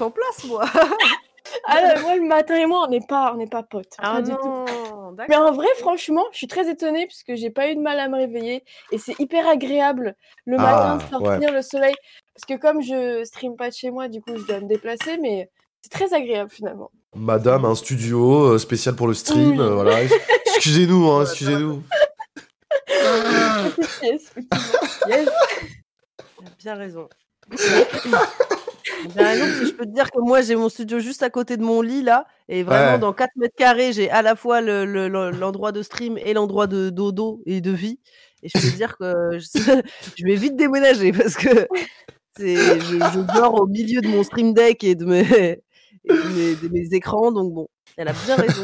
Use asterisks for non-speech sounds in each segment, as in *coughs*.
en place, moi. Ah, là, moi, le matin et moi, on n'est pas, on n'est pas potes. Ah pas du tout. Mais en vrai, franchement, je suis très étonnée parce que j'ai pas eu de mal à me réveiller et c'est hyper agréable le matin de Ah, sortir le soleil parce que comme je stream pas de chez moi, du coup, je dois me déplacer, mais c'est très agréable finalement. Madame, un studio euh, spécial pour le stream. Euh, voilà. *laughs* Excusez-nous, hein, excusez-nous. *laughs* Yes. Yes. T'as bien raison. *laughs* Bien parce que je peux te dire que moi, j'ai mon studio juste à côté de mon lit, là. Et vraiment, Ouais. dans 4 mètres carrés, j'ai à la fois le- le- le- l'endroit de stream et l'endroit de dodo et de vie. Et je peux te dire que je, *laughs* je vais vite déménager parce que c'est, je, je dors au milieu de mon stream deck et de mes, et de mes, de mes écrans. Donc bon, elle a bien raison.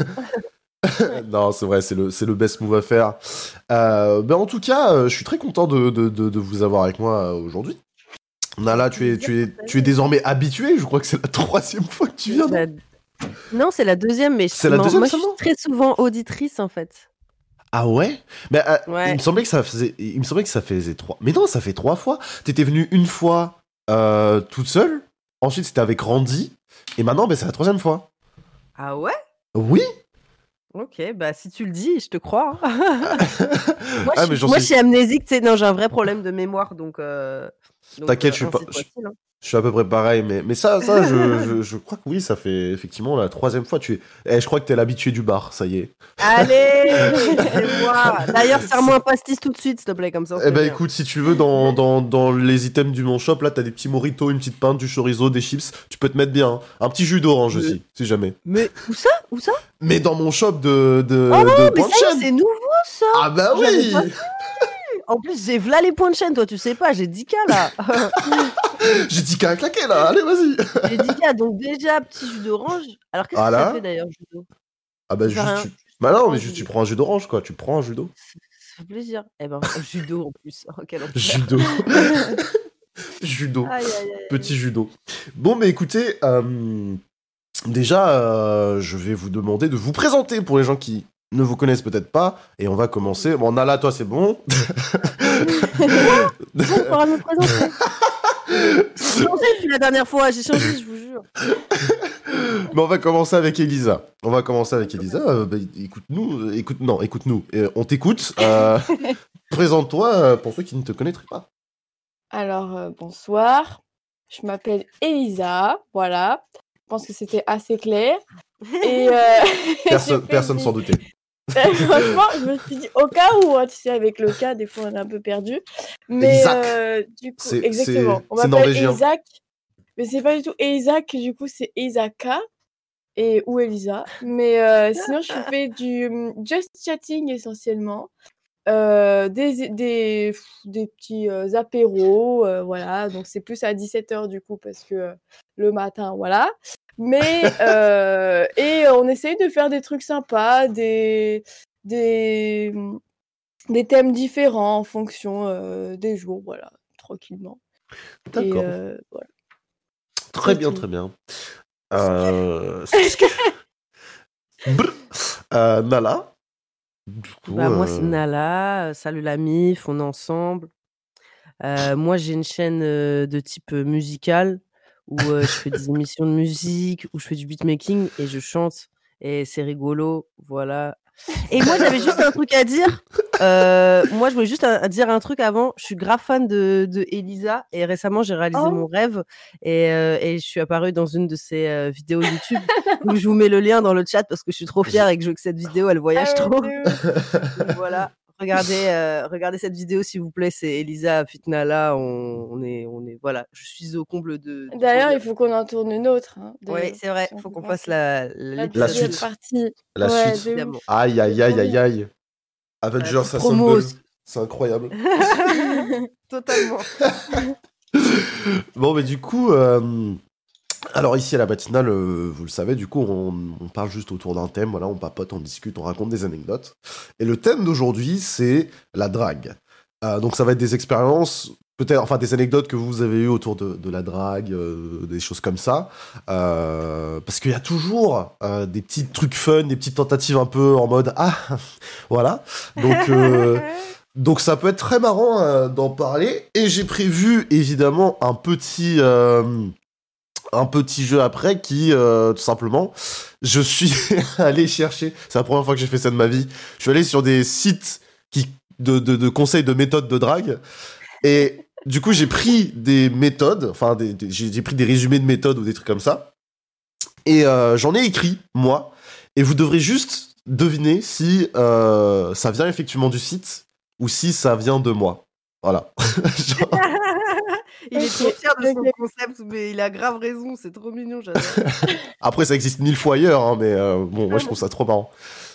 *laughs* non, c'est vrai, c'est le, c'est le best move à faire. Euh, ben, en tout cas, euh, je suis très content de, de, de, de vous avoir avec moi euh, aujourd'hui. Nala, tu es, tu, es, tu es désormais habitué. Je crois que c'est la troisième fois que tu viens. non La- Non, c'est la deuxième, mais je- la moi, deuxième moi, je suis très souvent auditrice en fait. Ah ouais, Mais euh, Ouais. il me semblait que ça faisait, il me semblait que ça faisait trois. Mais non, ça fait trois fois. T'étais venue une fois euh, toute seule. Ensuite, c'était avec Randy. Et maintenant, ben, c'est la troisième fois. Ah ouais? Oui. Ok, bah si tu le dis, je te crois. hein. *laughs* moi, Ah, je, moi, suis amnésique, tu sais, non, j'ai un vrai problème de mémoire, donc. euh, donc, T'inquiète, euh, je suis hein, je- hein. Suis à peu près pareil, mais, mais ça, ça *laughs* je, crois que oui, ça fait effectivement la troisième fois. Tu es... Eh, je crois que t'es l'habitué du bar, ça y est. Allez. *laughs* D'ailleurs, serre-moi un pastis tout de suite, s'il te plaît, comme ça. Eh ben bien. écoute, si tu veux, dans, dans, dans les items du mon shop, là, t'as des petits moritos, une petite pinte, du chorizo, des chips. Tu peux te mettre bien. hein. Un petit jus d'orange aussi, si jamais. Mais où ça? Où ça? Mais dans mon shop de, de, Oh de Mais c'est nouveau ça Ah bah oui En plus, j'ai v'là les points de chaîne, toi, tu sais pas, j'ai 10K là. *laughs* J'ai dit qu'à claquer là, allez vas-y j'ai 10K, donc déjà, petit jus d'orange. Alors, qu'est-ce que ça fait d'ailleurs, d'eau Ah bah Ça juste, fait rien. tu... Bah non, mais juste jus tu prends un jus d'orange quoi, tu prends un d'eau. Ça fait plaisir. Eh ben, d'eau en plus. Oh. *laughs* Aïe, aïe, aïe. Petit d'eau. Bon, mais écoutez, euh, déjà, euh, je vais vous demander de vous présenter pour les gens qui ne vous connaissent peut-être pas. Et on va commencer. Bon, Nala, toi, c'est bon. Bon, *laughs* on pourra me présenter. J'ai changé depuis la dernière fois, j'ai changé, je vous jure. *laughs* mais on va commencer avec Elisa. On va commencer avec Elisa. Euh, bah, écoute-nous. euh, Écoute, non, écoute-nous. Euh, on t'écoute. Euh, *laughs* Présente-toi pour ceux qui ne te connaîtraient pas. Alors, euh, bonsoir. Je m'appelle Elisa. Voilà. Je pense que c'était assez clair. Et euh, Personne, personne s'en doutait. *laughs* *laughs* Franchement, je me suis dit, au cas où, hein, tu sais, avec le cas, des fois, on est un peu perdu. Mais Isaac. euh, du coup, C'est- exactement. c'est- On m'appelle. Isaac. Mais c'est pas du tout Isaac, du coup, c'est Isaka. Et, ou Elisa. Mais euh, sinon, je *laughs* fais du hum, just chatting essentiellement. Euh, des, des, petits euh, apéros, voilà. Donc, c'est plus à 17h du coup, parce que le matin, voilà. Mais, euh, *laughs* et on essaye de faire des trucs sympas, des, des, des thèmes différents en fonction euh, des jours, voilà, tranquillement. D'accord. euh, voilà. Très bien, tout. très bien. *laughs* Euh... *laughs* Euh, Nala? Du coup, Bah, moi, c'est Nala. Salut la MIF, on est ensemble. Euh, moi, j'ai une chaîne euh, de type euh, musical où euh, je fais des émissions de musique, où je fais du beatmaking et je chante. Et c'est rigolo, voilà. Et moi, j'avais juste un truc à dire. Euh, moi, je voulais juste un- dire un truc avant. Je suis grave fan de, de Elisa et récemment, j'ai réalisé Oh. mon rêve et, euh, et je suis apparue dans une de ses euh, vidéos YouTube où je vous mets le lien dans le chat parce que je suis trop fière et que je veux que cette vidéo, elle voyage Ah, trop. ouf. Donc voilà. Regardez, euh, regardez cette vidéo s'il vous plaît. C'est Elisa Fitnala. On, on est, on est, voilà. Je suis au comble de. D'ailleurs, il faut qu'on en tourne une autre. Hein, Oui, c'est vrai. on Faut qu'on fasse la, La deuxième suite. partie. La Ouais, suite. Aïe, aïe, aïe, aïe, aïe. Avengers Assemble. C'est incroyable. *laughs* Totalement. *laughs* Bon, mais du coup, euh, alors ici à la matinale, euh, vous le savez, du coup, on, on parle juste autour d'un thème. Voilà, on papote, on discute, on raconte des anecdotes. Et le thème d'aujourd'hui, c'est la drague. Euh, donc, ça va être des expériences peut-être, enfin, des anecdotes que vous avez eues autour de, de la drague, euh, des choses comme ça. Euh, parce qu'il y a toujours euh, des petits trucs fun, des petites tentatives un peu en mode ah, *laughs* voilà. Donc, euh, *laughs* donc ça peut être très marrant euh, d'en parler. Et j'ai prévu évidemment un petit. Un petit jeu après qui, euh, tout simplement, je suis *laughs* allé chercher, c'est la première fois que j'ai fait ça de ma vie, je suis allé sur des sites qui, de, de, conseils de méthodes de drague, et du coup j'ai pris des méthodes, enfin j'ai pris des résumés de méthodes ou des trucs comme ça, et euh, j'en ai écrit, moi, et vous devrez juste deviner si euh, ça vient effectivement du site ou si ça vient de moi. Voilà. Genre- *laughs* *laughs* il est trop fier de son concept, mais il a grave raison, c'est trop mignon, j'adore. *laughs* Après, ça existe mille fois ailleurs, hein, mais euh, bon, moi je trouve ça trop marrant.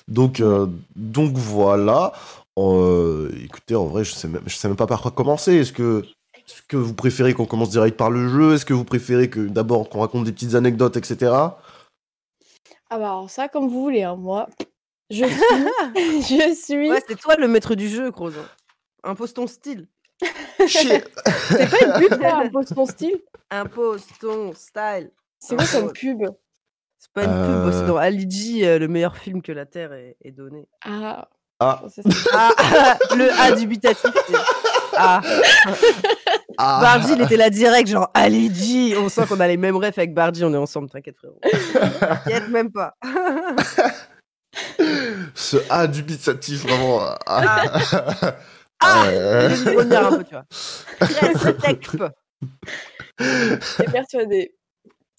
Donc, euh, donc voilà. Euh, écoutez, en vrai, je sais même, je sais même pas par quoi commencer. Est-ce que, est-ce que vous préférez qu'on commence direct par le jeu? Est-ce que vous préférez que d'abord qu'on raconte des petites anecdotes, etc. Ah bah alors ça, comme vous voulez, hein, moi. Je suis... je suis... Ouais, c'est toi le maître du jeu, Crozo. Impose ton style. *laughs* C'est pas une pub, ça, impose ton style? Impose ton style. C'est quoi comme pub? C'est pas une Euh. pub, c'est dans Ali G, euh, le meilleur film que la Terre ait, ait donné. Ah, Ah, Ah, *laughs* le A dubitatif. Ah, ah. *laughs* Bardi, il était là direct, genre Ali G. On sent qu'on a les mêmes refs avec Bardi, on est ensemble, t'inquiète frérot. T'inquiète même pas. ce A dubitatif, vraiment. Ah. Ah, Ouais. Je vais revenir un peu, tu vois. Je suis persuadée.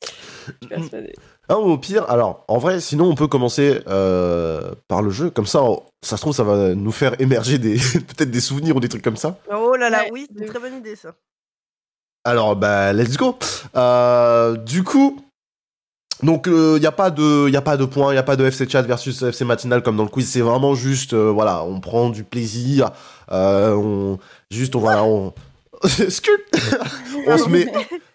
Je suis persuadée. Ah, au pire, alors, en vrai, sinon, on peut commencer euh, par le jeu. Comme ça, on- ça se trouve, ça va nous faire émerger des *laughs* peut-être des souvenirs ou des trucs comme ça. Oh là là, Ouais, oui, c'est de une très bonne idée ça. Alors, bah, let's go. Euh, du coup, donc, il n'y a pas de, y a pas de points, il y a pas de FC Chat versus FC Matinal comme dans le quiz. C'est vraiment juste, euh, voilà, on prend du plaisir. euh, on, juste, on, voilà, on, *laughs* *laughs* on se met,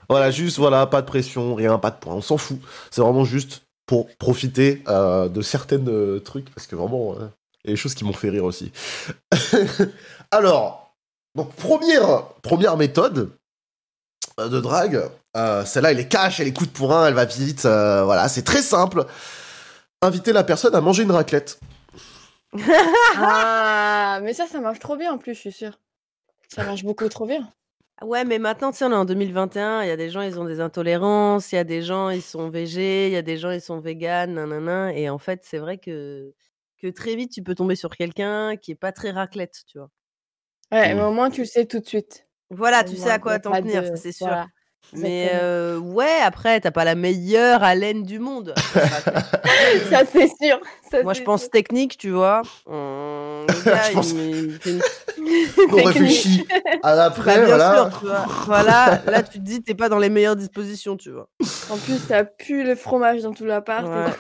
voilà, juste, voilà, pas de pression, rien, pas de points, on s'en fout. C'est vraiment juste pour profiter euh, de certaines euh, trucs parce que vraiment, euh, il y a des choses qui m'ont fait rire aussi. *laughs* Alors, donc première, première méthode euh, de drague. Euh, Celle-là, elle est cash, elle est coup de pour un, elle va vite. euh, voilà, c'est très simple. Inviter la personne à manger une raclette. *laughs* Ah, mais ça, ça marche trop bien en plus, je suis sûre. Ça marche beaucoup trop bien. Ouais, mais maintenant, tu sais, on est en 2021, il y a des gens, ils ont des intolérances, il y a des gens, ils sont végés, il y a des gens, ils sont véganes, nanana. Et en fait, c'est vrai que, que très vite, tu peux tomber sur quelqu'un qui est pas très raclette, tu vois. Ouais, Mm. mais au moins, tu le sais tout de suite. Voilà, tu sais à quoi t'en tenir, de- c'est sûr. voilà, Mais euh, ouais, après, t'as pas la meilleure haleine du monde. *laughs* ça, c'est sûr. ça, Moi, je pense sûr. technique, tu vois. Hum, le gars, *laughs* Je pense- il, *laughs* On réfléchit à Bah, l'après, bien voilà. sûr, tu vois. Voilà, là, tu te dis, t'es pas dans les meilleures dispositions, tu vois. En plus, t'as pu le fromage dans tout l'appart Ouais.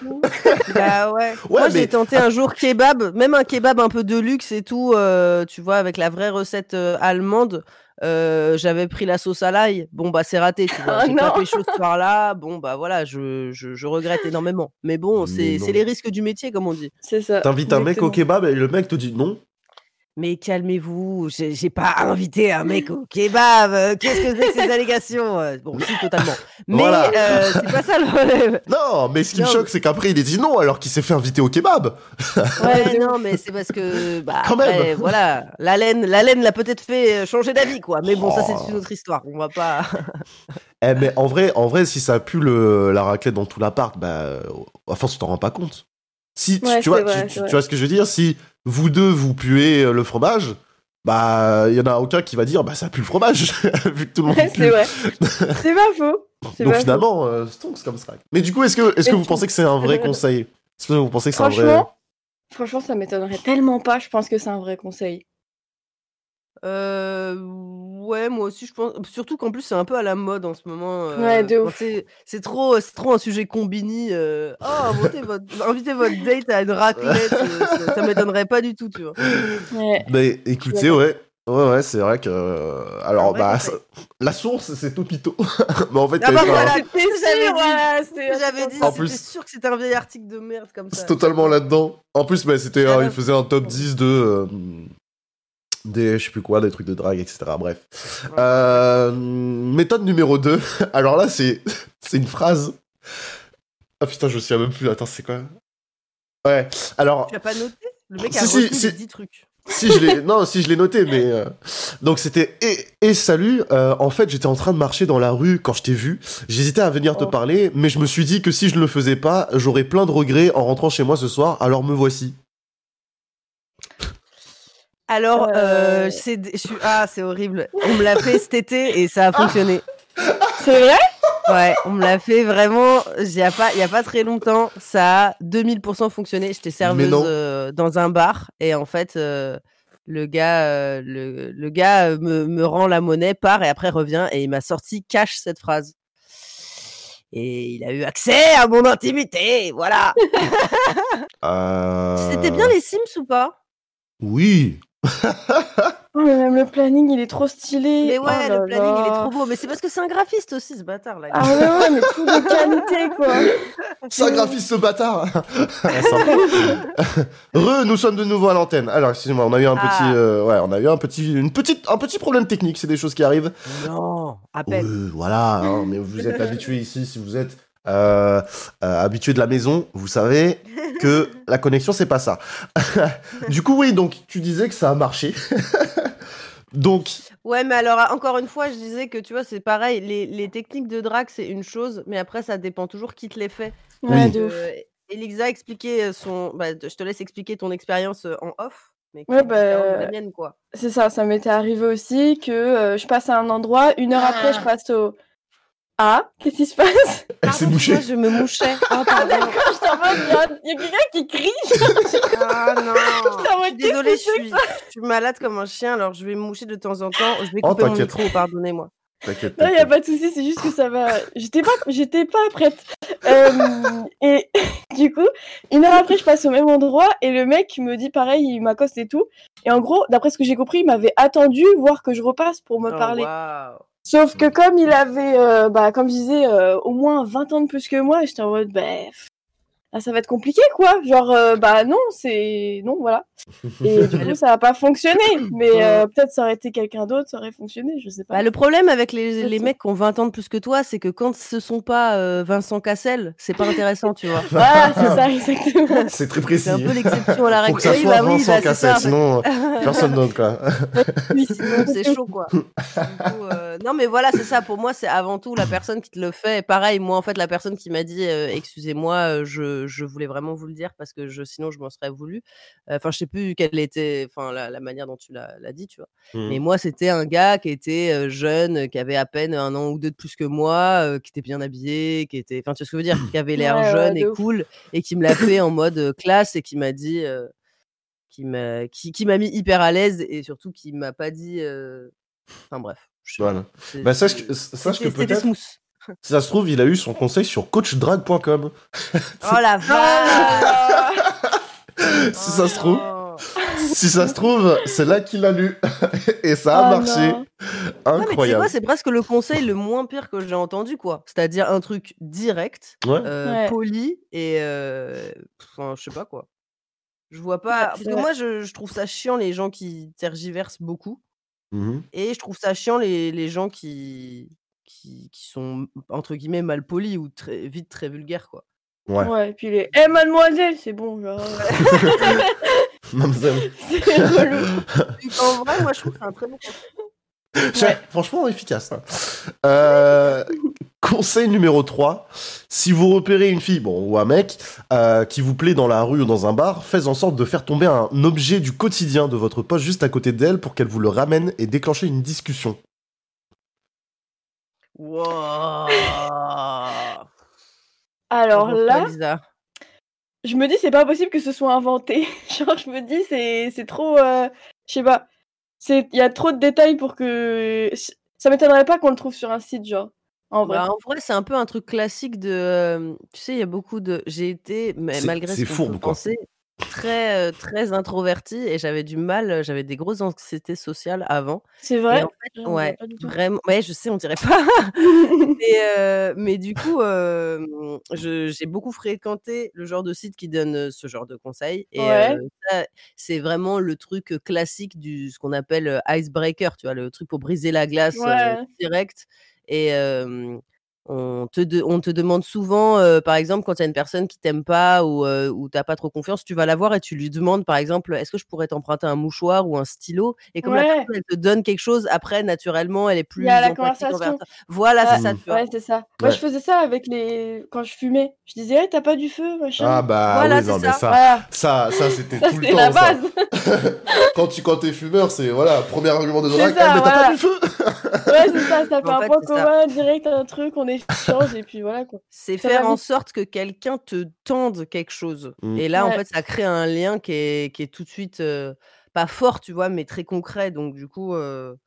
Bah ouais. Ouais, Moi, mais- j'ai tenté un jour kebab, même un kebab un peu de luxe et tout, euh, tu vois, avec la vraie recette euh, allemande. Euh, j'avais pris la sauce à l'ail. Bon, bah, c'est raté, tu vois. Oh *laughs* J'ai pas pécho ce soir-là. Bon, bah voilà, je, je, je regrette énormément. Mais bon, c'est les risques du métier, comme on dit. C'est ça. T'invites un mec au kebab et le mec te dit non. Mais calmez-vous, j'ai pas *laughs* invité un mec au kebab. euh, Qu'est-ce que c'est que ces allégations euh, Bon, si, totalement. Mais Voilà. euh, c'est pas ça le problème. *laughs* Non, mais ce qui me choque, c'est qu'après il a dit non alors qu'il s'est fait inviter au kebab. Ouais, non, mais c'est parce que, *laughs* bah, Quand même. voilà, la laine, la laine l'a peut-être fait changer d'avis, quoi. Mais bon, ça, Oh. c'est une autre histoire. On va pas. Eh, mais en vrai, en vrai, si ça pue le, la raclette dans tout l'appart, bah, à force, tu t'en rends pas compte. Si, tu, Ouais, tu vois, vrai, tu vois ce que je veux dire? Si vous deux, vous puez euh, le fromage, bah, il y en a aucun qui va dire, bah, ça pue le fromage, *laughs* vu que tout le monde Ouais, pue. c'est vrai. *laughs* C'est pas faux. Donc pas finalement, euh, stonks comme ça. Mais du coup, est-ce que, est-ce que vous pensez que c'est un vrai conseil? Est-ce que vous pensez que c'est un vrai... Franchement, franchement, ça m'étonnerait tellement pas. Je pense que c'est un vrai conseil. Euh, ouais, moi aussi, je pense. Surtout qu'en plus, c'est un peu à la mode en ce moment. euh, Ouais, de ouf. c'est- C'est trop, c'est trop un sujet combini. euh, Oh, invitez votre, invitez votre date à une raclette. euh, ça, ça m'étonnerait pas du tout, tu vois. Ouais. Mais écoutez, ouais. Ouais, ouais, c'est vrai que. euh, Alors, vrai bah, ça- la source, c'est Topito. *laughs* Mais en fait, Ah il y bah un- voilà. C'était J'avais sûr, dit. voilà, c'était- J'avais dit, En c'était plus- sûr que c'était un vieil article de merde comme ça. C'est totalement là-dedans. En plus, bah, c'était, Ah euh, il faisait un top 10 de, euh, des, je sais plus quoi, des trucs de drague, etc. Bref. Euh, méthode numéro 2. *laughs* Alors là, c'est, c'est une phrase. Ah putain, je me souviens même plus. Attends, c'est quoi? Ouais. Alors, Tu as pas noté? Le mec a si, retenu si. les 10 trucs. si je l'ai, *laughs* non, si je l'ai noté, mais euh, donc c'était et, et salut. euh, en fait, j'étais en train de marcher dans la rue quand je t'ai vu. J'hésitais à venir te Oh. parler, mais je me suis dit que si je ne le faisais pas, j'aurais plein de regrets en rentrant chez moi ce soir. Alors me voici. Alors, euh, Euh. c'est je suis- ah, c'est horrible. On me l'a fait cet été et ça a fonctionné. C'est vrai? Ouais, on me l'a fait vraiment. Il y a pas, il y a pas très longtemps, ça a 2000% fonctionné. J'étais serveuse euh, dans un bar et en fait, euh, le gars, euh, le, le gars me, me rend la monnaie, part et après revient et il m'a sorti cash cette phrase. Et il a eu accès à mon intimité, voilà. *laughs* Euh... C'était bien les Sims ou pas? Oui. Oh, mais Même le planning, il est trop stylé. Mais ouais, Oh le planning il est trop beau. Mais c'est parce que c'est un graphiste aussi, ce bâtard là. Ah ouais, ouais, mais tout de qualité, quoi. *laughs* Ça graphiste ce bâtard. *laughs* Re, nous sommes de nouveau à l'antenne. Alors, excusez-moi, on a eu un Ah. petit, euh, ouais, on a eu un petit, une petite, un petit problème technique. C'est des choses qui arrivent. Non, à peine. Oui, voilà. hein, mais vous êtes habitué ici, si vous êtes euh, euh, habitué de la maison, vous savez que *laughs* la connexion c'est pas ça. *laughs* du coup, oui, donc tu disais que ça a marché. *laughs* donc, Ouais, mais alors, ah, encore une fois, je disais que tu vois, c'est pareil. Les, les techniques de drague, c'est une chose, mais après, ça dépend toujours qui te les fait. Ouais, Oui. de ouf. Euh, Elisa a expliqué son. Bah, je te laisse expliquer ton expérience en off. Mais Ouais, bah, la mienne, quoi. C'est ça, ça m'était arrivé aussi que euh, je passe à un endroit, une heure après, je passe au A. Qu'est-ce qui se passe? Elle s'est moi, je me mouchais. Oh, pardon. J'étais en mode, il y a, il y a quelqu'un qui crie. Ah non. Je suis désolée, je suis, je suis malade comme un chien, alors je vais me moucher de temps en temps. Je vais Oh, couper mon t'inquiète. micro, pardonnez-moi. T'inquiète. Non, il n'y a pas de souci, c'est juste que ça va. J'étais pas, j'étais pas prête. Euh, et *laughs* du coup, une heure après, je passe au même endroit et le mec me dit pareil, il m'accoste et tout. Et en gros, d'après ce que j'ai compris, il m'avait attendu voir que je repasse pour me Oh, parler. waouh. Sauf que comme il avait, euh, bah, comme je disais, euh, au moins 20 ans de plus que moi, j'étais en mode, bah, là, ça va être compliqué, quoi. Genre, euh, bah non, c'est... Non, voilà. Et *laughs* du coup, ça n'a pas fonctionné. Mais euh, peut-être ça aurait été quelqu'un d'autre, ça aurait fonctionné, je sais pas. Bah, le problème avec les, les mecs qui ont 20 ans de plus que toi, c'est que quand ce sont pas euh, Vincent Cassel, c'est pas intéressant, tu vois. *laughs* Voilà, c'est ça, exactement. *laughs* C'est très précis. C'est un peu l'exception à la règle. que ça Oui, soit bah oui, Vincent bah, c'est Cassel, ça. sinon personne d'autre quoi. Oui, sinon, c'est chaud, quoi. Du coup, euh, Non, mais voilà, c'est ça. Pour moi, c'est avant tout la personne qui te le fait. Pareil, moi, en fait, la personne qui m'a dit euh, Excusez-moi, euh, je, je voulais vraiment vous le dire parce que je, sinon, je m'en serais voulu. Euh, Enfin, je sais plus quelle était enfin, la, la manière dont tu l'as dit, tu vois. Mais moi, c'était un gars qui était jeune, qui avait à peine un an ou deux de plus que moi, qui était bien habillé, qui était. Enfin, tu vois ce que je veux dire Qui avait l'air Ouais, jeune et ouf. cool et qui me l'a fait en mode classe et qui m'a dit. qui m'a qui, qui m'a mis hyper à l'aise et surtout qui m'a pas dit enfin bref je. Voilà. Bah, sache que, sache que peut-être, smooth si ça se trouve, il a eu son conseil sur coachdrag.com. oh la *laughs* vache si ça se trouve, si ça se trouve, c'est là qu'il a lu. *laughs* Et ça a Oh marché. non. Non, mais tu sais Incroyable. c'est presque le conseil le moins pire que j'ai entendu, quoi. C'est-à-dire un truc direct, Ouais. euh, Ouais. poli et. euh, Enfin, je sais pas quoi. Je vois pas. Ouais, Parce c'est que vrai. moi, je, je trouve ça chiant les gens qui tergiversent beaucoup. Mhm. Et je trouve ça chiant les, les gens qui, qui, qui sont, entre guillemets, mal polis ou très, vite très vulgaires, quoi. Ouais. Ouais, et puis les Eh mademoiselle, c'est bon, genre. euh, *laughs* *laughs* Mademoiselle. *laughs* c'est relou. En vrai, moi, je trouve que c'est un très bon conseil. Ouais, Franchement, efficace. hein. Euh, conseil numéro 3. Si vous repérez une fille, bon, ou un mec, euh, qui vous plaît dans la rue ou dans un bar, faites en sorte de faire tomber un objet du quotidien de votre poche juste à côté d'elle pour qu'elle vous le ramène et déclencher une discussion. Wow. Alors là, je me dis, c'est pas possible que ce soit inventé. *laughs* Genre, je me dis, c'est c'est trop. euh, Je sais pas. C'est- Il y a trop de détails pour que. Ça m'étonnerait pas qu'on le trouve sur un site, genre. En vrai. Bah, en vrai, c'est un peu un truc classique de. euh, tu sais, il y a beaucoup de. J'ai été, mais malgré c'est ce qu'on fourbe, peut quoi. penser, très, heu, très introvertie et j'avais du mal, heu, j'avais des grosses anxiétés sociales avant C'est vrai? en fait dirais ouais, vraiment ouais, je sais, on dirait pas. *laughs* Mais heu, mais du coup, j'ai beaucoup fréquenté le genre de site qui donne, ce genre de conseils et Ouais. c'est vraiment le truc, classique du ce qu'on appelle, icebreaker, tu vois? Le truc pour briser la glace, Ouais. direct et on te de on te demande souvent, heu, par exemple, quand il y a une personne qui t'aime pas ou heu, ou tu as pas trop confiance, tu vas la voir et tu lui demandes, par exemple: «Est-ce que je pourrais t'emprunter un mouchoir ou un stylo?» et comme la personne, elle te donne quelque chose, après naturellement, elle est Il y a plus la envers conversation. Voilà, c'est ça, tu vois? ouais, c'est ça. Moi, Ouais. je faisais ça avec les quand je fumais. Je disais: «Hey, tu as pas du feu, machin?» Ah bah Voilà, oui, non mais ça. ça, Voilà, ça, ça c'était ça tout le c'était la temps ça. base. *laughs* quand tu quand t'es fumeur, c'est voilà, premier argument de ça, ah mais t'as pas du feu? Ouais, c'est ça, ça *laughs* fait un point ça. commun, direct un truc, on échange et puis voilà, quoi. C'est faire en sorte que quelqu'un te tende quelque chose Mmh. et là, en Ouais. fait, ça crée un lien qui est qui est tout de suite, heu, pas fort, tu vois? Mais très concret donc du coup, heu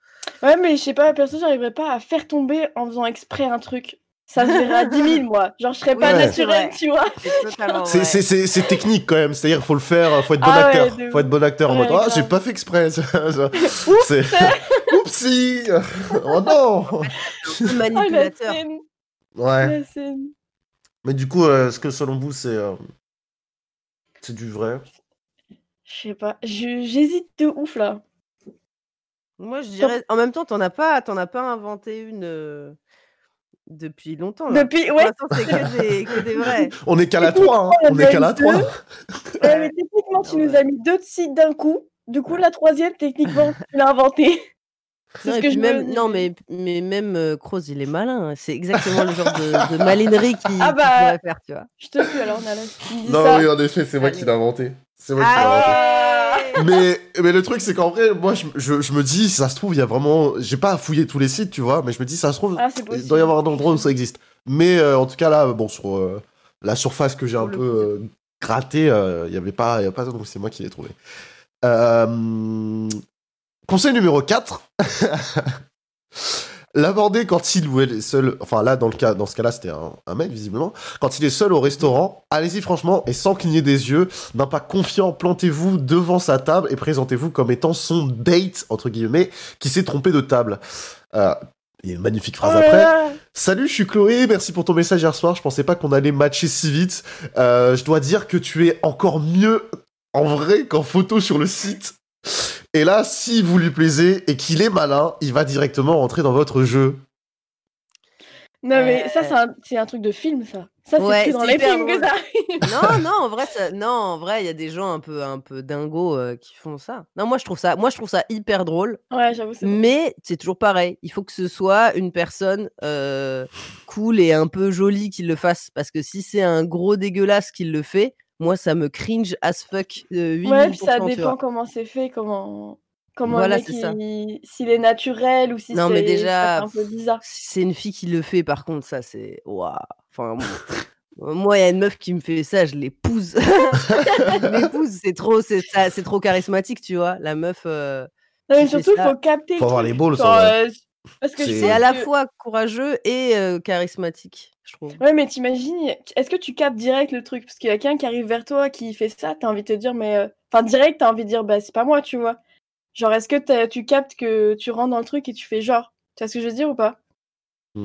Ouais, mais je sais pas, perso, j'arriverais pas à faire tomber en faisant exprès un truc. Ça se verrait à 10 000 moi. Genre, je serais Oui, pas Ouais. naturelle, tu vois? C'est technique quand même, c'est-à-dire faut le faire, faut être bon Ah ouais, acteur, de faut être bon acteur en Ouais, mode ah j'ai grave. pas fait exprès. ça, ça. *laughs* C'est *laughs* oupsie, oh non. Oh *laughs* manipulateur. Ouais. Mais du coup, euh, est-ce que selon vous c'est euh, c'est du vrai? Je sais pas, je j'hésite de ouf là. Moi, je dirais en même temps, tu en as pas tu en as pas inventé une, heu, depuis longtemps là. depuis ouais, c'est que des que des vrais. *laughs* On est qu'à la 3, hein. On est qu'à la eu 3. deux. *laughs* Ouais, mais techniquement, tu Ouais. nous as mis 2 sites d'un coup. Du coup, la troisième, techniquement, tu l'as inventée. C'est Non ce et que puis je me même dis, non mais mais même, heu, Kroos, il est malin. C'est exactement le genre de de malinerie qu'il Ah bah, pourrait faire, tu vois? je te suis alors Nala, Non, ça. oui, en effet, c'est moi qui l'ai inventé. C'est moi qui l'ai inventé. Allez! Mais, mais le truc, c'est qu'en vrai, moi, je, je, je me dis, ça se trouve, il y a vraiment. J'ai pas fouillé tous les sites, tu vois, mais je me dis, ça se trouve, Ah, il doit y avoir un endroit où ça existe. Mais euh, en tout cas, là, bon, sur euh, la surface que j'ai un le peu euh, grattée, euh, il y avait pas, il y avait pas ça, donc c'est moi qui l'ai trouvé. Euh, conseil numéro 4. *laughs* L'aborder quand il ou elle est seul, enfin là dans le cas, dans ce cas-là c'était un, un mec visiblement, quand il est seul au restaurant, allez-y franchement et sans cligner des yeux, d'un pas confiant, plantez-vous devant sa table et présentez-vous comme étant son date entre guillemets qui s'est trompé de table. Euh, il y a une magnifique Oh phrase là après. Salut, je suis Chloé, merci pour ton message hier soir. Je pensais pas qu'on allait matcher si vite. Euh, je dois dire que tu es encore mieux en vrai qu'en photo sur le site. Et là, si vous lui plaisez et qu'il est malin, il va directement rentrer dans votre jeu. Non, mais ça, Euh. c'est un, c'est un truc de film, ça. Ça, c'est Ouais, dans c'est les films que ça arrive. Non, *laughs* non, en vrai, ça non, en vrai, il y a des gens un peu un peu dingos, heu, qui font ça. Non, moi je trouve ça moi je trouve ça hyper drôle, Ouais, j'avoue, mais c'est toujours pareil. Il faut que ce soit une personne, heu, cool et un peu jolie qui le fasse. Parce que si c'est un gros dégueulasse qui le fait, moi ça me cringe as fuck, heu, 8 Ouais, 000 puis ça dépend comment c'est fait, comment, comment Voilà, c'est ça. il- s'il est naturel ou si Non, mais c'est un peu bizarre. si c'est une fille qui le fait, par contre, ça c'est waouh! Enfin, moi moi, il y a une meuf qui me fait ça, je l'épouse. *laughs* Je l'épouse, c'est trop c'est trop charismatique, tu vois? La meuf, heu, Non, mais surtout, il faut capter Faut avoir les balls, Genre, euh, parce que C'est- à la fois courageux et heu, charismatique, Ouais, mais t'imagines, est-ce que tu captes direct le truc? Parce qu'il y a quelqu'un qui arrive vers toi, qui fait ça, t'as envie de te dire, mais. euh, Enfin, direct, t'as envie de dire, bah, c'est pas moi, tu vois. Genre, est-ce que tu captes que tu rentres dans le truc et tu fais genre? Tu vois ce que je veux dire ou pas?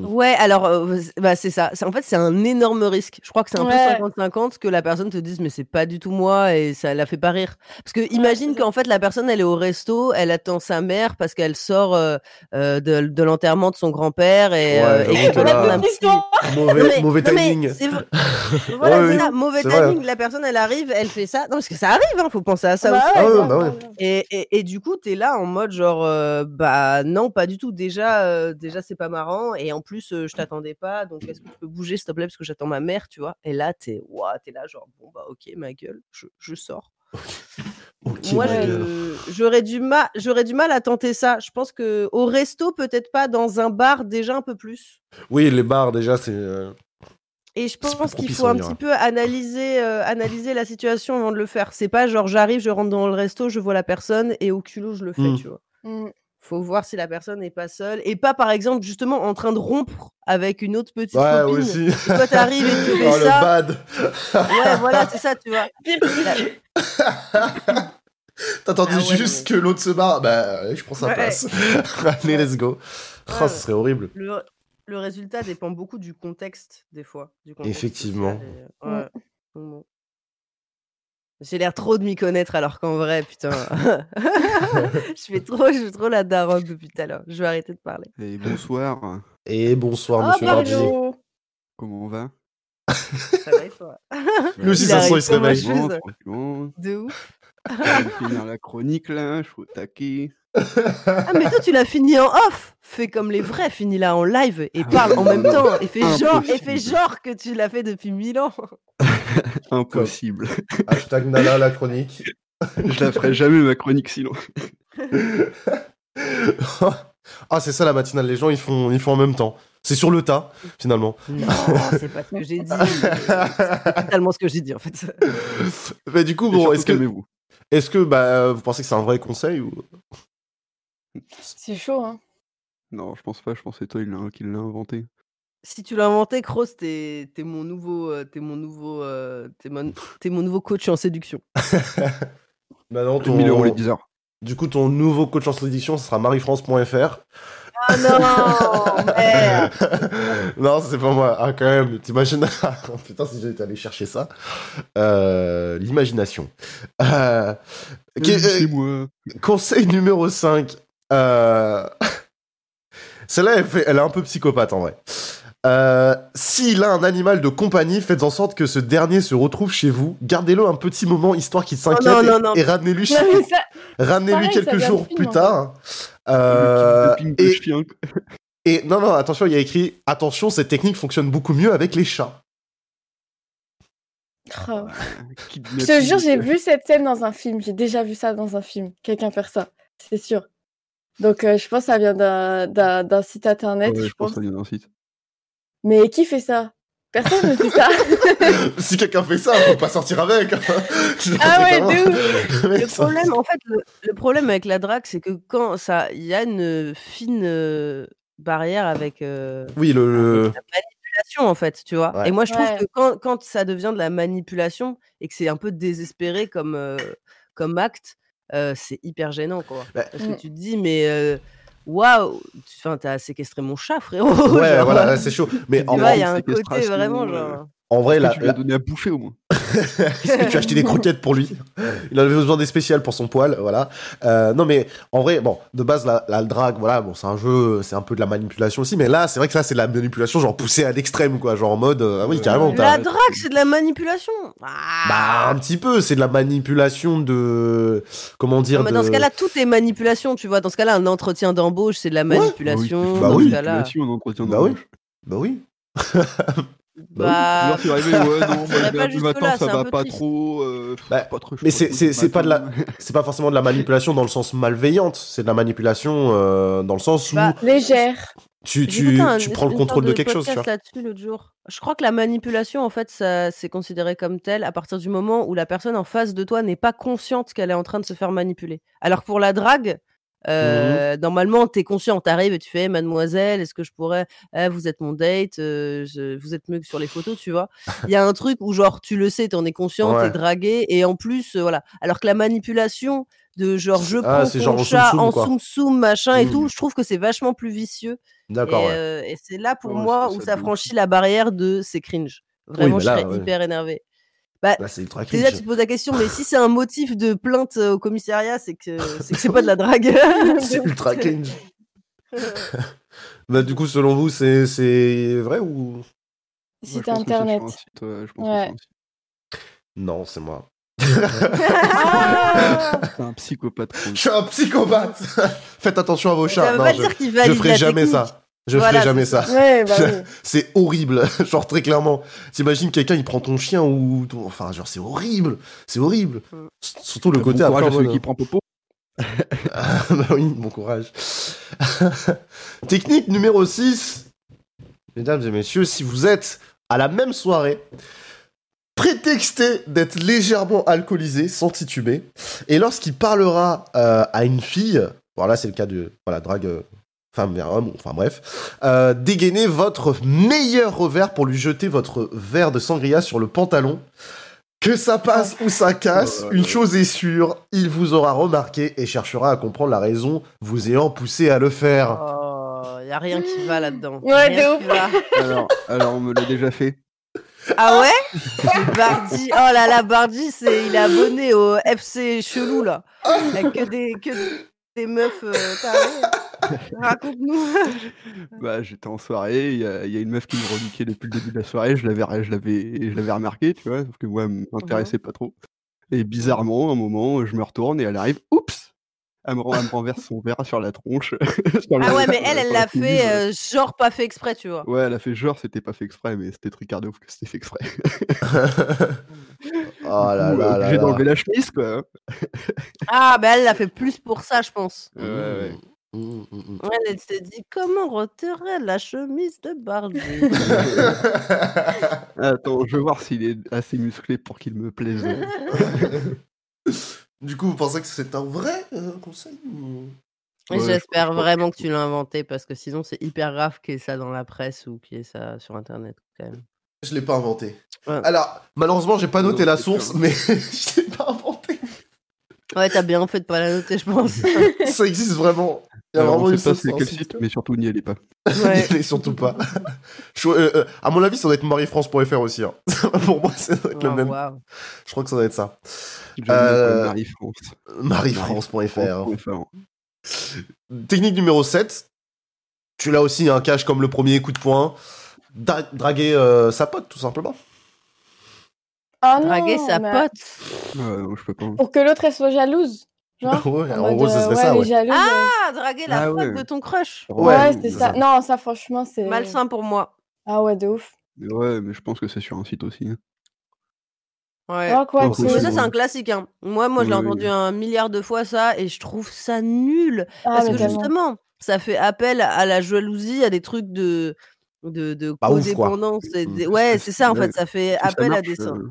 Ouais, alors, heu, c bah, c'est ça. C'est en fait, c'est un énorme risque. Je crois que c'est un Ouais. peu 50-50 que la personne te dise: «Mais c'est pas du tout moi» et ça la fait pas rire. Parce que imagine qu'en fait, la personne, elle est au resto, elle attend sa mère parce qu'elle sort, heu heu, de de l'enterrement de son grand-père et Ouais, et que là- petit. *laughs* Mauvais, Non, mais- mauvais non, mais timing. c'est vrai. *laughs* Voilà, Ouais, c'est oui, ça, mauvais c'est vrai. timing. La personne, elle arrive, elle fait ça. Non, parce que ça arrive, hein, faut penser à ça Bah aussi. Ah. Et, et, et du coup, tu es là en mode genre, euh, bah non, pas du tout. Déjà, euh, déjà c'est pas marrant. Et en plus, euh, je t'attendais pas. Donc, est-ce que tu peux bouger, s'il te plaît, parce que j'attends ma mère, tu vois? Et là, t'es ouah, t'es là, genre, bon, bah ok, ma gueule, je, je sors. *laughs* Moi, j'aurais du, mal, j'aurais du mal à tenter ça. Je pense que au resto, peut-être pas. Dans un bar, déjà un peu plus. Oui, les bars, déjà, c'est. euh, Et je pense qu'il faut un petit peu analyser, euh, analyser la situation avant de le faire. C'est pas genre j'arrive, je rentre dans le resto, je vois la personne et au culot je le fais, Mm. tu vois? Mm. Faut voir si la personne n'est pas seule et pas par exemple justement en train de rompre avec une autre petite Ouais, copine. aussi. Et toi t'arrives et tu *laughs* fais Oh, le ça. bad. Ouais, voilà, c'est ça, tu vois. *laughs* T'attendais Ah ouais, juste que l'autre se barre? Bah, je prends sa Ouais. place. *laughs* Allez, let's go. Oh, Ouais, ce serait horrible. Le, le résultat dépend beaucoup du contexte, des fois. Du contexte Effectivement. social et- ouais. Donc bon. J'ai l'air trop de m'y connaître alors qu'en vrai, putain. *laughs* je fais trop, je fais trop la daronne depuis tout à l'heure. Je vais arrêter de parler. Et bonsoir, Et bonsoir, Oh, monsieur Barbier. Mario. comment on va? Ça va et toi? Lui aussi, ça se sent, il se réveille. De ouf. Finir la chronique là, je suis au taquet. Ah, mais toi, tu l'as fini en off. Fais comme les vrais, finis là en live et Ah parle en même non, temps. Et fais genre, et fais genre que tu l'as fait depuis mille ans. *laughs* *laughs* Impossible. Hashtag Nala, la chronique. *laughs* je la ferai jamais ma chronique sinon. *laughs* ah, c'est ça la matinale. Les gens, ils font, ils font en même temps. C'est sur le tas, finalement. Non, c'est pas ce que j'ai dit. C'est totalement ce que j'ai dit en fait. Mais du coup, bon, est-ce que, calmez-vous. est-ce que bah, vous pensez que c'est un vrai conseil ou... C'est chaud, hein. Non, je pense pas, je pense que c'est toi qui l'a inventé. Si tu l'as inventé, Kroos, t'es mon nouveau, euh, t'es mon nouveau, euh, t'es mon, t'es mon nouveau coach en séduction. *laughs* Maintenant, Plus de 1000 euros les ton... 10 heures. Du coup, ton nouveau coach en séduction, ce sera mariefrance.fr. Ah non, merde. *laughs* non, c'est pas moi. Ah, quand même, t'imagines Oh, *laughs* Putain, si j'étais allé chercher ça. Euh, L'imagination. Euh, ok, Euh, euh, C'est moi. conseil numéro 5. Euh... Celle-là, elle, fait- elle est un peu psychopathe en vrai. Euh, S'il a un animal de compagnie, faites en sorte que ce dernier se retrouve chez vous. Gardez-le un petit moment histoire qu'il s'inquiète et- ramenez-lui chez ça, Ramenez-lui quelques jours film, plus tard. Euh, et, et non, non, attention, il y a écrit attention, cette technique fonctionne beaucoup mieux avec les chats. oh. Je Kidnapping. te jure, j'ai vu cette scène dans un film. J'ai déjà vu ça dans un film. Quelqu'un faire ça, c'est sûr. Donc, euh, je pense que ça vient d'un- site internet, Ouais, je je pense pense. que ça vient d'un site. Mais qui fait ça? Personne ne fait ça. *laughs* si quelqu'un fait ça, faut pas sortir avec. *laughs* hein. Ah ouais, de ouf. *laughs* Le problème, en fait, le, le problème avec la drague, c'est que quand ça, il y a une fine euh, barrière avec euh, Oui, le. le- la manipulation, en fait, tu vois. Ouais. Et moi, je trouve Ouais. que quand, quand ça devient de la manipulation et que c'est un peu désespéré comme, euh, comme acte, euh, c'est hyper gênant, quoi. Bah, Parce que Mm. tu te dis, mais euh, waouh, tu- t'as séquestré mon chat, frérot. *laughs* Ouais, genre, voilà, là, c'est chaud. Mais en vrai, il y a un côté vraiment euh, genre. En vrai, la, tu lui as la- donné à bouffer au moins *laughs* Est-ce que tu as acheté des croquettes pour lui Il avait besoin des spéciales pour son poil, voilà. Euh, non mais en vrai, bon, de base la, la drague, voilà, bon, c'est un jeu, c'est un peu de la manipulation aussi, mais là, c'est vrai que là, c'est de la manipulation genre poussée à l'extrême, quoi, genre en mode, euh, ah oui, carrément. La drague, c'est de la manipulation. Ah. Bah un petit peu, c'est de la manipulation de, comment dire, Non, mais de... dans ce cas-là, tout est manipulation, tu vois. Dans ce cas-là, un entretien d'embauche, c'est de la manipulation. Bah dans oui. ce cas-là, Manipulation, un entretien Bah oui. bah oui. *laughs* bah, Genre, tu es arrivé, ouais, non, *laughs* bah, ça un va pas trop. euh, Bah, pas trop mais c'est- pas de la- matin. *laughs* C'est pas forcément de la manipulation dans le sens malveillante, c'est de la manipulation euh, dans le sens où Bah, Légère. tu, J'ai tu, écouté un- tu prends le contrôle de quelque chose, tu vois. là-dessus l'autre jour. Je crois que la manipulation, en fait, ça c'est considéré comme tel à partir du moment où la personne en face de toi n'est pas consciente qu'elle est en train de se faire manipuler. Alors que pour la drague, Mmh normalement, tu es conscient, tu arrives et tu fais Mademoiselle, est-ce que je pourrais Eh, Vous êtes mon date, euh, je- vous êtes mieux que sur les photos, tu vois? Il y a un truc où, genre, tu le sais, tu en es conscient, Ouais. tu es dragué, et en plus, euh, voilà. Alors que la manipulation de genre, je Ah, prends c'est ton genre chat en quoi. soum-soum, machin et Mmh. tout, je trouve que c'est vachement plus vicieux. D'accord, et, ouais. et c'est là pour Ouais, moi où ça franchit la barrière de c'est cringe. Vraiment, je serais hyper énervée. Bah, Là, c'est ultra déjà, tu te poses la question, mais si c'est un motif de plainte euh, au commissariat, c'est que *laughs* c'est que c'est pas de la drague. *laughs* C'est ultra cringe. *laughs* bah, du coup, selon vous, c'est c'est vrai ou? Site sur internet. site, Ouais. Non, c'est moi. Ah un psychopathe. Je suis un psychopathe. Faites attention à vos chats. ça veut Non, pas je, dire qu'il je valide ferai la jamais technique. ça. Je Voilà, ferai jamais ça. Ouais, bah oui. *laughs* C'est horrible, *laughs* genre très clairement. T'imagines quelqu'un il prend ton chien ou ton- enfin genre c'est horrible, c'est horrible. Surtout le Bon côté courage après à celui qui prend popo. *laughs* Ah, bah oui, bon courage. Technique numéro 6. Mesdames et messieurs, si vous êtes à la même soirée, prétextez d'être légèrement alcoolisé sans tituber. Et lorsqu'il parlera euh, à une fille, Bon, là, c'est le cas de voilà, drague femme vers homme, enfin bref. Euh, dégainez votre meilleur revers pour lui jeter votre verre de sangria sur le pantalon. Que ça passe ou ça casse, Oh, une chose est sûre, il vous aura remarqué et cherchera à comprendre la raison vous ayant poussé à le faire. Oh, y a rien qui va là-dedans. Ouais, de ouf. Alors, alors, on me l'a déjà fait. Ah ouais? Bardi, oh là là, Bardi, c'est, il est abonné au FC chelou là. Il a que des, que des meufs euh, tarées. Raconte-nous. *laughs* Bah, j'étais en soirée, il y, a il y a une meuf qui me reliquait depuis le début de la soirée, je l'avais, je l'avais, je l'avais remarqué, tu vois, sauf que moi, elle m'intéressait pas trop. Et bizarrement, à un moment, je me retourne et elle arrive, oups Elle me, ren- elle me renverse son verre sur la tronche. *laughs* sur Ah la- ouais, mais elle, elle la fait euh, genre pas fait exprès, tu vois. Ouais, elle a fait genre, c'était pas fait exprès, mais c'était truc de ouf que c'était fait exprès. *laughs* oh là là euh, là J'ai d'enlever la chemise, quoi. hein. Ah, bah elle l'a fait plus pour ça, je pense. Ouais, ouais. Mmh, mmh, mmh. Elle, elle s'est dit comment retirer la chemise de Bardi *laughs* Attends, je veux voir s'il est assez musclé pour qu'il me plaise. Du coup, vous pensez que c'est un vrai euh, conseil ou- Ouais, je J'espère vraiment que tu l'as inventé parce que sinon c'est hyper grave qu'il y ait ça dans la presse ou qu'il y ait ça sur internet quand même. Je l'ai pas inventé. Ouais. Alors, malheureusement, j'ai pas Non, noté la source, mais *laughs* je l'ai pas inventé. Ouais, t'as bien fait de pas la noter, je pense. *laughs* Ça existe vraiment. Il y a Alors, vraiment on une sait pas source c'est quel site. mais surtout n'y allez pas. Ouais. *laughs* Et surtout pas. Je- euh, euh, à mon avis, ça doit être mariefrance.fr aussi. hein. *laughs* Pour moi, ça doit être le Oh, même. Je crois que ça doit être ça. Euh, Marie-France. Mariefrance.fr. hein. Marie-France.fr. Technique numéro 7. Tu l'as aussi, un cache comme le premier coup de poing. Dra- draguer euh, sa pote, tout simplement. Ah non, Draguer sa mais pote. Ouais, non, je peux pas. Pour que l'autre elle soit jalouse. Genre, ouais, en gros, ce euh, serait ouais, ça, ouais. Ah, draguer la Ah pote de ton crush. ouais. C'est ça. ça. Non, ça franchement, c'est. Malsain pour moi. Ah ouais, de ouf. Ouais, mais je pense que c'est sur un site aussi. hein. Ouais. Oh, quoi Oh, Mais ça, c'est un classique. Hein. Moi, moi je l'ai Oui, entendu oui. un milliard de fois, ça, et je trouve ça nul. Ah, Parce que tellement. justement, ça fait appel à la jalousie, à des trucs de, de, ouf, codépendance. et des- Mm. Ouais, c'est ça, en fait. Ça fait ça appel à des seins. euh,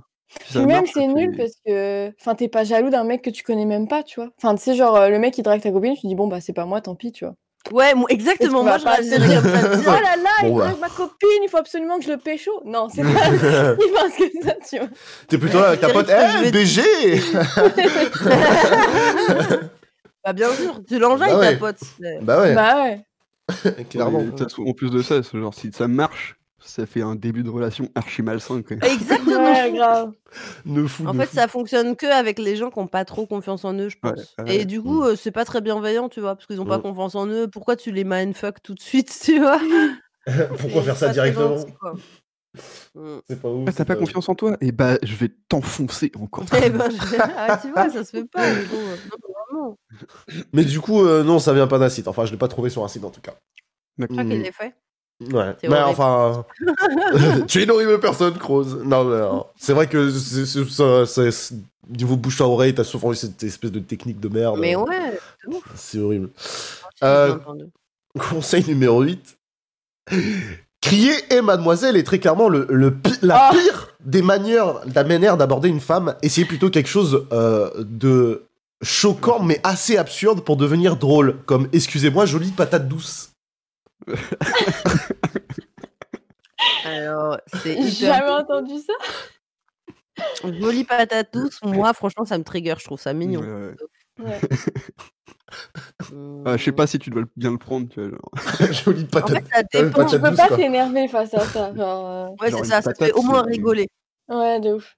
Puis même, c'est nul parce que. Enfin, t'es pas jaloux d'un mec que tu connais même pas, tu vois. Enfin, tu sais, genre, euh, le mec il drague ta copine, tu dis, bon, bah, c'est pas moi, tant pis, tu vois. Ouais, exactement. Moi, je pas dire- comme ça. *laughs* Oh là là, il Bon, bah. drague ma copine, il faut absolument que je le pécho. Non, c'est pas. *laughs* il pense que ça, tu vois. T'es plutôt là avec ta pote. Eh, BG *laughs* Bah, bien sûr, tu l'enjailles, Bah ouais. ta pote. Bah ouais, Bah ouais. clairement. Ouais, en plus de ça, genre, si ça marche, ça fait un début de relation archi malsain. Exactement. Ouais, grave. Ne fou, En ne fait, fou. ça fonctionne que avec les gens qui n'ont pas trop confiance en eux, je pense. ouais. Et du coup, euh, c'est pas très bienveillant, tu vois, parce qu'ils n'ont pas Mm. confiance en eux. Pourquoi tu les mindfuck tout de suite, *laughs* tu vois? *laughs* Pourquoi Et faire ça directement? Mm. C'est pas ouf. Ah, t'as pas confiance en toi? Eh bah, je vais t'enfoncer encore. Eh ben, je- ah, tu vois, ça se fait pas. mais bon, euh, non. Mais du coup, euh, non, ça vient pas d'un site. Enfin, je l'ai pas trouvé sur un site en tout cas. Je crois Mm. qu'il l'ait fait. Ouais. C'est Mais horrible. enfin, *laughs* tu es une horrible personne, Croze. Non, mais non. c'est vrai que c'est, c'est- ça- c'est- niveau bouche à oreille, t'as souvent eu cette espèce de technique de merde. Mais ouais, c'est. C'est horrible. j'ai Euh. Conseil numéro 8. Crier et mademoiselle est très clairement le, le pi- la Ah. pire des manières, la manière d'aborder une femme. Essayez plutôt quelque chose euh, de choquant mais assez absurde pour devenir drôle. Comme excusez-moi, jolie patate douce. *laughs* Alors, c'est hyper jamais entendu ça. jolie patate douce. Moi, franchement, ça me trigger. Je trouve ça mignon. Ouais. Ouais. Ah, je sais pas si tu dois bien le prendre. Tu vois, genre. *laughs* *laughs* jolie En patate. fait, ça Euh, dépend. patate Tu peux douce, pas quoi. t'énerver face à ça. Genre, Ouais, c'est ça. Ça te fait au moins rigoler. euh, Ouais, de ouf.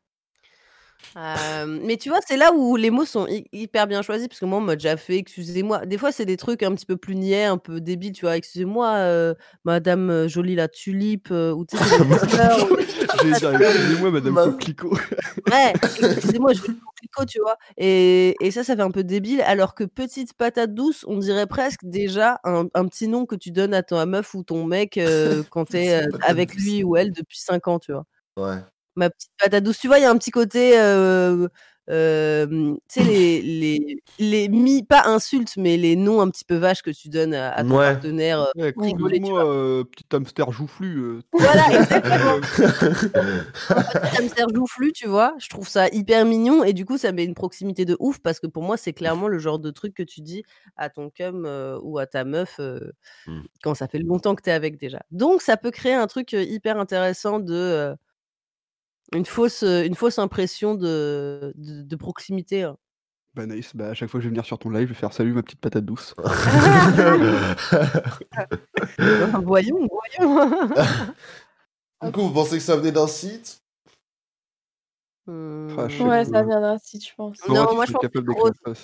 Euh, mais tu vois, c'est là où les mots sont hy- hyper bien choisis, parce que moi, on m'a déjà fait, excusez-moi. Des fois, c'est des trucs un petit peu plus niais, un peu débiles, tu vois. Excusez-moi, euh, Madame euh, Jolie la tulipe, euh, ou tu sais, c'est des fleurs, ou J'ai dit, excusez-moi, madame Ma- Coquelicot. *laughs* Ouais, excusez-moi, je veux le coquelicot, tu vois. Et, et ça, ça fait un peu débile, alors que petite patate douce, on dirait presque déjà un, un petit nom que tu donnes à ta meuf ou ton mec euh, quand *laughs* t'es Petite euh, patate avec douce. lui ou elle depuis 5 ans, tu vois. Ouais. Ma petite patate douce, tu vois, il y a un petit côté euh, euh, tu sais, les, les, les mi, pas insultes, mais les noms un petit peu vaches que tu donnes à, à ton Ouais. partenaire. euh, Ouais, rigoler, tu moi euh, petit hamster joufflu. euh, Voilà, *laughs* exactement. hamster joufflu, tu vois. Je trouve ça hyper mignon et du coup, ça met une proximité de ouf parce que pour moi, c'est clairement le genre de truc que tu dis à ton cum euh, ou à ta meuf euh, Mm. quand ça fait longtemps que tu es avec déjà. Donc, ça peut créer un truc hyper intéressant de. Une, fausse, une fausse impression de, de, de proximité. hein. Bah nice, bah à chaque fois que je vais venir sur ton live, je vais faire salut ma petite patate douce. *laughs* voyons, voyons. *laughs* du coup, vous pensez que ça venait d'un site? Ah, sais Ouais, ça vient d'un site, je pense. Non, moi, je pense trop- ça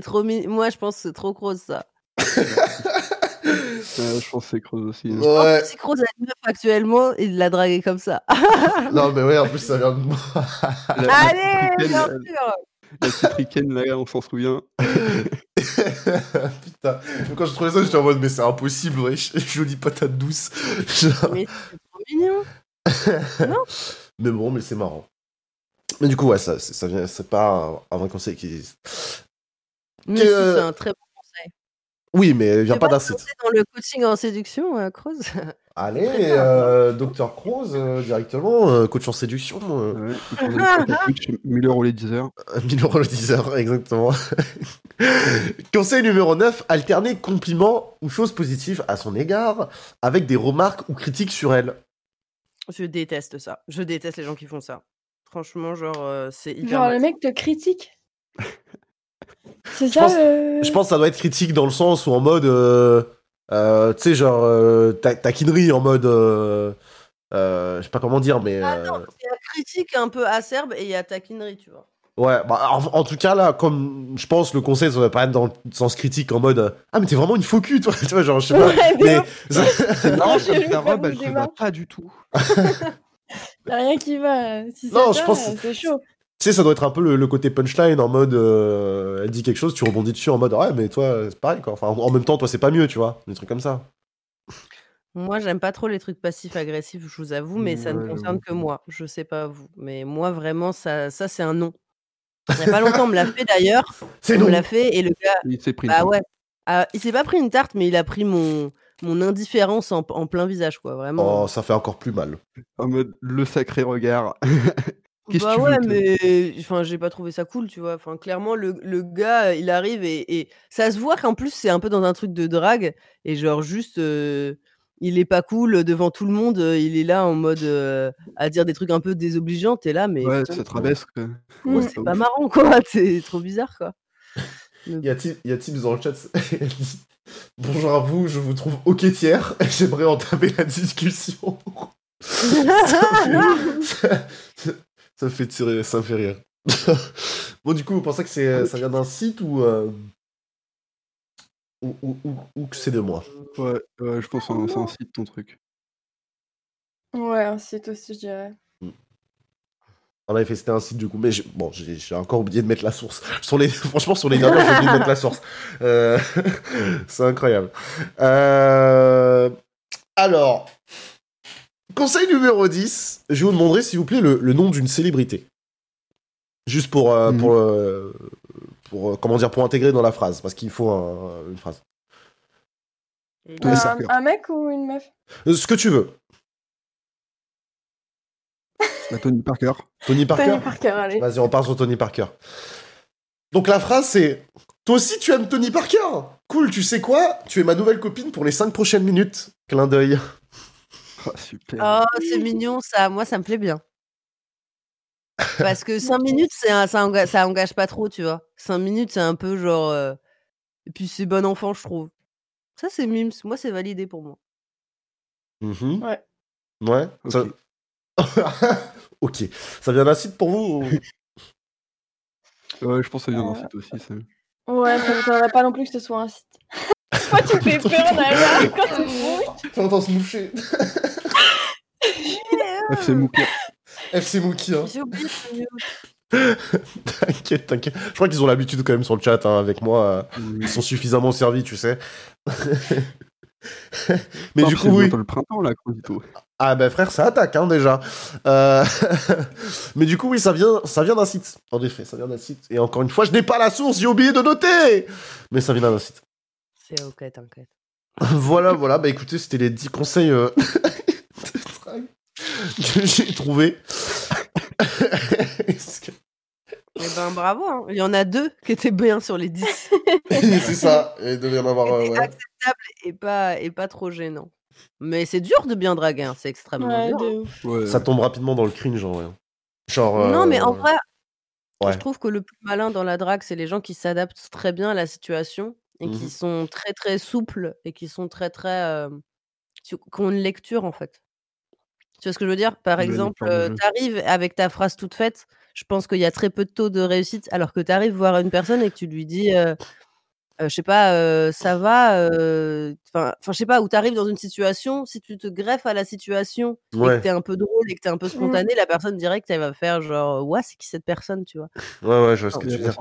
trop mi- Moi, je pense que c'est trop Croz, ça. *laughs* Ouais, je pense que c'est creuse aussi. hein. Ouais. Si Croz a une meuf actuellement, il l'a dragué comme ça. *laughs* non, mais ouais, en plus, ça vient de moi. La, Allez, bien sûr. la petite ricaine, là, on s'en souvient. *laughs* Putain. Quand je trouvais ça, j'étais en mode, mais c'est impossible, ouais. Jolie patate douce. Genre- Mais c'est trop mignon. *laughs* mais bon, mais c'est marrant. Mais du coup, ouais, ça, ça vient, c'est pas un, un vrai conseil qui existe. Mais si, c'est un très bon. Oui, mais elle vient Tu pas d'un site. dans le coaching en séduction, euh, Croz. *laughs* Allez, euh, Dr. Croze, euh, directement, euh, coach en séduction. euh, Ouais, il faut faire des trucs chez Miller ou les 10 heures. 1000 euros le 10 heures, exactement. *laughs* Conseil numéro 9, alterner compliments ou choses positives à son égard avec des remarques ou critiques sur elle. Je déteste ça. Je déteste les gens qui font ça. Franchement, genre, euh, c'est hyper. Genre, le mec te critique? *laughs* C'est Je ça pense- le. Je pense que ça doit être critique dans le sens où en mode, euh, euh, tu sais, genre, euh, ta- taquinerie en mode, euh, euh, je sais pas comment dire, mais... Ah euh, non, il y a critique un peu acerbe et il y a taquinerie, tu vois. Ouais, bah, en, en tout cas, là, comme je pense, le conseil, ça va pas être dans le sens critique en mode, euh, ah, mais t'es vraiment une faux cul, toi, *laughs* tu vois, genre, je sais pas. Ouais, mais *laughs* C'est marrant, ta robe, elle te va pas du tout. *laughs* y a rien qui va. Si Non, je pense- c'est chaud. Tu sais, ça doit être un peu le, le côté punchline en mode, euh, elle dit quelque chose, tu rebondis dessus en mode, ouais, mais toi, c'est pareil, quoi. Enfin, en, en même temps, toi, c'est pas mieux, tu vois, des trucs comme ça. Moi, j'aime pas trop les trucs passifs-agressifs, je vous avoue, mais ça ne Ouais, concerne que moi. Je sais pas vous. Mais moi, vraiment, ça, ça c'est un non. Il y a pas longtemps, on me l'a fait d'ailleurs. *laughs* C'est On non. me l'a fait et le gars, Il s'est pris une bah tarte. ouais. Ah, il s'est pas pris une tarte, mais il a pris mon, mon indifférence en, en plein visage, quoi. Vraiment. Oh, ça fait encore plus mal. En mode le sacré regard. *laughs* qu'est-ce que bah tu ouais, mais enfin, j'ai pas trouvé ça cool, tu vois. Enfin, clairement, le, le gars, il arrive et, et ça se voit qu'en plus, c'est un peu dans un truc de drague. Et genre, juste, euh, il est pas cool devant tout le monde. euh, Il est là en mode euh, à dire des trucs un peu désobligeants. T'es là, mais. Ouais, putain, ça te rabaisse. quoi. gros, Mm. c'est pas marrant, quoi. *laughs* C'est trop bizarre, quoi. Il y a Tim dans le chat, *laughs* elle dit, bonjour à vous, je vous trouve ok tiers, *laughs* j'aimerais entamer la discussion. ça, ça me fait tirer, ça me fait rire. *laughs* bon, du coup, vous pensez que c'est, ça vient d'un site ou, euh, ou, ou, ou- ou que c'est de moi? Ouais, ouais, je pense que c'est un- c'est un site ton truc. Ouais, un site aussi, je dirais. En effet, c'était un site du coup, mais j'ai- bon, j'ai j'ai encore oublié de mettre la source. *laughs* Sur les, franchement, sur les dernières, j'ai oublié de mettre la source. Euh, *laughs* c'est incroyable. Euh, alors, conseil numéro 10, je vous demanderai s'il vous plaît le, le nom d'une célébrité. Juste pour, euh, pour, euh, pour, euh, comment dire, pour intégrer dans la phrase, parce qu'il faut un- une phrase. Un, mec ou une meuf? Ce que tu veux. La Tony Parker. Tony Parker Tony Parker, allez. Vas-y, on part sur Tony Parker. Donc la phrase c'est Toi aussi tu aimes Tony Parker Cool, tu sais quoi? Tu es ma nouvelle copine pour les 5 prochaines minutes. Clin d'œil. Ah, super. Oh, c'est mignon ça. Moi, ça me plaît bien. Parce que 5 minutes, c'est un- ça, enga- ça engage pas trop, tu vois. 5 minutes, c'est un peu genre. euh, Et puis, c'est bon enfant, je trouve. Ça, c'est mimes. Moi, c'est validé pour moi. Mhm. Ouais. Ouais. Ok. Ça... *laughs* ok. Ça vient d'un site pour vous ou- *laughs* Ouais, je pense que ça vient d'un Euh, site aussi. Ça. Ouais, ça m'étonnerait pas non plus que ce soit un site. *laughs* Toi, tu me fais peur, Naya, quand tu bouges. T'entends se moucher. FC Moukir. *laughs* FC Mookie, hein. J'ai oublié. *laughs* T'inquiète, t'inquiète. Je crois qu'ils ont l'habitude quand même sur le chat hein, avec moi. euh, Ils sont suffisamment servis, tu sais. *laughs* Mais du coup, oui. le printemps là, Crozito. Ah ben frère, ça attaque hein, déjà. Euh, Mais du coup, oui, ça vient, ça vient d'un site. En effet, ça vient d'un site. Et encore une fois, je n'ai pas la source, j'ai oublié de noter. Mais ça vient d'un site. C'est ok, t'inquiète. voilà, voilà. Bah écoutez, c'était les 10 conseils euh, que *laughs* j'ai *laughs* que- Eh ben bravo, hein. il y en a deux qui étaient bien sur les 10 *laughs* C'est ça. Il devait y en avoir. euh, ouais. acceptable et pas, et pas trop gênant. Mais c'est dur de bien draguer, hein, c'est extrêmement Ouais, dur. hein. de. Ouais. Ça tombe rapidement dans le cringe en vrai. Genre. Non, mais en euh, vrai, ouais. je trouve que le plus malin dans la drague, c'est les gens qui s'adaptent très bien à la situation et qui Mhm. sont très très souples et qui sont très très. euh, qui ont une lecture en fait. Tu vois ce que je veux dire? Par exemple, de euh, jeu. t'arrives avec ta phrase toute faite, je pense qu'il y a très peu de taux de réussite, alors que t'arrives voir une personne et que tu lui dis. euh, euh, je sais pas, euh, ça va, euh, enfin, enfin, je sais pas, où t'arrives dans une situation, si tu te greffes à la situation et que t'es un peu drôle et que t'es un peu spontané, la personne direct, elle va faire genre, ouais, c'est qui cette personne, tu vois? Ouais, ouais, je vois ce que tu veux dire.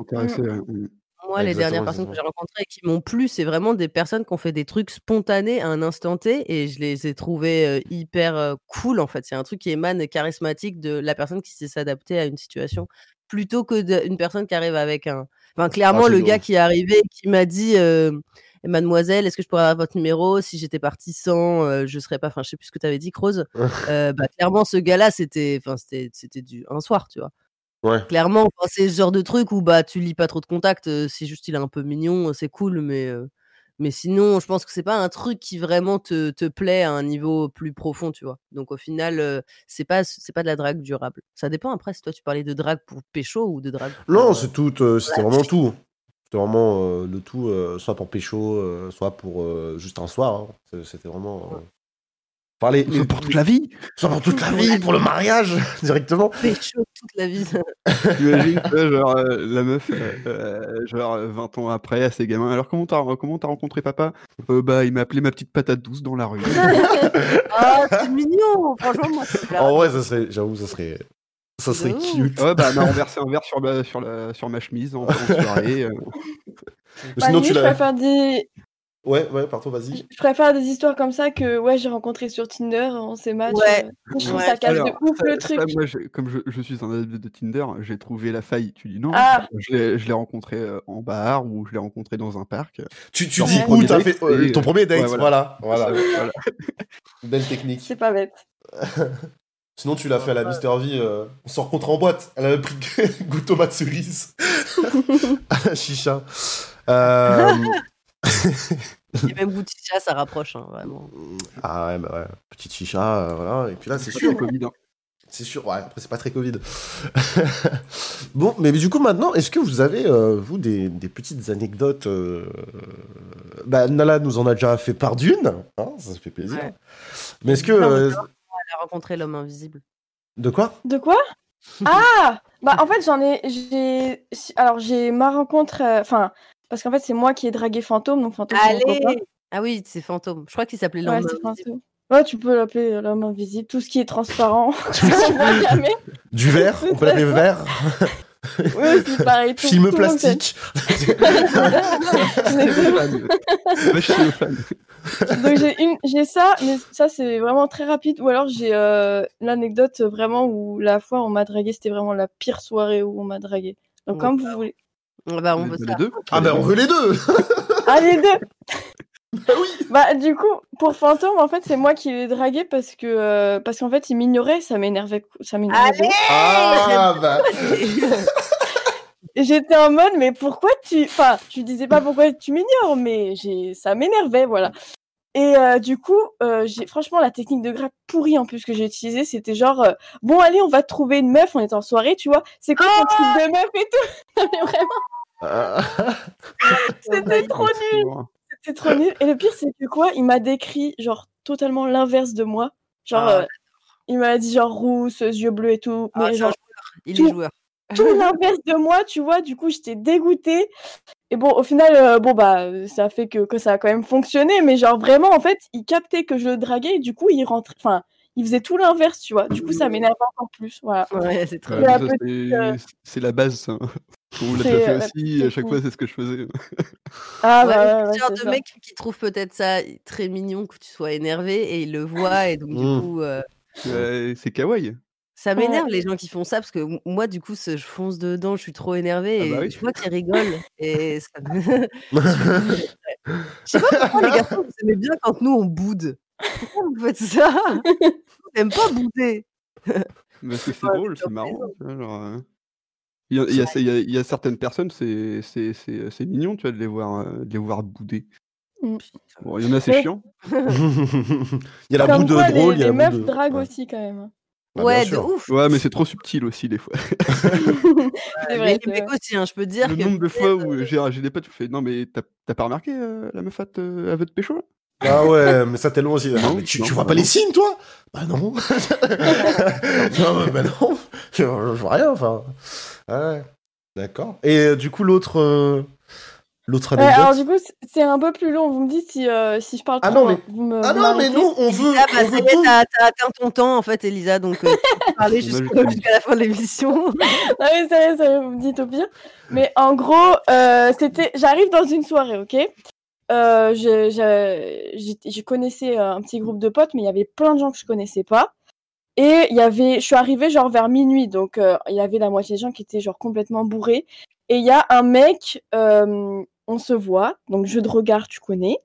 Moi, les dernières personnes que j'ai rencontrées et qui m'ont plu, c'est vraiment des personnes qui ont fait des trucs spontanés à un instant T et je les ai trouvées euh, hyper euh, cool en fait. C'est un truc qui émane charismatique de la personne qui sait s'adapter à une situation plutôt que d'une personne qui arrive avec un. Enfin, clairement, Ah, c'est le gars qui est arrivé, qui m'a dit euh, Mademoiselle, est-ce que je pourrais avoir votre numéro? Si j'étais parti sans, euh, je serais pas. Enfin, je sais plus ce que tu avais dit, Croze. *laughs* Bah, clairement, ce gars-là, c'était enfin, c'était c'était du un soir, tu vois. Ouais. Clairement, enfin, c'est ce genre de truc où bah tu lis pas trop de contacts, euh, c'est juste il est un peu mignon, c'est cool, mais euh, mais sinon, je pense que c'est pas un truc qui vraiment te, te plaît à un niveau plus profond, tu vois? Donc au final, euh, c'est pas c'est pas de la drague durable. Ça dépend après si toi tu parlais de drague pour pécho ou de drague. pour, Non, c'est tout. C'était vraiment tout. C'était vraiment le tout, soit pour pécho, soit pour juste un soir. hein. C'était vraiment. Enfin, les- les- Ça pour toute la vie. soit pour *laughs* toute la vie, *laughs* pour le mariage, directement. pécho toute la vie. Vois, genre, euh, la meuf, euh, euh, genre, euh, 20 ans après, à ses gamins. Alors, comment t'as comment t'as rencontré papa? Euh, Bah, il m'a appelé ma petite patate douce dans la rue. *laughs* Ah, c'est mignon, franchement, moi, ça. En vrai, ça serait, j'avoue, ça serait, ça serait cute. ouais, bah, elle m'a renversé un verre sur ma, sur la, sur ma chemise en, en soirée. euh. Bah, Sinon, limite, tu je préfère des, Ouais, ouais, pardon, vas-y. je préfère des histoires comme ça que ouais j'ai rencontré sur Tinder, on s'est match. Ouais. euh, je trouve Ouais. ça casse Alors, de ouf ça- le ça, truc. moi, je- comme je, je suis un adepte de Tinder, j'ai trouvé la faille. Tu dis non. Ah. Je l'ai rencontré euh, en bar ou je l'ai rencontré dans un parc. Tu, tu Genre dis où t'as fait euh, ton premier date, Ouais, voilà. voilà. *laughs* Voilà. *laughs* Belle technique. C'est pas bête. *laughs* Sinon, tu l'as fait à la Mister V. euh, on s'est rencontrés en boîte. Elle avait pris goût tomate cerise. à la chicha. Euh, Et même Bouticha, ça rapproche, hein, vraiment. Ah ouais, bah ouais. Petite chicha, euh, voilà. Et puis là, c'est sûr. Covid. hein. C'est sûr, ouais, après c'est pas très Covid. *laughs* bon, mais du coup maintenant, est-ce que vous avez, euh, vous, des, des petites anecdotes euh, Bah, Nala nous en a déjà fait part d'une, hein, ça se fait plaisir. Ouais. Mais est-ce que... Non, euh, Elle a rencontré l'homme invisible. de quoi? De quoi? *laughs* Ah Bah en fait j'en ai j'ai alors j'ai ma rencontre euh, enfin parce qu'en fait c'est moi qui ai dragué Fantôme donc Fantôme. Allez Ah oui, c'est fantôme. Je crois qu'il s'appelait Ouais, l'homme c'est invisible. Fantôme. Ouais, tu peux l'appeler euh, l'homme invisible, tout ce qui est transparent. *laughs* *laughs* Du verre On peut l'appeler verre *laughs* Ouais, c'est pareil. tout- Film tout plastique. Donc j'ai une, j'ai ça, mais ça c'est vraiment très rapide. Ou alors j'ai euh, l'anecdote vraiment où la fois on m'a dragué, c'était vraiment la pire soirée où on m'a dragué. Donc comme vous voulez. Ah bah, on veut Les ça. deux Ah ben on veut les *laughs* deux Ah les deux. *laughs* Bah oui Bah du coup pour Fantôme en fait c'est moi qui l'ai dragué parce que euh, parce qu'en fait il m'ignorait, ça m'énervait, ça m'énervait. Allez Ah bah *laughs* j'étais en mode mais pourquoi tu, enfin tu disais pas pourquoi tu m'ignores, mais j'ai, ça m'énervait voilà. Et euh, du coup, euh, j'ai franchement la technique de drague pourrie en plus que j'ai utilisée, c'était genre euh, bon allez on va trouver une meuf, on est en soirée, tu vois, c'est quoi ton truc de meuf et tout. *laughs* Mais vraiment, Ah, c'était trop nul, c'était trop nul. Et le pire c'est que quoi, il m'a décrit genre totalement l'inverse de moi, genre Ah. il m'a dit genre rousse, yeux bleus et tout, Ah, mais genre joueur. Il tout- est joueur. Tout *laughs* l'inverse de moi, tu vois. Du coup, j'étais dégoûtée. Et bon, au final, euh, bon bah, ça fait que, que ça a quand même fonctionné. Mais genre vraiment, en fait, il captait que je le draguais. Et du coup, il rentrait. Enfin, il faisait tout l'inverse, tu vois. Du coup, ça m'énervait encore plus. Voilà. Ouais, c'est très Ouais, c'est- euh, C'est la base, ça. *laughs* On l'a C'est, déjà fait euh, aussi, à chaque fois, c'est ce que je faisais. *laughs* Ah Ouais, bah ouais, genre de ça. mec qui trouve peut-être ça très mignon que tu sois énervé et il le voit et donc du Mm. coup euh, c'est kawaii. Ça Ouais. m'énerve les gens qui font ça parce que moi du coup je fonce dedans, je suis trop énervée Ah et bah oui. je vois qu'ils rigolent et ça me... *laughs* *laughs* je sais pas pourquoi les *laughs* garçons vous aimez bien quand nous on boude. Pourquoi vous faites ça? On n'aime pas bouder. Parce que c'est Ouais, drôle, c'est c'est marrant. genre, euh, Il y, a, il y a- il y a- il y a certaines personnes, c'est c'est- c'est- c'est mignon, tu vois, de les voir, euh, de les voir bouder. Mm. Bon, il y en a, c'est chiant. il y a la Comme boule de quoi, drôle, les, il y a les la meufs draguent Ouais. aussi quand même. Bah, ouais, de ouf. Ouais, mais c'est trop subtil aussi, des fois. *laughs* *laughs* c'est vrai, les aussi, hein, je peux te dire Le que nombre de fois où j'ai j'ai des potes, tu fais Non, mais t'as t'as pas remarqué euh, la meuf à te- à votre pécho là? Ah ouais, mais ça tellement aussi. Non, mais tu, non, tu vois bah pas les signes, toi? Bah non. *laughs* non, bah non. Je, je vois rien, enfin. Ouais. D'accord. Et euh, du coup, l'autre... euh, L'autre Ouais, anecdote alors du coup, c'est- un peu plus long. Vous me dites si, euh, si je parle Ah trop. non, mais-. Vous me, Ah vous non, mais nous, on veut... Ah bah on veut tout. t'as t'as atteint ton temps en fait, Elisa, donc euh, tu parler *laughs* jusqu'à la fin de l'émission. *laughs* Non mais ça, ça vous me dites au pire. Mais en gros, euh, c'était, j'arrive dans une soirée, ok? Euh, je, je, j'étais- je connaissais euh, un petit groupe de potes, mais il y avait plein de gens que je connaissais pas. Et il y avait, je suis arrivée genre vers minuit, donc euh, il y avait la moitié des gens qui étaient genre complètement bourrés. Et il y a un mec, euh, on se voit, donc jeu de regard, tu connais.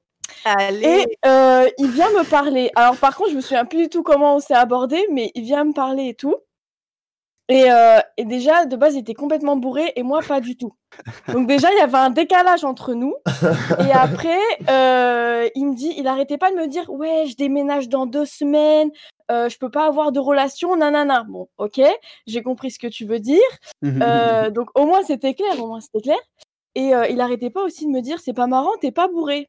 Allez. Et euh, il vient me parler. Alors par contre, je me souviens plus du tout comment on s'est abordé, mais il vient me parler et tout. Et, euh, et déjà, de base, il était complètement bourré et moi, pas du tout. Donc déjà, il y avait un décalage entre nous. Et après, euh, il me dit, il arrêtait pas de me dire, ouais, je déménage dans deux semaines, euh, je peux pas avoir de relation, nanana. Bon, ok, j'ai compris ce que tu veux dire. Euh, donc au moins c'était clair, au moins c'était clair. Et euh, il arrêtait pas aussi de me dire c'est pas marrant, t'es pas bourré.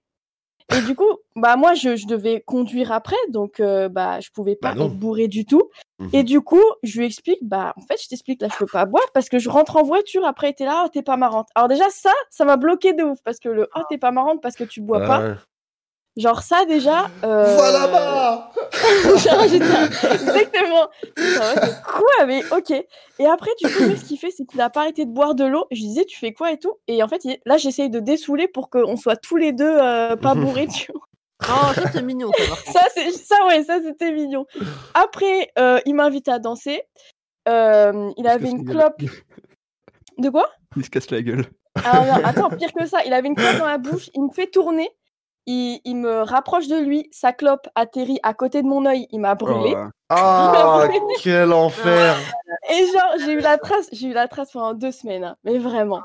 Et du coup, bah moi je, je devais conduire après, donc euh, bah je pouvais pas Bah être bourré du tout. Mhm. Et du coup, je lui explique bah en fait je t'explique là je peux pas boire parce que je rentre en voiture après t'es là oh, t'es pas marrante. Alors déjà ça ça m'a bloqué de ouf parce que le oh t'es pas marrante parce que tu bois Ah pas. ouais. Genre ça déjà. Euh... Voilà *laughs* j'étais- Exactement. Quoi Mais ok. Et après, du coup, ce qu'il fait, c'est qu'il a pas arrêté de boire de l'eau. Je lui disais, tu fais quoi et tout? Et en fait, il- là, j'essaye de dessouler pour qu'on soit tous les deux euh, pas *laughs* bourrés, tu vois. Oh, ça c'est mignon, ça. c'est ça, ouais, ça, c'était mignon. Après, euh, il m'invite à danser. Euh, il avait une clope. De quoi? Il se casse la gueule. Alors, non, attends, pire que ça, il avait une clope dans la bouche, il me fait tourner, il, il me rapproche de lui, sa clope atterrit à côté de mon œil, il m'a brûlé. Oh, Ah, *laughs* quel enfer Et genre, j'ai eu la trace, j'ai eu la trace pendant deux semaines, hein, mais vraiment.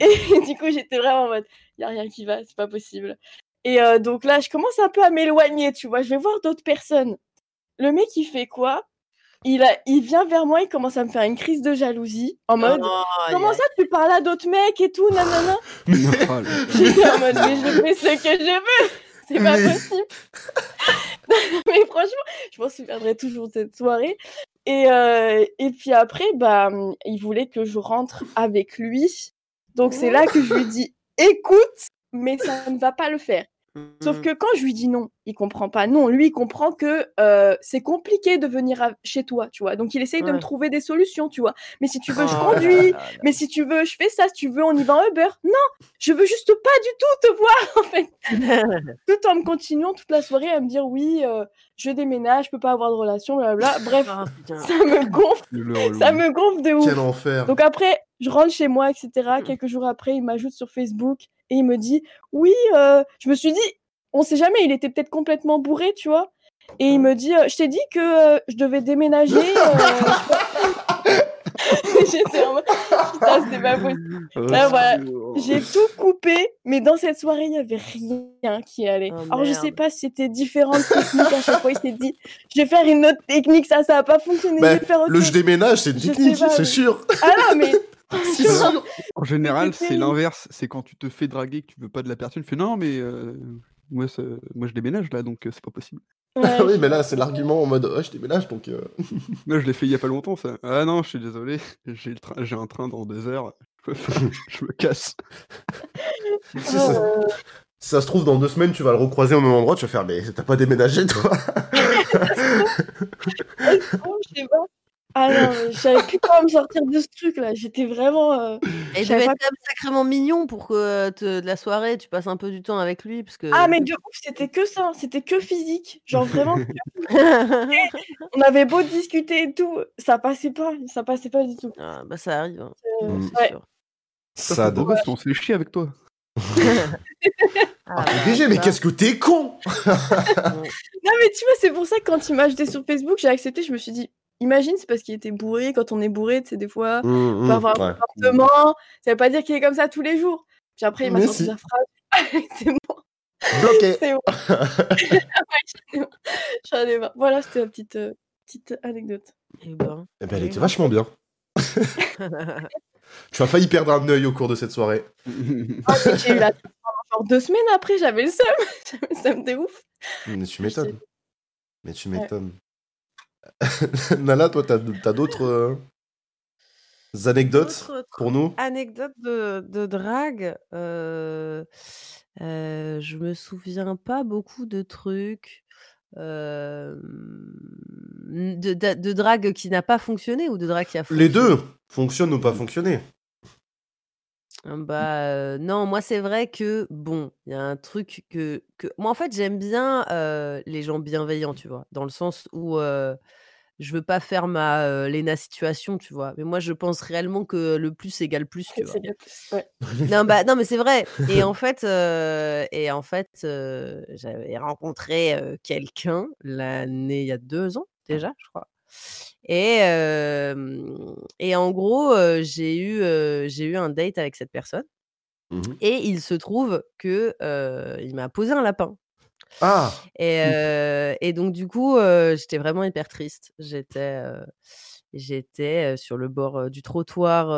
Et *laughs* du coup, j'étais vraiment en mode, y a rien qui va, c'est pas possible. Et euh, donc là, je commence un peu à m'éloigner, tu vois, je vais voir d'autres personnes. Le mec, il fait quoi? Il, a, il vient vers moi, il commence à me faire une crise de jalousie, en mode, Aïe, comment ça, tu parles à d'autres mecs et tout, nanana? *laughs* Oh. J'étais en mode, mais je fais ce que je veux, c'est pas Mais- possible. *laughs* mais franchement, je m'en souviendrai toujours de cette soirée. Et, euh, et puis après, bah, il voulait que je rentre avec lui. Donc c'est là que je lui dis, écoute, mais ça ne va pas le faire. Sauf que quand je lui dis non, il comprend pas. Non, lui, il comprend que euh, c'est compliqué de venir à- chez toi, tu vois. Donc il essaye de me trouver des solutions, tu vois. Mais si tu veux, je Oh conduis. Mais si tu veux, je fais ça. Si tu veux, on y va en Uber. Non, je veux juste pas du tout te voir, *laughs* en fait. *laughs* Tout en me continuant toute la soirée à me dire oui, euh, je déménage, je peux pas avoir de relation, blablabla. Bref, Ah, putain. ça me gonfle, ça me gonfle de ouf. Quel enfer Donc après, je rentre chez moi, etc. Quelques jours après, il m'ajoute sur Facebook et il me dit oui. euh, je me suis dit, on sait jamais, il était peut-être complètement bourré, tu vois. Et il me dit, euh, je t'ai dit que euh, je devais déménager. euh, *laughs* *laughs* J'étais en mode, putain, c'était pas possible. Oh, Là, voilà. c'est- J'ai tout coupé, mais dans cette soirée, il y avait rien qui allait. Oh, Alors je sais pas si c'était différentes techniques. À chaque fois, il s'est dit, je vais faire une autre technique. Ça, ça a pas fonctionné. Bah, je vais faire autre Le chose. je déménage, c'est une technique, c'est mais- sûr Ah non, mais *laughs* En général, c'est l'inverse. C'est quand tu te fais draguer, que tu veux pas de la personne, tu fais non, mais euh, moi, moi je déménage là, donc euh, c'est pas possible. Ouais, Ah oui, mais là, c'est l'argument en mode oh, je déménage donc. euh, *laughs* Moi, je l'ai fait il y a pas longtemps, ça. Ah non, je suis désolé, j'ai le train, j'ai un train dans deux heures. Je me, *laughs* casse. *laughs* si ça, si ça se trouve, dans deux semaines, tu vas le recroiser au même endroit, tu vas faire mais t'as pas déménagé toi Ah non, mais je savais plus comment me sortir de ce truc-là. J'étais vraiment. euh, Et pas être sacrément mignon pour que euh, te- de la soirée, tu passes un peu du temps avec lui. Parce que... Ah, mais de ouf, c'était que ça. hein, C'était que physique. Genre vraiment. *laughs* On avait beau discuter et tout, ça passait pas. Ça passait pas du tout. Ah, bah ça arrive, hein, Euh, Mm. c'est ouais. sûr. Ça, Ça on se fait chier avec toi. *laughs* Ah, Ah, DG, mais qu'est-ce que t'es con *laughs* Non, mais tu vois, c'est pour ça que quand il m'a ajouté sur Facebook, j'ai accepté. Je me suis dit, imagine, c'est parce qu'il était bourré. Quand on est bourré, tu sais, des fois, Mmh, on mmh, peut avoir un ouais. comportement. Ça veut pas dire qu'il est comme ça tous les jours. Puis après, il m'a sorti si. sa phrase. *laughs* c'est bon, Bloqué. *laughs* c'est bon. *laughs* J'en ai marre. Voilà, c'était la petite, euh, petite anecdote. Eh ben. Eh ben, elle Et était moi. vachement bien. Tu as failli perdre un œil au cours de cette soirée. Ah, mais j'ai eu la genre deux semaines après, j'avais le seum. J'avais le seum de ouf. Mais tu m'étonnes. Mais tu Ouais. m'étonnes. *laughs* Nala, toi, t'as t'as d'autres euh, anecdotes pour nous? Anecdote de, de drague? euh, euh, je me souviens pas beaucoup de trucs. de, de, de drague qui n'a pas fonctionné ou de drague qui a fonctionné Les deux fonctionnent ou pas fonctionner. Ah Bah euh, non, moi c'est vrai que bon, il y a un truc que, que... moi en fait j'aime bien euh, les gens bienveillants, tu vois, dans le sens où euh, je veux pas faire ma euh, Léna situation, tu vois, mais moi je pense réellement que le plus égale plus, *laughs* tu vois? C'est bien. Ouais. Non bah non mais c'est vrai. Et *laughs* en fait, euh, et en fait, euh, j'avais rencontré euh, quelqu'un l'année il y a deux ans déjà, je crois. Et, euh, et en gros, j'ai eu, j'ai eu un date avec cette personne. Mhm. Et il se trouve que il m'a posé un lapin. Ah Et, euh, et donc du coup, euh, j'étais vraiment hyper triste. J'étais, euh, j'étais sur le bord du trottoir,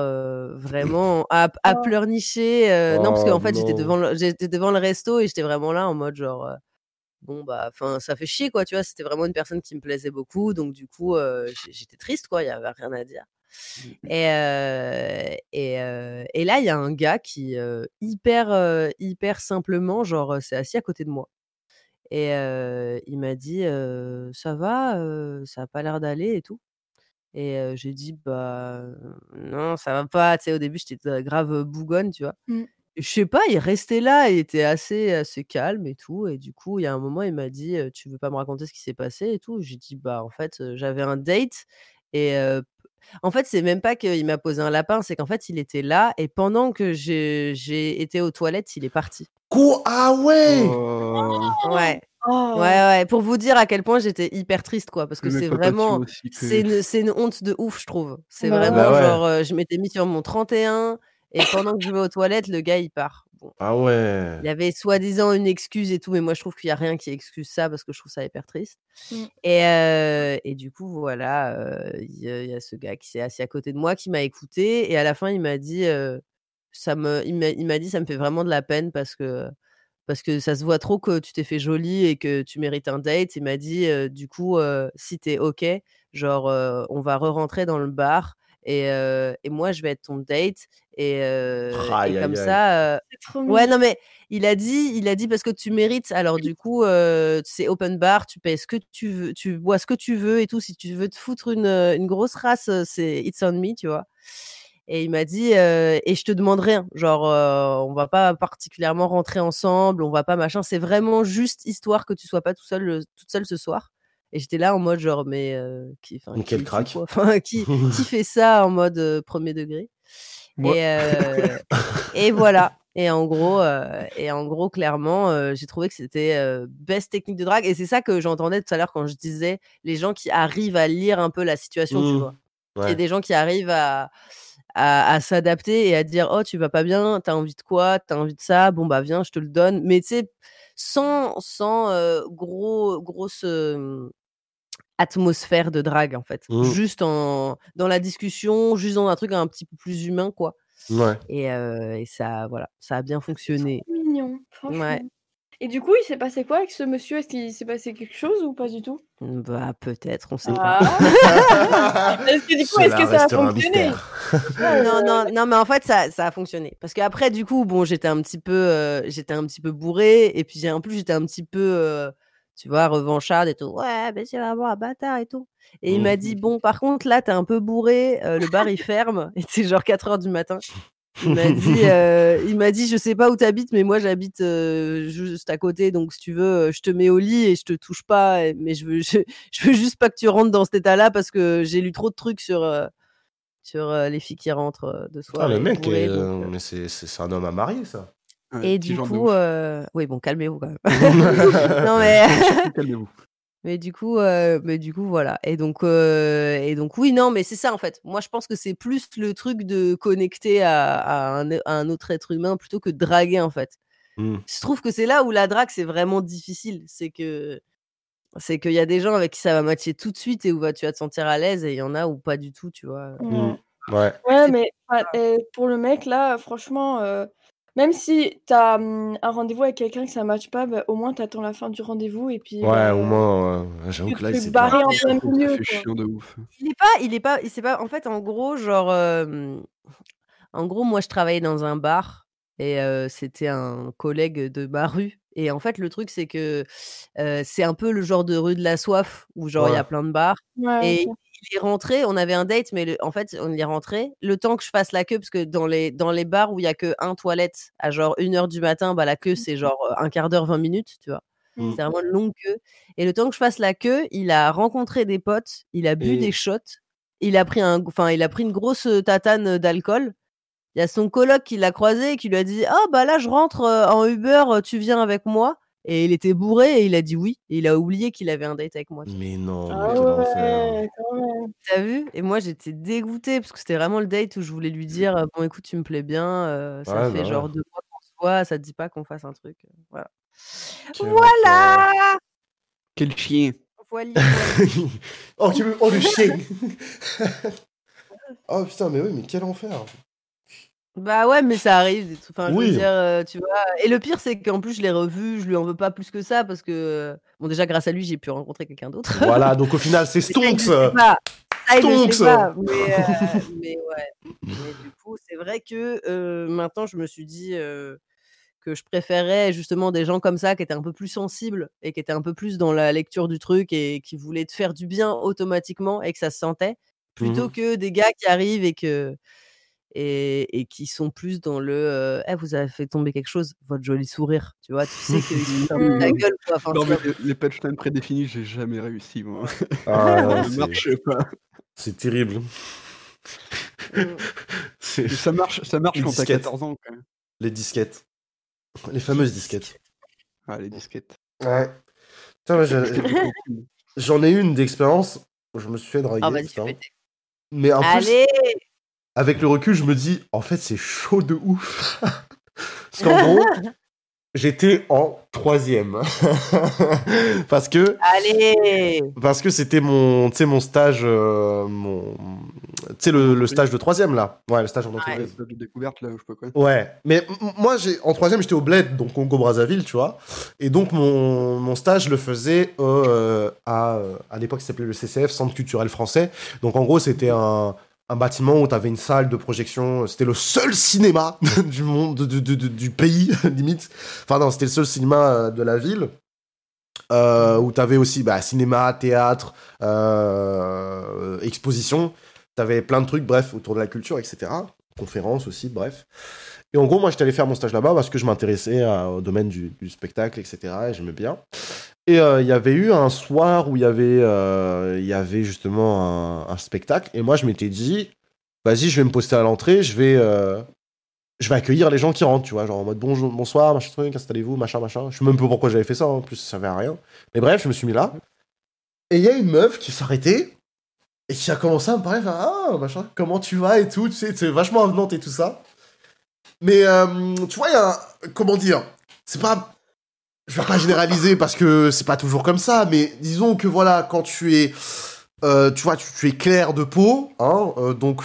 vraiment *laughs* à, à Oh. pleurnicher. non, parce qu'en Oh fait, j'étais devant, le, j'étais devant le resto et j'étais vraiment là en mode genre. Bon bah, enfin, ça fait chier quoi, tu vois. C'était vraiment une personne qui me plaisait beaucoup, donc du coup, euh, j'étais triste quoi. Il y avait rien à dire. Et, euh, et, euh, et là, il y a un gars qui, hyper, hyper simplement, genre, s'est assis à côté de moi. Et il m'a dit Ça va Ça a pas l'air d'aller et tout? Et j'ai dit Bah non, ça va pas. Tu sais, au début, j'étais grave bougonne, tu vois. Mm. Je sais pas, il restait là, il était assez, assez calme et tout. Et du coup, il y a un moment, il m'a dit «Euh, Tu veux pas me raconter ce qui s'est passé et tout? J'ai dit Bah en fait, euh, j'avais un date et. euh, en fait, c'est même pas qu'il m'a posé un lapin, c'est qu'en fait, il était là et pendant que j'ai j'ai été aux toilettes, il est parti. Quoi? Ah ouais? Oh, Ouais, Oh. ouais, ouais. Pour vous dire à quel point j'étais hyper triste, quoi, parce que c'est vraiment, aussi que- c'est une, c'est une honte de ouf, je trouve. C'est Bah ouais. vraiment Bah ouais. genre, euh, je m'étais mis sur mon 31 et pendant que je vais aux toilettes, le gars il part. Bon, Ah ouais il avait soi-disant une excuse et tout, mais moi je trouve qu'il y a rien qui excuse ça parce que je trouve ça hyper triste. Mm. Et, euh, et du coup, voilà, euh, il y, a- il y a ce gars qui s'est assis à côté de moi, qui m'a écouté et à la fin il m'a dit, euh, ça me, il m'a il m'a dit, ça me fait vraiment de la peine parce que parce que ça se voit trop que tu t'es fait jolie et que tu mérites un date. Il m'a dit, euh, du coup, euh, si t'es OK, genre, euh, on va re-rentrer dans le bar et, euh, et moi, je vais être ton date. Et, euh, Aïe, et aïe, comme aïe. ça, euh, ouais, non, mais il a dit, il a dit parce que tu mérites. Alors, du coup, euh, c'est open bar, tu payes ce que tu veux, tu bois ce que tu veux et tout. Si tu veux te foutre une, une grosse race, c'est it's on me, tu vois. Et il m'a dit, euh, et je te demande rien, genre, euh, on va pas particulièrement rentrer ensemble, on va pas machin, c'est vraiment juste histoire que tu sois pas tout seul, toute seule ce soir. Et j'étais là en mode, genre, mais euh, qui, quel qui- qui, crack. qui, qui fait ça en mode euh, premier degré? Moi. et, euh, et voilà. Et en gros, euh, et en gros, clairement, euh, j'ai trouvé que c'était euh, best technique de drague. Et c'est ça que j'entendais tout à l'heure quand je disais les gens qui arrivent à lire un peu la situation, tu Mmh. vois? Il y a Ouais. des gens qui arrivent à, à, à s'adapter et à dire Oh, tu vas pas bien, t'as envie de quoi? T'as envie de ça? Bon, bah, viens, je te le donne. Mais tu sais, sans, sans gros, grosse euh, atmosphère de drague, en fait. Mmh. Juste en, dans la discussion, juste dans un truc un petit peu plus humain, quoi. Ouais. Et, euh, et ça, voilà, ça a bien fonctionné. Trop mignon, franchement. Ouais. Et du coup, il s'est passé quoi avec ce monsieur? Est-ce qu'il s'est passé quelque chose ou pas du tout? Bah, peut-être, on sait pas. Ah *laughs* Est-ce que du coup, est-ce que ça a fonctionné? non, non, non, mais en fait, ça, ça a fonctionné. Parce qu'après, du coup, bon, j'étais un petit peu, euh, j'étais un petit peu bourrée, et puis en plus, j'étais un petit peu, euh, tu vois, revancharde et tout. Ouais, mais c'est vraiment un bâtard et tout. Et il Mmh. m'a dit, bon, par contre, là, t'es un peu bourré, euh, le bar, il ferme. Et c'est genre 4 heures du matin. Il m'a dit, *laughs* euh, il m'a dit, je sais pas où t'habites, mais moi, j'habite euh, juste à côté. Donc, si tu veux, je te mets au lit et je te touche pas. et- Mais je veux, je, *laughs* je veux juste pas que tu rentres dans cet état-là parce que j'ai lu trop de trucs sur, sur les filles qui rentrent de soir. Ah, le mec, bourrées, est- donc, mais c'est- c'est un homme à marier, ça. Ouais, et du coup, euh, oui, bon, calmez-vous quand même. *laughs* non, mais. *laughs* *laughs* Calmez-vous. Mais du coup, euh, mais du coup, voilà. Et donc, euh, et donc, oui, non, mais c'est ça en fait. Moi, je pense que c'est plus le truc de connecter à, à un, à un autre être humain plutôt que de draguer en fait. Hmm. Je trouve que c'est là où la drague c'est vraiment difficile. C'est que c'est qu'il y a des gens avec qui ça va matcher tout de suite et où va- tu vas te sentir à l'aise et il y en a où pas du tout, tu vois. Ouais. Ouais. Ouais, C'est mais pour le mec, là, franchement, euh, même si t'as hum, un rendez-vous avec quelqu'un que ça matche pas, bah, au moins t'attends la fin du rendez-vous et puis Ouais, bah, au moins, euh, j'avoue tu que là, il s'est bien- en plein milieu. fait quoi. chiant de ouf. Il est pas, il est pas, il c'est pas. En fait, en gros, genre, euh, en gros, moi, je travaillais dans un bar et euh, c'était un collègue de ma rue. Et en fait, le truc, c'est que euh, c'est un peu le genre de rue de la soif où genre il y a plein de bars. Ouais, Et ok. Il est rentré, on avait un date, mais le- en fait, on y est rentré. Le temps que je fasse la queue, parce que dans les, dans les bars où il y a que un toilette à genre une heure du matin, bah, la queue, c'est genre euh, un quart d'heure, 20 minutes, tu vois. Mm. C'est vraiment une longue queue. Et le temps que je fasse la queue, il a rencontré des potes, il a bu Et- des shots, il a pris un, enfin, il a pris une grosse euh, tatane d'alcool. Il y a son coloc qui l'a croisé et qui lui a dit Ah, bah là, je rentre euh, en Uber, euh, tu viens avec moi Et il était bourré et il a dit oui. Et il a oublié qu'il avait un date avec moi. Mais non, Ah mais ouais. T'as vu? Et moi, j'étais dégoûtée parce que c'était vraiment le date où je voulais lui dire euh, Bon, écoute, tu me plais bien, euh, ça Ouais, fait bah genre ouais. deux mois qu'on se voit, ça te dit pas qu'on fasse un truc. euh, Voilà. Quel Voilà Quel chien. *laughs* Oh, tu veux- oh, le chien *laughs* *laughs* Oh putain, mais oui, mais quel enfer Bah ouais, mais ça arrive. des trucs- Enfin, je Oui. veux dire, euh, tu vois. Et le pire, c'est qu'en plus, je l'ai revu, je lui en veux pas plus que ça parce que, bon, déjà, grâce à lui, j'ai pu rencontrer quelqu'un d'autre. *laughs* Voilà, donc au final, c'est *laughs* Mais ça, Stonks pas. Ça, Stonks. sait pas. Mais, euh, *laughs* mais ouais. Mais du coup, c'est vrai que euh, maintenant, je me suis dit euh, que je préférais justement des gens comme ça qui étaient un peu plus sensibles et qui étaient un peu plus dans la lecture du truc et qui voulaient te faire du bien automatiquement et que ça se sentait, plutôt Mhm. que des gars qui arrivent et que et, et qui sont plus dans le euh, Eh, vous avez fait tomber quelque chose, votre joli sourire, tu vois, tu sais qu'ils se *laughs* ferment Mmh. ta gueule quoi. Enfin, Non, mais les, les punchlines prédéfinis, j'ai jamais réussi, moi. Ah, *laughs* ça c'est- marche pas. c'est terrible. *laughs* Mm. Et ça marche, ça marche Les quand t'as disquettes. 14 ans, quand même. Les disquettes. Les fameuses disquettes. Ah, les disquettes. Ouais. J'en ai une d'expérience je me suis fait draguer. Ah, fais péter. Mais en plus, Allez avec le recul, je me dis, en fait, c'est chaud de ouf. *laughs* Parce qu'en gros, *laughs* j'étais en troisième. *laughs* parce que Allez parce que c'était mon, mon stage, euh, mon, tu sais, le, le stage de troisième là. Ouais, le stage en entreprise. de découverte, là, ou je sais pas quoi. Ouais, mais moi, j'ai en troisième, j'étais au Bled, donc Congo Brazzaville, tu vois. Et donc mon, mon stage, je le faisais euh, à, euh, à l'époque, ça s'appelait le CCF, Centre culturel français. Donc en gros, c'était un, un bâtiment où tu avais une salle de projection. C'était le seul cinéma *laughs* du monde, de- de- de- du pays, *laughs* limite. Enfin non, c'était le seul cinéma euh, de la ville. Euh, où tu avais aussi bah, cinéma, théâtre, euh, exposition. Tu avais plein de trucs, bref, autour de la culture, etc. Conférences aussi, bref. Et en gros, moi, j'étais allé faire mon stage là-bas parce que je m'intéressais au domaine du, du spectacle, etc. Et j'aimais bien. Et euh, il y avait eu un soir où il y avait, euh, y avait justement un, spectacle. Et moi, je m'étais dit, vas-y, je vais me poster à l'entrée, je vais, euh, vais accueillir les gens qui rentrent, tu vois, genre en mode bonjour, bonsoir, machin truc, installez-vous, machin, machin. Je sais même pas pourquoi j'avais fait ça, en plus, ça servait à rien. Mais bref, je me suis mis là. Et il y a une meuf qui s'arrêtait et qui a commencé à me parler, ah, machin, comment tu vas et tout, tu sais, c'est vachement avenante et tout ça. Mais, tu vois, il y a comment dire, c'est pas, je vais pas généraliser parce que c'est pas toujours comme ça, mais disons que voilà, quand tu es, euh, tu vois, tu, tu es clair de peau, hein, euh, donc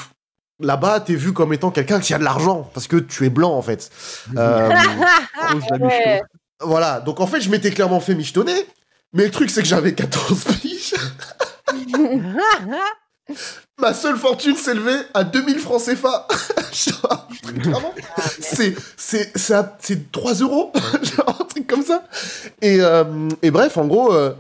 là-bas, t'es vu comme étant quelqu'un qui a de l'argent parce que tu es blanc en fait. *laughs* Euh, Ouais. voilà, donc en fait, je m'étais clairement fait michetonner, mais le truc c'est que j'avais 14 piges. *laughs* *laughs* Ma seule fortune s'élevait à 2000 francs CFA. *laughs* Vraiment, c'est, c'est, c'est, à- c'est 3 euros. *laughs* Genre, un truc comme ça. Et, euh, et bref, en gros, euh,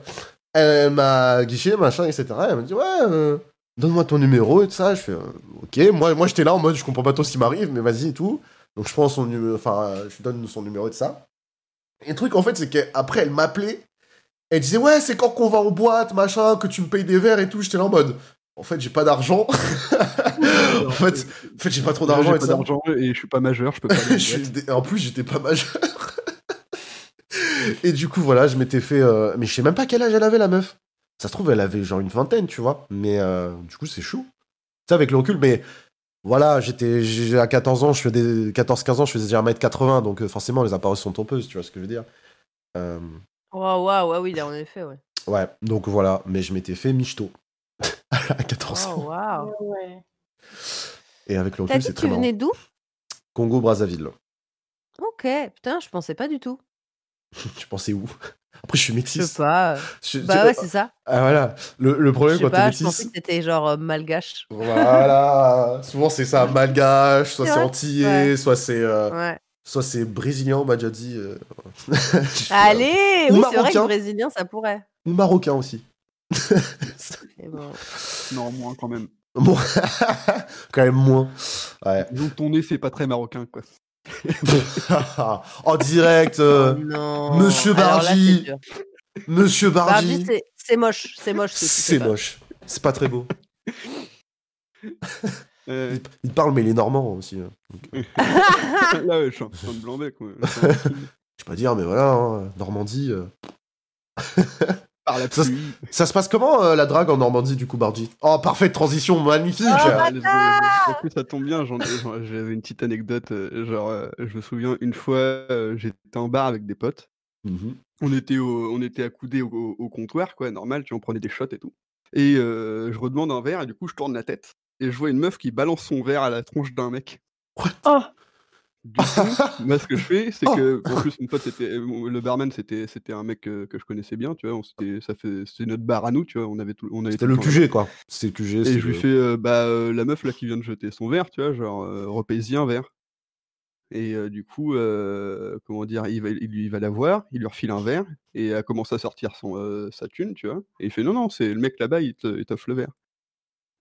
elle m'a guiché, machin, etc. Elle m'a dit, ouais, euh, donne-moi ton numéro et tout ça. Je fais, ok. Moi, moi j'étais là en mode, je comprends pas trop ce qui m'arrive, mais vas-y et tout. Donc, je prends son numéro, enfin, je lui donne son numéro et tout ça. Et le truc, en fait, c'est qu'après, elle m'appelait. Elle disait, ouais, c'est quand qu'on va en boîte, machin, que tu me payes des verres et tout. J'étais là en mode, en fait, j'ai pas d'argent. *laughs* en fait, en fait j'ai pas trop d'argent j'ai et pas d'argent et je suis pas majeur, je peux pas *laughs* Je en plus, j'étais pas majeur. *laughs* Et du coup, voilà, je m'étais fait. euh, Mais je sais même pas quel âge elle avait, la meuf. Ça se trouve, elle avait genre une vingtaine, tu vois. Mais euh, du coup, c'est chaud. Tu sais, avec le recul, mais voilà, j'étais à 14 ans, je fais des 14-15 ans, je faisais déjà 1m80, donc euh, forcément, les apparences sont trompeuses, tu vois ce que je veux dire. Waouh, waouh, ouais, oui, là, en effet, ouais. ouais, donc voilà, mais je m'étais fait michto à 14 Oh, ans. waouh. Ouais. Et avec le recul, c'est très tu venais d'où? Congo, Brazzaville. Ok, putain, je pensais pas du tout. *laughs* Tu pensais où? Après, je suis Je métis. sais pas. Je- Bah je- ouais, c'est ça. Ah voilà, le, le Je problème sais quand t'es pas, je pensais que t'étais genre euh, malgache. voilà, souvent c'est ça, malgache, soit C'est antillais, Ouais. soit c'est euh, Ouais. soit c'est brésilien, on m'a déjà dit. euh. *laughs* Allez, Ou oui, c'est vrai que marocain. brésilien, ça pourrait. Ou marocain aussi. Bon. Non, moins quand même. bon, *laughs* quand même moins. Ouais. Que ton nez, c'est pas très marocain, quoi. *laughs* en direct, euh, Oh non. Monsieur là, Bargy. Monsieur Bargy, Bargy. c'est- c'est moche, c'est moche. C'est pas. moche. C'est pas très beau. *laughs* Euh, Il parle, mais il est normand aussi. hein. là, ouais, je suis un putain de blanc-bec, moi. Je sais pas dire, mais voilà, hein, Normandie. euh. Par la Ça, pluie. Ça se passe comment euh, la drague en Normandie, du coup, Bargy Oh, parfaite transition, magnifique Ah. En plus, ça tombe bien, j'avais une petite anecdote. euh, Genre, euh, je me souviens, une fois, euh, j'étais en bar avec des potes. Mhm. On était, au- on était accoudés au, au- au comptoir, quoi, normal, tu vois, on prenait des shots et tout. Et euh, je redemande un verre, et du coup, je tourne la tête. Et je vois une meuf qui balance son verre à la tronche d'un mec. Oh, Du coup, *laughs* moi, ce que je fais, c'est Oh. que, en plus, mon pote, c'était, le barman, c'était, c'était un mec que, que je connaissais bien, tu vois. On s'était- ça fait, c'était notre bar à nous, tu vois. On avait tout, on avait C'était tout le temps. QG, quoi. C'était le QG. Et c'est je lui le- fais, euh, bah, euh, la meuf là qui vient de jeter son verre, tu vois, genre, euh, un verre. Et euh, du coup, euh, comment dire, il va, il, il va la voir, il lui refile un verre, et elle commence à sortir son, euh, sa thune, tu vois. Et il fait, non, non, c'est le mec là-bas, il te- il t'offre le verre.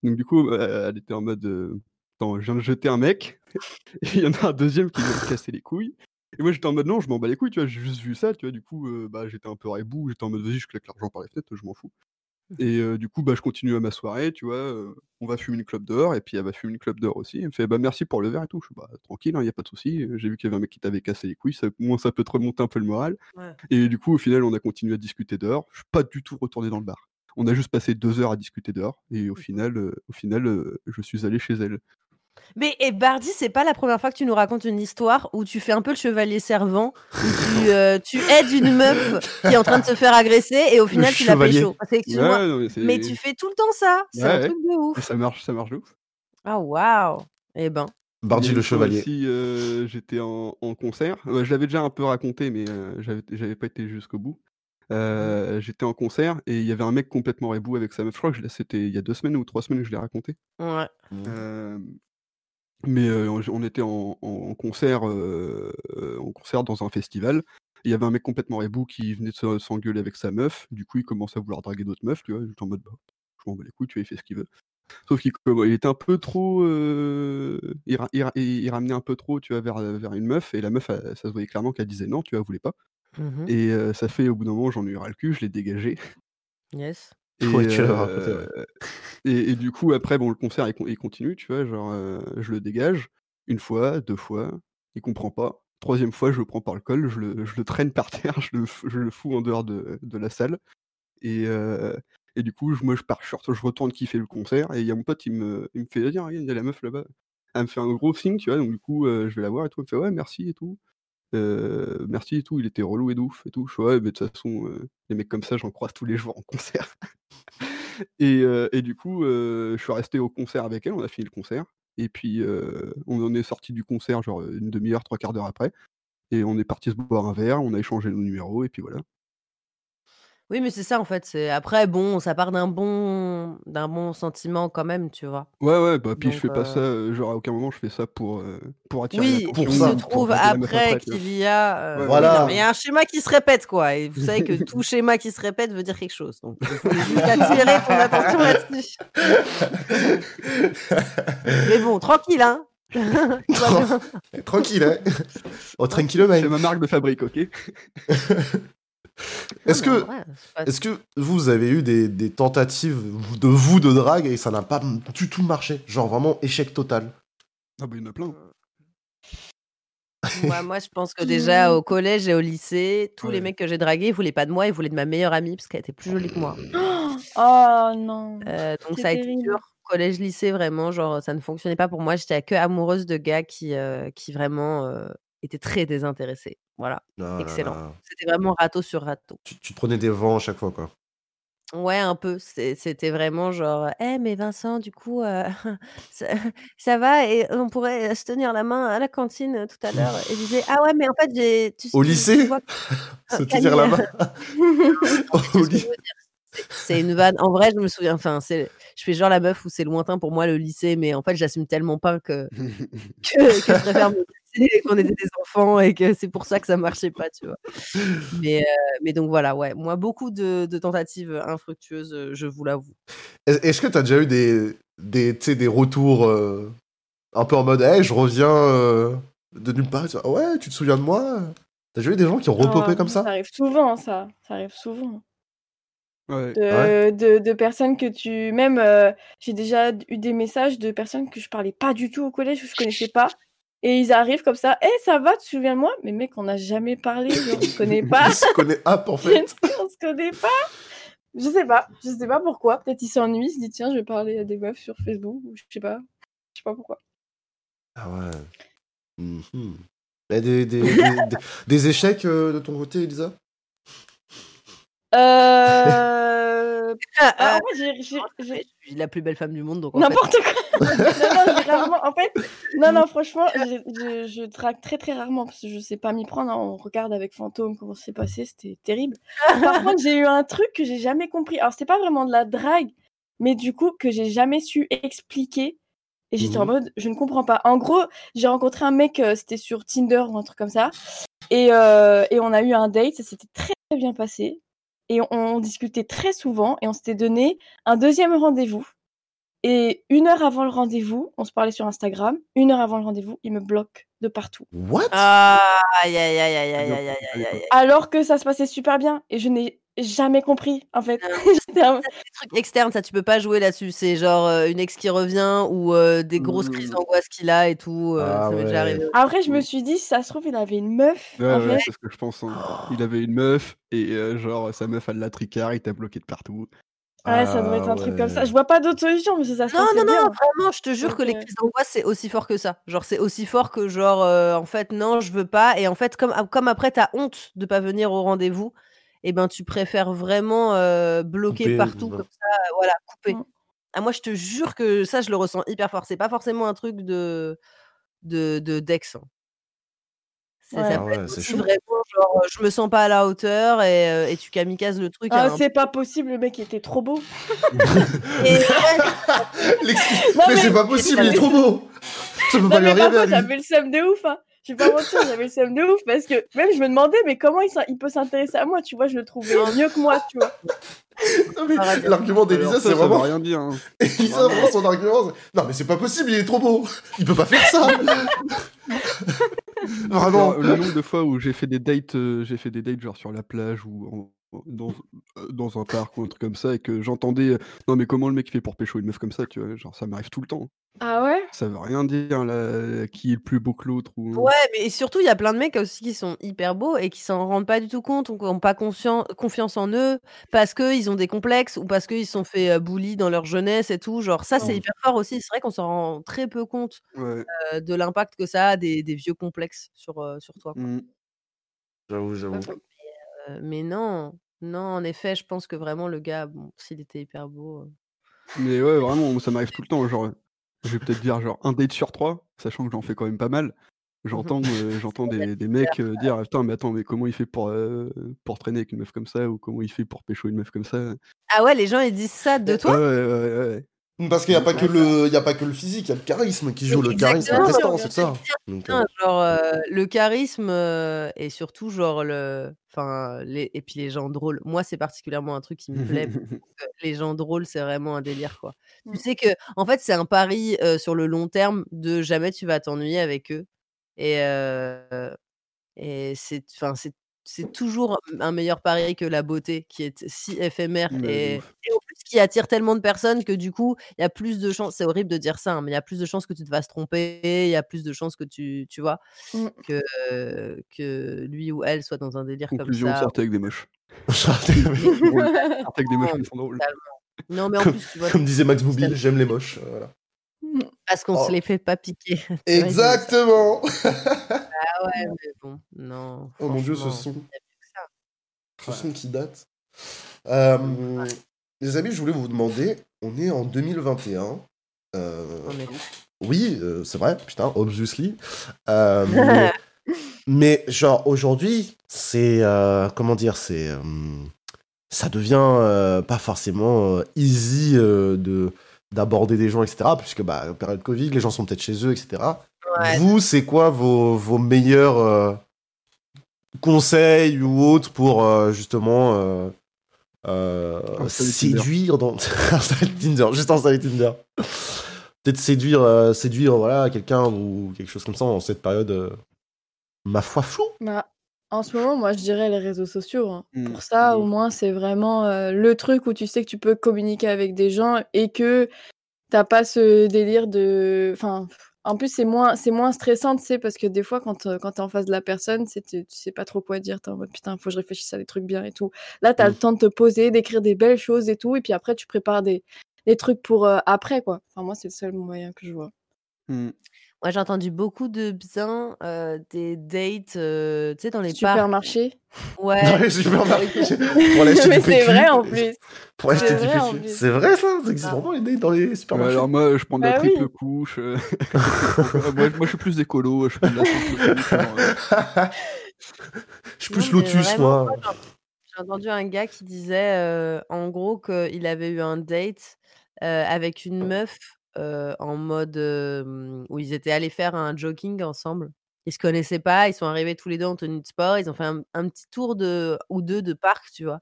Donc du coup, euh, elle était en mode, euh, attends, je viens de jeter un mec, *laughs* et il y en a un deuxième qui vient me casser les couilles. Et moi j'étais en mode non, je m'en bats les couilles, tu vois, j'ai juste vu ça, tu vois, du coup, euh, bah, j'étais un peu rebou, j'étais en mode vas-y, je claque l'argent par les fenêtres, je m'en fous. Et euh, du coup, bah, je continue à ma soirée, tu vois, euh, on va fumer une clope dehors, et puis elle va fumer une clope dehors aussi. Elle me fait, bah merci pour le verre et tout. Je suis, bah tranquille, il n'y a pas de souci. J'ai vu qu'il y avait un mec qui t'avait cassé les couilles, ça, au moins ça peut te remonter un peu le moral. Ouais. Et du coup, au final, on a continué à discuter dehors. Je suis pas du tout retourné dans le bar. On a juste passé deux heures à discuter dehors, et au final, euh, au final je suis allé chez elle. Mais et Bardi, c'est pas la première fois que tu nous racontes une histoire où tu fais un peu le chevalier servant, où tu, *laughs* euh, tu aides une meuf qui est en train de se faire agresser et au Le final tu la pécho. Excuse-moi, Ouais, non, mais, tu fais tout le temps ça. C'est un Ouais, truc de ouf. ça marche, ça marche de ouf. Ah waouh. Eh ben. Et le chevalier. aussi, euh, j'étais en, en concert. Je l'avais déjà un peu raconté, mais euh, j'avais j'avais pas été jusqu'au bout. Euh, j'étais en concert et il y avait un mec complètement rebou avec sa meuf. Je crois que c'était il y a deux semaines ou trois semaines que je l'ai raconté. Ouais. Euh, mais euh, on, était en, concert, euh, en concert dans un festival. Il y avait un mec complètement rebou qui venait de se- s'engueuler avec sa meuf. Du coup, il commençait à vouloir draguer d'autres meufs. Tu vois, j'étais en mode, bah, je m'en bats les couilles, tu vois, il fait ce qu'il veut. Sauf qu'il il était un peu trop. euh, il, ra- il ra- il- il ramenait un peu trop, tu vois, vers, vers une meuf. Et la meuf, elle- ça se voyait clairement qu'elle disait non, tu vois, elle voulait pas. Mhm. Et ça fait, au bout d'un moment, j'en ai eu ras le cul, je l'ai dégagé. Yes. Et, Ouais, tu l'as raconté, ouais. euh, et, et du coup, après, bon, le concert, il, con- il continue, tu vois, genre, euh, je le dégage, une fois, deux fois, il comprend pas. Troisième fois, je le prends par le col, je le, je le traîne par *laughs* terre, je le, je le fous en dehors de, de la salle. Et, euh, et du coup, je- moi, je pars, je, retourne- je retourne kiffer le concert, et il y a mon pote, il me, il me fait, dire, regarde, il y a la meuf là-bas. Elle me fait un gros signe, tu vois, donc du coup, euh, je vais la voir et tout, elle me fait, ouais, merci et tout. Merci et tout, il était relou et de ouf et tout. Je ouais, mais de toute façon, les mecs comme ça, j'en croise tous les jours en concert. *laughs* et, et du coup, je suis resté au concert avec elle, on a fini le concert. Et puis, on en est sorti du concert, genre une demi-heure, trois quarts d'heure après. Et on est parti se boire un verre, on a échangé nos numéros, et puis voilà. Oui, mais c'est ça en fait, c'est après bon, ça part d'un bon d'un bon sentiment quand même, tu vois? Ouais, ouais, bah, puis je Donc fais pas ça, genre à aucun moment je fais ça pour, heu, pour attirer Oui, Pour il ça, se trouve après qu'il y a, Ouais, Voilà. non, mais il y a un schéma qui se répète quoi et vous savez que *laughs* tout schéma qui se répète veut dire quelque chose. Donc je voulais juste attirer ton attention là-dessus. *laughs* Mais bon, tranquille, hein? *laughs* Tranquille, hein Oh, tranquille, mec. C'est ma marque de fabrique, OK? Est-ce Non, mais que, vrai, est-ce que vous avez eu des, des tentatives de vous de drague et ça n'a pas du tout marché Genre vraiment échec total? Ah bah, il y en a plein. Moi moi, je pense que déjà *laughs* au collège et au lycée, tous les mecs que j'ai dragués, ils voulaient pas de moi, ils voulaient de ma meilleure amie parce qu'elle était plus jolie que moi. *gasps* Oh non. Heu, donc ça a été dur. Collège, lycée, vraiment, genre, ça ne fonctionnait pas pour moi. J'étais que amoureuse de gars qui, heu, qui vraiment, heu, étaient très désintéressés. Voilà, là excellent. C'était vraiment râteau sur râteau. Tu, tu te prenais des vents à chaque fois, quoi. Ouais, un peu. C'était vraiment genre: «Eh mais Vincent, du coup, heu, *laughs* ça ça va et on pourrait, se tenir la main à la cantine, heu, tout à l'heure?» et je disais: «Ah ouais, mais en fait, j'ai Au lycée? *laughs* Se tenir la main? *laughs* Au. C'est une vanne. En vrai, je me souviens, enfin, c'est je fais genre la meuf où c'est lointain pour moi le lycée, mais en fait, j'assume tellement pas que que que je préfère me *laughs* qu'on était des enfants et que c'est pour ça que ça marchait pas, tu vois? Mais heu, mais donc voilà, ouais, moi, beaucoup de de tentatives, infructueuses, heu, je vous l'avoue. Est- Est-ce que t'as déjà eu des, des, tu sais, des retours euh, un peu en mode hey, je reviens euh, de nulle part? Tu vois, Ouais, tu te souviens de moi? T'as déjà eu des gens qui ont repopé Ah, comme ça Ça? arrive souvent, ça. Ça arrive souvent. Ouais. De, Ouais? de, de personnes que tu. Même, euh, j'ai déjà eu des messages de personnes que je parlais pas du tout au collège, que je connaissais pas. Et ils arrivent comme ça. Eh, ça va, tu te souviens de moi? Mais mec, on n'a jamais parlé. Genre, on se connaît pas. *laughs* Ils se connaissent app en fait. *laughs* on se connaît pas. Je sais pas. Je sais pas pourquoi. Peut-être il s'ennuie. Il se dit, tiens, je vais parler à des meufs sur Facebook. Ou je sais pas. Je sais pas pourquoi. Ah ouais. Mhm. Et des, des, des, des- des échecs euh, de ton côté, Elisa? Euh. *laughs* Ah, ah, ah, j'ai- je suis la plus belle femme du monde, donc fait N'importe quoi. *laughs* non, non, rarement. En fait, non, non, franchement, je, je drague très, très rarement parce que je sais pas m'y prendre. hein. On regarde avec Fantôme comment c'est passé, c'était terrible. Par *laughs* contre, j'ai eu un truc que j'ai jamais compris. Alors, c'était pas vraiment de la drague, mais du coup, que j'ai jamais su expliquer. Et j'étais en Mhm. mode, je ne comprends pas. En gros, j'ai rencontré un mec, euh, c'était sur Tinder ou un truc comme ça. Et, euh, et on a eu un date, ça s'était très, très bien passé. Et on, on discutait très souvent et on s'était donné un deuxième rendez-vous. Et une heure avant le rendez-vous, on se parlait sur Instagram. Une heure avant le rendez-vous, il me bloque de partout. What? Ah, aïe, aïe, aïe, aïe, aïe, aïe, aïe, aïe, aïe. Alors que ça se passait super bien. Et je n'ai jamais compris, en fait. *laughs* En- Des trucs externes, ça tu peux pas jouer là-dessus. C'est genre euh, une ex qui revient ou euh, des grosses crises Mmh. d'angoisse qu'il a et tout. euh, Ah ça m'est ouais. déjà arrivé. Après, je me suis dit, si ça se trouve, il avait une meuf. Ouais, en ouais, fait. c'est ce que je pense. hein. Il avait une meuf et euh, genre sa meuf elle l'a tricard, il t'a bloqué de partout. Ouais, ça doit être un Ah truc comme ça. Je vois pas d'autre solution, parce que ça se Non, non, non, bien. vraiment, je te jure que les crises d'angoisse, c'est aussi fort que ça. Genre, c'est aussi fort que genre, euh, en fait, non, je veux pas. Et en fait, comme, comme après, t'as honte de pas venir au rendez-vous, et ben, tu préfères vraiment euh, bloquer Couper, partout, comme ça, voilà, couper. Mm. Ah, moi, je te jure que ça, je le ressens hyper fort. C'est pas forcément un truc de de de d'ex. hein. C'est- Ouais. Ça Ah ouais, vraiment genre, je me sens pas à la hauteur et, euh, et tu kamikazes le truc. Ah, un- c'est pas possible, le mec était trop beau. *laughs* Et- *laughs* Non, mais, mais- c'est pas possible, il est trop beau Ça peut Non, pas lui arriver j'avais le seum de ouf. Hein. Je vais pas mentir, j'avais le seum de ouf parce que même je me demandais, mais comment il, peut s'intéresser à moi Tu vois, je le trouvais *laughs* mieux que moi, tu vois. Non, mais Arrête. L'argument d'Elisa, c'est vraiment. rien dire. hein. *laughs* Elisa, vraiment, son argument, c'est- Non, mais c'est pas possible, il est trop beau Il peut pas faire ça *laughs* Vraiment le nombre de fois où j'ai fait des dates, euh, j'ai fait des dates genre sur la plage ou en- dans, euh, dans un parc ou un truc comme ça et que j'entendais euh, non mais comment le mec fait pour pécho une meuf comme ça tu vois genre ça m'arrive tout le temps Ah ouais? Ça veut rien dire là qui est le plus beau que l'autre ou Ouais, mais surtout, il y a plein de mecs aussi qui sont hyper beaux et qui s'en rendent pas du tout compte ou qui n'ont pas confiance en eux parce qu'ils ont des complexes ou parce qu'ils se sont fait euh, bully dans leur jeunesse et tout. Genre, ça, c'est Ouais. hyper fort aussi. C'est vrai qu'on s'en rend très peu compte ouais euh, de l'impact que ça a des, des vieux complexes sur, euh, sur toi. quoi. Mm. J'avoue, j'avoue. Euh, mais non, non, en effet, je pense que vraiment le gars, bon, s'il était hyper beau. euh, mais ouais vraiment ça m'arrive tout le temps genre je vais peut-être dire genre un date sur trois sachant que j'en fais quand même pas mal *laughs* J'entends euh, j'entends des, des mecs euh, dire: «Ah putain, mais attends, mais comment il fait pour, pour traîner avec une meuf comme ça?» ou «Comment il fait pour pécho une meuf comme ça?» Ah ouais, les gens ils disent ça de Ouais, toi? ouais, ouais, ouais, ouais. Parce qu'il n'y a, pas que le- il y a pas que le physique, il y a le charisme qui joue. Le charisme, Exactement. c'est important, c'est ça. Donc, euh, genre euh, le charisme euh, et surtout genre le enfin les et puis les gens drôles. Moi, c'est particulièrement un truc qui me plaît. *laughs* les gens drôles, c'est vraiment un délire quoi. Mm. Tu sais que en fait, c'est un pari euh, sur le long terme de jamais tu vas t'ennuyer avec eux et euh, et c'est enfin c'est c'est toujours un meilleur pari que la beauté qui est si éphémère et, qui attire tellement de personnes que du coup il y a plus de chances c'est horrible de dire ça hein, mais il y a plus de chances que tu te fasses tromper il y a plus de chances que tu tu vois Mm. que que lui ou elle soit dans un délire Conclusion, comme ça *laughs* sortez avec des moches. *laughs* Sortez avec des moches qui sont drôles. non mais en plus tu vois Comme disait Max Boublil, j'aime les moches. euh, Voilà. parce qu'on Oh. se les fait pas piquer *laughs* ils. Exactement ah ouais mais bon non Oh mon dieu, ce son. Ce son qui date. Euh, Les amis, je voulais vous demander, on est en 2021. euh, On est- Oui, euh, c'est vrai, putain, obviously. Euh, mais, *laughs* mais genre, aujourd'hui, c'est. euh, comment dire C'est. ça devient pas forcément easy de d'aborder des gens, etc. Puisque, bah, période Covid, les gens sont peut-être chez eux, etc. Ouais. Vous, c'est quoi vos, vos meilleurs conseils ou autres pour justement euh, Tinder. séduire dans *laughs* Tinder, juste installer Tinder. Peut-être séduire, euh, séduire voilà quelqu'un ou quelque chose comme ça en cette période, euh, ma foi floue. Bah, en ce moment, moi, je dirais les réseaux sociaux. hein. Mm. Pour ça, au ouf. moins, c'est vraiment euh, le truc où tu sais que tu peux communiquer avec des gens et que t'as pas ce délire de. Enfin, en plus, c'est moins, c'est moins stressant, tu sais, parce que des fois, quand, euh, quand t'es en face de la personne, c'est, tu, tu sais pas trop quoi dire. T'es en mode putain, faut que je réfléchisse à des trucs bien et tout. Là, t'as Mm. le temps de te poser, d'écrire des belles choses et tout, et puis après, tu prépares des, des trucs pour euh, après, quoi. Enfin, moi, c'est le seul moyen que je vois. Mm. Moi, j'ai entendu beaucoup de bien euh, des dates, euh, tu sais, dans les parcs. Supermarché? Ouais. Dans les supermarchés. *laughs* Pour aller acheter Mais du c'est vrai en plus. Pour acheter C'est du PQ. C'est vrai ça? Ça existe Ah. vraiment les dates dans les Ouais, supermarchés? alors moi, je prends de la Bah oui. triple couche. euh, moi, moi, je suis plus écolo, je prends de la triple couche. genre, euh, *laughs* Je suis plus Lotus, vraiment, moi. moi, J'ai entendu un gars qui disait, euh, en gros, qu'il avait eu un date euh, avec une meuf euh, en mode euh, où ils étaient allés faire un jogging ensemble. Ils se connaissaient pas, ils sont arrivés tous les deux en tenue de sport, ils ont fait un, un petit tour de ou deux de parc, tu vois.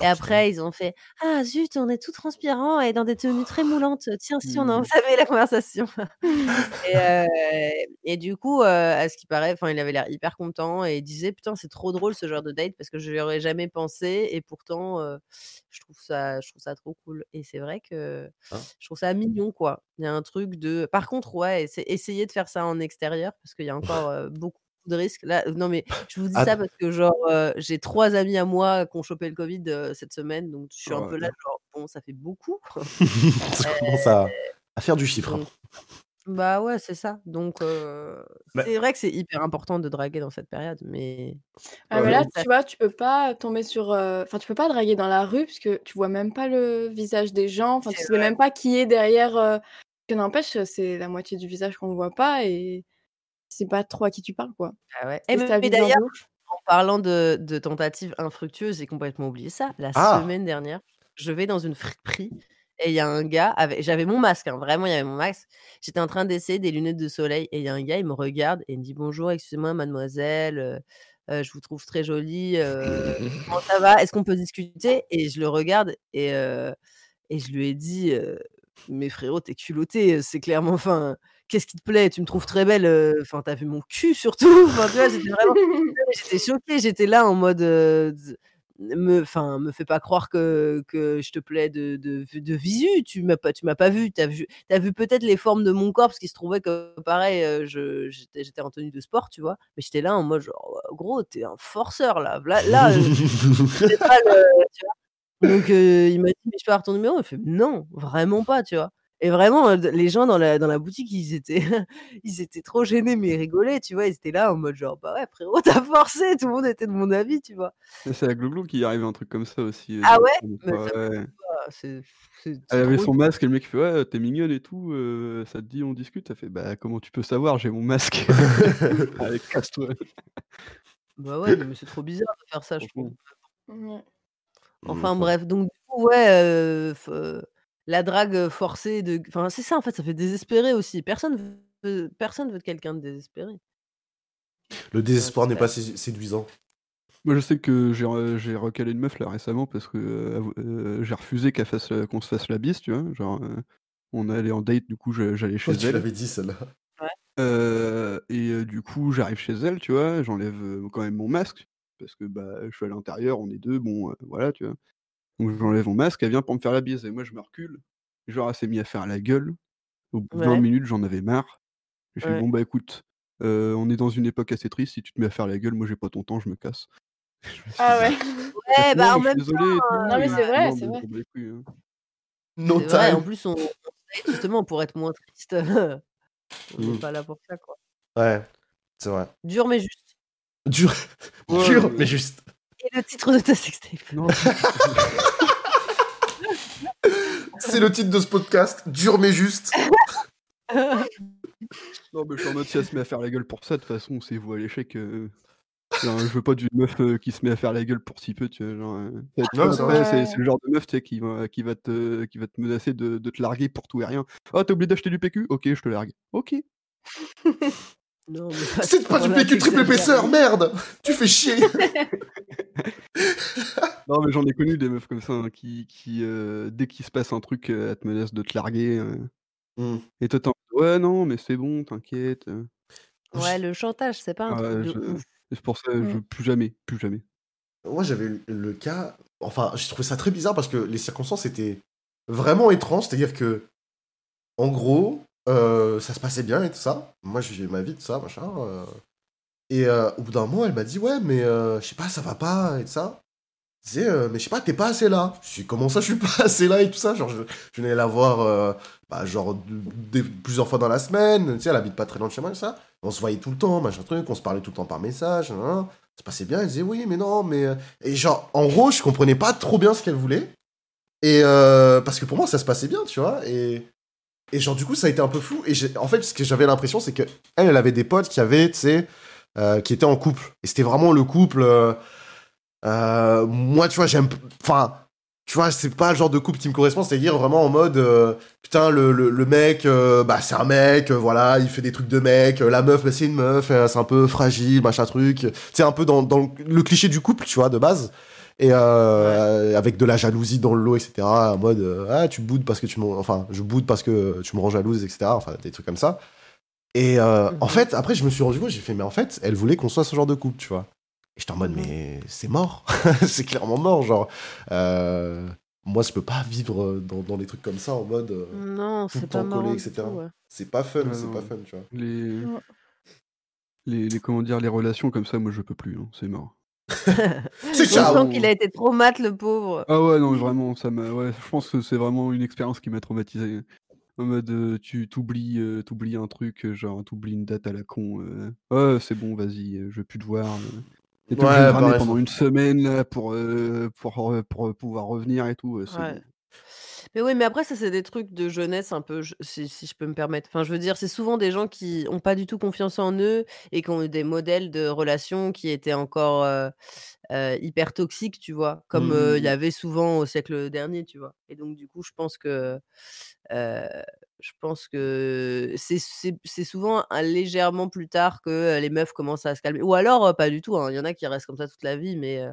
Et après, ils ont fait Ah zut, on est tout transpirant et dans des tenues très moulantes. Tiens, si on en Mm. savait la conversation. *laughs* et, euh, et du coup, euh, à ce qui paraît, il avait l'air hyper content et il disait Putain, c'est trop drôle ce genre de date parce que je n'y aurais jamais pensé et pourtant, euh, je, trouve ça, je trouve ça trop cool. Et c'est vrai que Hein je trouve ça mignon, quoi. Il y a un truc de. Par contre, ouais, c'est essayer de faire ça en extérieur parce qu'il y a encore beaucoup de risques. Là, non, mais *laughs* je vous dis Ah, ça parce que, genre, euh, j'ai trois amis à moi qui ont chopé le Covid euh, cette semaine, donc je suis un peu là, genre, bon, ça fait beaucoup. *laughs* ça commence à, à faire du chiffre. hein. Donc, bah ouais, c'est ça. Donc, euh, Bah- c'est vrai que c'est hyper important de draguer dans cette période, mais. Ah, mais Ouais. là, tu vois, tu peux pas tomber sur. euh, Enfin, tu peux pas draguer dans la rue parce que tu vois même pas le visage des gens. Enfin, tu sais même pas qui est derrière. euh, Que n'empêche, c'est la moitié du visage qu'on voit pas et c'est pas trop à qui tu parles, quoi. Ah ouais. Et mais, mais d'ailleurs, en parlant de, de tentatives infructueuses, j'ai complètement oublié ça. La Ah. semaine dernière, je vais dans une friperie et il y a un gars, avec... j'avais mon masque, hein, vraiment, il y avait mon masque. J'étais en train d'essayer des lunettes de soleil et il y a un gars, il me regarde et il me dit Bonjour, excusez-moi, mademoiselle. euh, euh, je vous trouve très jolie. euh, *laughs* comment ça va? Est-ce qu'on peut discuter? Et je le regarde et, euh, et je lui ai dit euh, Mais frérot, t'es culotté, c'est clairement. Enfin, qu'est-ce qui te plaît? Tu me trouves très belle. *laughs* euh, Enfin, t'as vu mon cul *laughs* surtout. Enfin, tu vois, j'étais vraiment. *laughs* J'étais choquée. J'étais là en mode. euh, me, enfin, me fais pas croire que, que je te plais de, de, de visu. Tu m'as pas, tu m'as pas vu. T'as vu, t'as vu peut-être les formes de mon corps parce qu'il se trouvait que pareil, euh, j'étais, en tenue de sport, tu vois. Mais j'étais là en mode genre, Ouais, gros, t'es un forceur là. Là, là, c'est pas le- tu vois. Donc il m'a dit, mais je peux avoir ton numéro? Il fait, non, vraiment pas, tu vois. Et vraiment, les gens dans la, dans la boutique, ils étaient, *laughs* ils étaient trop gênés, mais ils rigolaient, tu vois? Ils étaient là en mode genre, bah ouais, frérot, t'as forcé. Tout le monde était de mon avis, tu vois? C'est à Gloglo qu'il arrivait un truc comme ça aussi. Ah ouais? Mais Elle avait son masque et le mec fait ouais t'es mignonne et tout, euh, ça te dit on discute, ça fait bah comment tu peux savoir j'ai mon masque. *laughs* *laughs* Allez casse-toi. Bah ouais, mais c'est trop bizarre de faire ça, je trouve. Ouais. Enfin bref, donc du coup, ouais, euh, euh, la drague forcée de. Enfin, c'est ça en fait, ça fait désespérer aussi. Personne veut, personne veut quelqu'un de désespéré. Le désespoir n'est pas sé- séduisant. Moi je sais que j'ai re- j'ai recalé une meuf là récemment parce que euh, j'ai refusé qu'elle fasse qu'on se fasse la bise, tu vois. Genre euh, on allait en date, du coup j'allais Je chez crois que tu elle. l'avais dit celle-là. Euh, et euh, du coup, j'arrive chez elle, tu vois, j'enlève euh, quand même mon masque, parce que bah, je suis à l'intérieur, on est deux, bon, euh, voilà, tu vois. Donc j'enlève mon masque, elle vient pour me faire la bise, et moi je me recule. Genre, elle s'est mise à faire la gueule. Au bout de 20 Ouais. minutes, j'en avais marre. J'ai fait, Ouais. bon, bah écoute, euh, on est dans une époque assez triste, si tu te mets à faire la gueule, moi j'ai pas ton temps, je me casse. *laughs* Je me suis Ah ouais. Ouais, bah Non, en même désolé et tout, Non, mais et- c'est vrai, non, c'est mais vrai. je m'en bats les couilles, hein. No C'est vrai, en plus, on, justement pour être moins triste. *laughs* on n'est Mm. pas là pour ça, quoi. Ouais, c'est vrai. Dur mais juste. Dur, Ouais, dur, mais juste. Et le titre de ta sextape. C'est le titre de ce podcast. Dur, mais juste. Non, mais je suis en mode si elle se met à faire la gueule pour ça, de toute façon, c'est vous à l'échec. euh. Genre, je veux pas d'une meuf euh, qui se met à faire la gueule pour si peu, tu vois. Euh, c'est le genre de meuf tu sais, qui, va, qui, va te, qui va te menacer de, de te larguer pour tout et rien. Oh, t'as oublié d'acheter du PQ Ok, je te largue. Ok. *laughs* C'est ce pas du PQ triple épaisseur, merde Tu fais chier *laughs* Non, mais j'en ai connu des meufs comme ça hein, qui, qui euh, dès qu'il se passe un truc, euh, elles te menacent de te larguer. euh. Hmm. Et toi, t'es en mode, ouais, non, mais c'est bon, t'inquiète. euh. Ouais, le chantage, c'est pas un Ouais, truc de je- ouf. et C'est pour ça, Mm. je plus jamais, plus jamais. Moi, j'avais eu le cas. Enfin, j'ai trouvé ça très bizarre parce que les circonstances étaient vraiment étranges. C'est-à-dire que, en gros, euh, ça se passait bien et tout ça. Moi, je vivais ma vie, tout ça, machin. euh. Et euh, au bout d'un moment, elle m'a dit Ouais, mais je sais pas, ça va pas et tout ça. Je disais, mais je sais pas, t'es pas assez là. Je dis, comment ça, je suis pas *laughs* assez là et tout ça? Genre, je, venais la voir, bah, genre, plusieurs fois dans la semaine. Tu sais, elle habite pas très loin de chez moi et ça. On se voyait tout le temps, machin truc. On se parlait tout le temps par message. Ça se passait bien. Elle disait, oui, mais non, mais. Et genre, en gros, je comprenais pas trop bien ce qu'elle voulait. Et parce que pour moi, ça se passait bien, tu vois. Et, et genre, du coup, ça a été un peu flou. Et en fait, ce que j'avais l'impression, c'est que elle, elle avait des potes qui avaient, tu sais, euh, qui étaient en couple. Et c'était vraiment le couple. euh, euh, moi, tu vois, j'aime. Enfin, tu vois, c'est pas le genre de couple qui me correspond. C'est-à-dire vraiment en mode. putain, le, le, mec, bah, c'est un mec, voilà, il fait des trucs de mec. la meuf, bah, c'est une meuf, c'est un peu fragile, machin truc. C'est un peu dans, dans le cliché du couple, tu vois, de base. Et euh, avec de la jalousie dans le lot, etc. En mode, euh, ah, tu boudes parce que tu me. Enfin, je boude parce que tu me rends jalouse, etc. Enfin, des trucs comme ça. Et euh, en Mhm. fait, après, je me suis rendu compte, j'ai fait, mais en fait, elle voulait qu'on soit ce genre de couple, tu vois. Et j'étais en mode, Mhm. mais c'est mort. *laughs* c'est clairement mort. Genre, euh, moi, je peux pas vivre dans, dans des trucs comme ça en mode, Non, tout le c'est pas temps collé, du etc. ouais. c'est pas fun, Ouais, c'est pas fun, tu vois. Les... Ouais. les, les comment dire les relations comme ça, moi je peux plus, hein, c'est mort. *laughs* C'est On sent qu'il a été trop mat, le pauvre. Ah ouais non vraiment ça m'a ouais je pense que c'est vraiment une expérience qui m'a traumatisé. En mode euh, tu t'oublies euh, t'oublies un truc euh, genre t'oublies une date à la con. euh, Ouais c'est bon vas-y je veux plus te voir. Et t'es Ouais, obligé de pareil, pendant une semaine là pour, euh, pour, re- pour, pouvoir revenir et tout. Ouais. Mais oui, mais après, ça, c'est des trucs de jeunesse un peu, je- si, si je peux me permettre. Enfin, je veux dire, c'est souvent des gens qui ont pas du tout confiance en eux et qui ont eu des modèles de relations qui étaient encore euh, euh, hyper toxiques, tu vois, comme euh, il y Mhm. avait souvent au siècle dernier, tu vois. Et donc, du coup, je pense que euh, je pense que c'est souvent un- légèrement plus tard que les meufs commencent à se calmer. Ou alors, pas du tout. hein. Il y en a qui restent comme ça toute la vie, mais,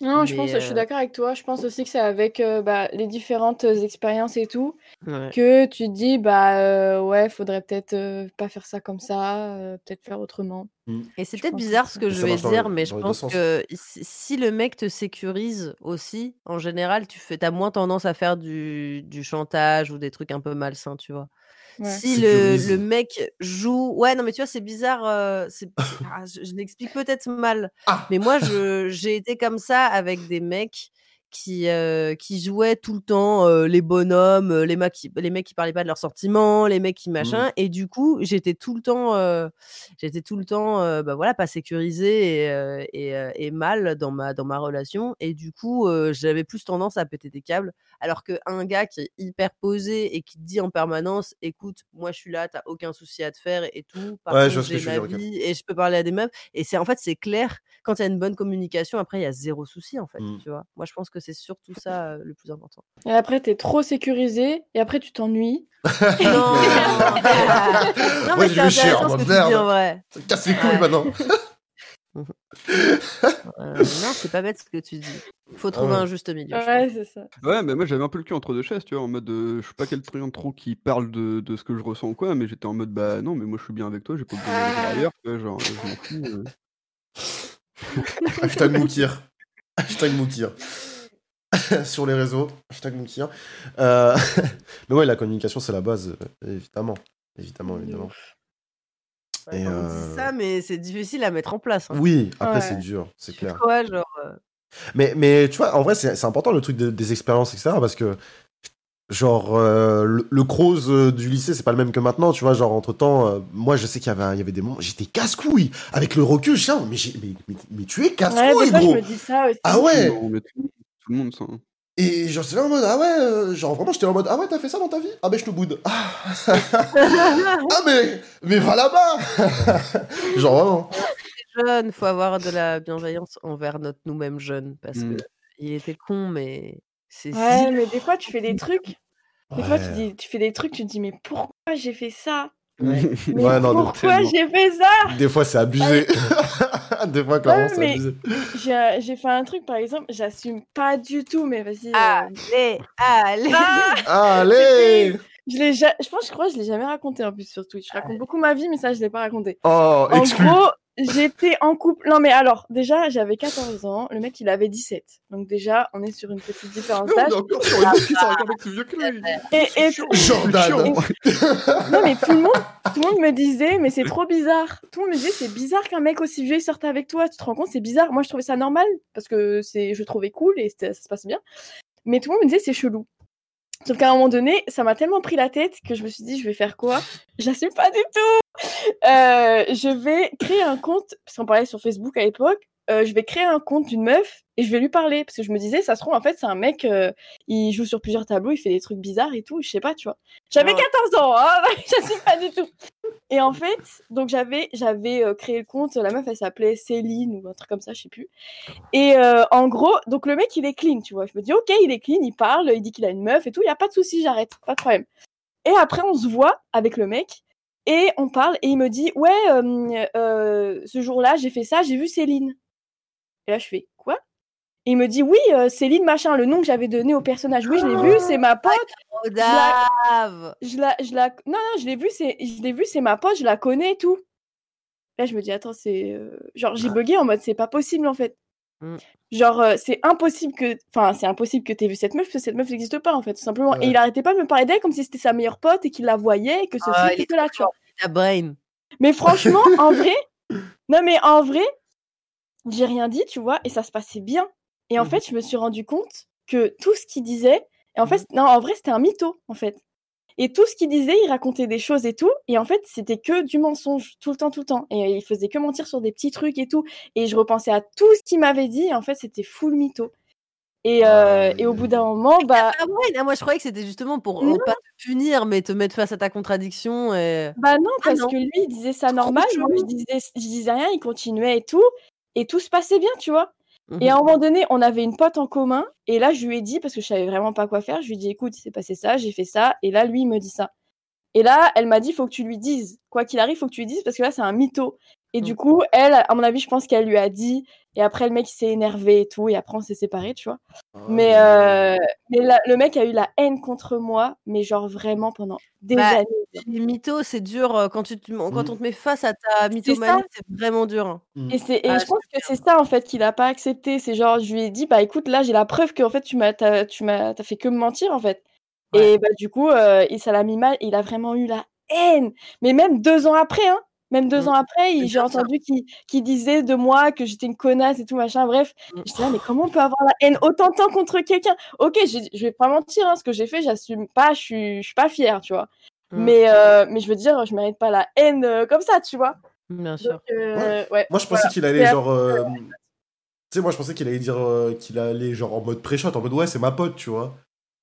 Non, je pense, je suis d'accord avec toi. Je pense aussi que c'est avec euh, bah, les différentes expériences et tout ouais. que tu te dis bah euh, ouais, faudrait peut-être pas faire ça comme ça, peut-être faire autrement. Et c'est peut-être bizarre ce que je vais dire, mais je pense que si le mec te sécurise aussi, en général, tu fais, t'as moins tendance à faire du, du chantage ou des trucs un peu malsains, tu vois. Ouais. Si le, mec joue... Ouais, non, mais tu vois, c'est bizarre. euh, ah, je je l'explique peut-être mal. Ah Mais moi, j'ai été comme ça avec des mecs qui, euh, qui jouaient tout le temps euh, les bonhommes, euh, les, mecs qui, les mecs qui parlaient pas de leurs sentiments, les mecs qui machin. Et du coup, j'étais tout le temps, euh, j'étais tout le temps, bah voilà, pas sécurisée et, et, et mal dans ma, dans ma relation. Et du coup, j'avais plus tendance à péter des câbles. Alors qu'un gars qui est hyper posé et qui te dit en permanence, écoute, moi je suis là, t'as aucun souci à te faire et tout. Par Ouais, contre, j'ai ma dire, vie et je peux parler à des meufs. Et c'est en fait, c'est clair quand il y a une bonne communication. Après, il y a zéro souci en fait. Mm. Tu vois. Moi, je pense que c'est surtout ça euh, le plus important. Et après, t'es trop sécurisé. Et après, tu t'ennuies. *laughs* non, non, mais c'est chier, intéressant en ce que tu dis en vrai. Casse les couilles maintenant. *laughs* Euh, non, c'est pas bête ce que tu dis. Faut trouver ouais. un juste milieu. Ouais, c'est ça. Ouais, mais moi j'avais un peu le cul entre deux chaises, tu vois, en mode euh, je suis pas quelqu'un de trop qui parle de, de ce que je ressens ou quoi, mais j'étais en mode bah non, mais moi je suis bien avec toi, j'ai pas besoin d'aller ailleurs, tu vois, genre je m'en fous. euh. *laughs* Hashtag Moukir. Hashtag Moukir. *laughs* Sur les réseaux. Hashtag Moukir. Euh, *laughs* Mais ouais, la communication, c'est la base, euh, évidemment. Évidemment, De évidemment. Ouais, Et on euh, dit ça, mais c'est difficile à mettre en place. hein. Oui, après, Ouais. c'est dur, c'est clair. quoi, genre euh, Mais, mais tu vois, en vrai, c'est c'est important le truc de- des expériences, etc. Parce que, genre, euh, le, le Croze euh, du lycée, c'est pas le même que maintenant, tu vois. Genre, entre temps, moi, je sais qu'il y avait, il y avait des moments, j'étais casse-couille. Avec le recul, je Ah, mais, j'ai- mais, mais, mais tu es Ouais, casse-couille, des fois, je gros. me dis ça aussi. Ah ouais Non, mais tout, le monde ça. hein. Et genre, c'est là en mode, ah ouais, euh, genre vraiment, j'étais en mode, ah ouais, t'as fait ça dans ta vie? Ah ben, je te boude. Ah, *laughs* ah mais, mais va là-bas *laughs* Genre vraiment. jeune, faut avoir de la bienveillance envers notre nous-mêmes jeunes parce Mm. que il était con, mais c'est Ouais, mais des fois, tu fais des trucs. Des fois, tu, dis, tu fais des trucs, tu te dis, mais pourquoi j'ai fait ça? Ouais. *laughs* Mais Ouais, non, pourquoi j'ai fait ça? Des fois, c'est abusé. *laughs* Des fois, clairement, Ouais, c'est abusé. J'ai j'ai fait un truc, par exemple, j'assume pas du tout, mais vas-y. euh, Allez, allez. Ah Allez je, l'ai ja- je pense, je crois, que je l'ai jamais raconté en plus sur Twitch. Je raconte beaucoup ma vie, mais ça, je l'ai pas raconté. Oh, En exclu. gros, j'étais en couple. Non, mais alors, déjà, j'avais 14 ans. Le mec, il avait 17. Donc, déjà, on est sur une petite différence d'âge. est encore sur une qui encore plus vieux que lui. Et, et, Jordan. Non, mais tout le monde, tout le monde me disait, mais c'est trop bizarre. Tout le monde me disait, c'est bizarre qu'un mec aussi vieux sorte avec toi. Tu te rends compte, c'est bizarre. Moi, je trouvais ça normal parce que c'est, je trouvais cool et ça se passe bien. Mais tout le monde me disait, c'est chelou. Sauf qu'à un moment donné, ça m'a tellement pris la tête que je me suis dit, je vais faire quoi? J'assume pas du tout. Euh, je vais créer un compte, parce qu'on parlait sur Facebook à l'époque. Euh, je vais créer un compte d'une meuf et je vais lui parler parce que je me disais, ça se trouve en fait, c'est un mec, euh, il joue sur plusieurs tableaux, il fait des trucs bizarres et tout. Je sais pas, tu vois. J'avais Ouais. 14 ans, hein *laughs* j'assume pas du tout. Et en fait, donc j'avais j'avais euh, créé le compte, la meuf elle s'appelait Céline ou un truc comme ça, je sais plus. Et euh, en gros, donc le mec il est clean, tu vois. Je me dis ok, il est clean, il parle, il dit qu'il a une meuf et tout, il y a pas de souci, j'arrête, pas de problème. Et après on se voit avec le mec et on parle et il me dit ouais, ce jour-là j'ai fait ça, j'ai vu Céline. Et là je fais quoi? Et il me dit oui, euh, Céline machin, le nom que j'avais donné au personnage. Oui, je l'ai vu, c'est ma pote. Oh, Dave. Je la, je la, non, non, je l'ai vu, c'est, je l'ai vu, c'est ma pote, je la connais et tout. Là, je me dis, attends, c'est, euh, genre, j'ai bugué en mode, c'est pas possible en fait. Mm. Genre, euh, c'est impossible que, enfin, c'est impossible que t'aies vu cette meuf parce que cette meuf n'existe pas en fait, tout simplement. Ouais. Et il arrêtait pas de me parler d'elle comme si c'était sa meilleure pote et qu'il la voyait et que ceci, Ah, que est cela, trop tu vois. Ta brain. Mais franchement, en vrai, *laughs* non mais en vrai, j'ai rien dit, tu vois, et ça se passait bien. Et en Mhm. fait, je me suis rendu compte que tout ce qu'il disait, et en fait, non, en vrai, c'était un mytho, en fait. Et tout ce qu'il disait, il racontait des choses et tout, et en fait, c'était que du mensonge, tout le temps, tout le temps. Et il faisait que mentir sur des petits trucs et tout. Et je repensais à tout ce qu'il m'avait dit, et en fait, c'était full mytho. Et, euh, et au bout d'un moment, bah. Ah, moi, je croyais que c'était justement pour Non. euh, pas te punir, mais te mettre face à ta contradiction. Et... Bah non, Ah parce non. que lui, il disait ça normal, moi je disais, je disais rien, il continuait et tout, et tout se passait bien, tu vois. Mhm. Et à un moment donné, on avait une pote en commun, et là, je lui ai dit, parce que je savais vraiment pas quoi faire, je lui ai dit, écoute, il s'est passé ça, j'ai fait ça, et là, lui, il me dit ça. Et là, elle m'a dit, faut que tu lui dises. Quoi qu'il arrive, faut que tu lui dises, parce que là, c'est un mytho. Et du coup, elle, à mon avis, je pense qu'elle lui a dit, et après, le mec, il s'est énervé et tout, et après, on s'est séparés, tu vois. Mais, euh, mais la- le mec a eu la haine contre moi, mais genre vraiment pendant des Bah, années. Les mythos, c'est dur euh, quand, tu te- quand Mm. on te met face à ta mythomanie, c'est vraiment dur. hein. Et, c'est, et Ah, je pense que c'est ça en fait qu'il a pas accepté. C'est genre, je lui ai dit, bah écoute, là j'ai la preuve que en fait tu m'as, t'as, tu m'as, t'as fait que me mentir en fait. Ouais. Et bah du coup, euh, il, ça l'a mis mal. Il a vraiment eu la haine. Mais même deux ans après, hein. Même deux Mm. ans après, j'ai entendu qu'il disait de moi que j'étais une connasse et tout machin. Bref, Mm. j'étais là, mais comment on peut avoir la haine autant de temps contre quelqu'un? Ok, je vais pas mentir, hein, ce que j'ai fait, j'assume pas, je suis, je suis pas fière, tu vois. Mm. Mais, euh, mais je veux dire, je mérite pas la haine euh, comme ça, tu vois. Bien sûr. Donc, euh, ouais. Moi, je pensais Voilà. qu'il allait genre. euh, Tu sais, moi, je pensais qu'il allait dire euh, qu'il allait genre en mode pré-shot, en mode ouais, c'est ma pote, tu vois.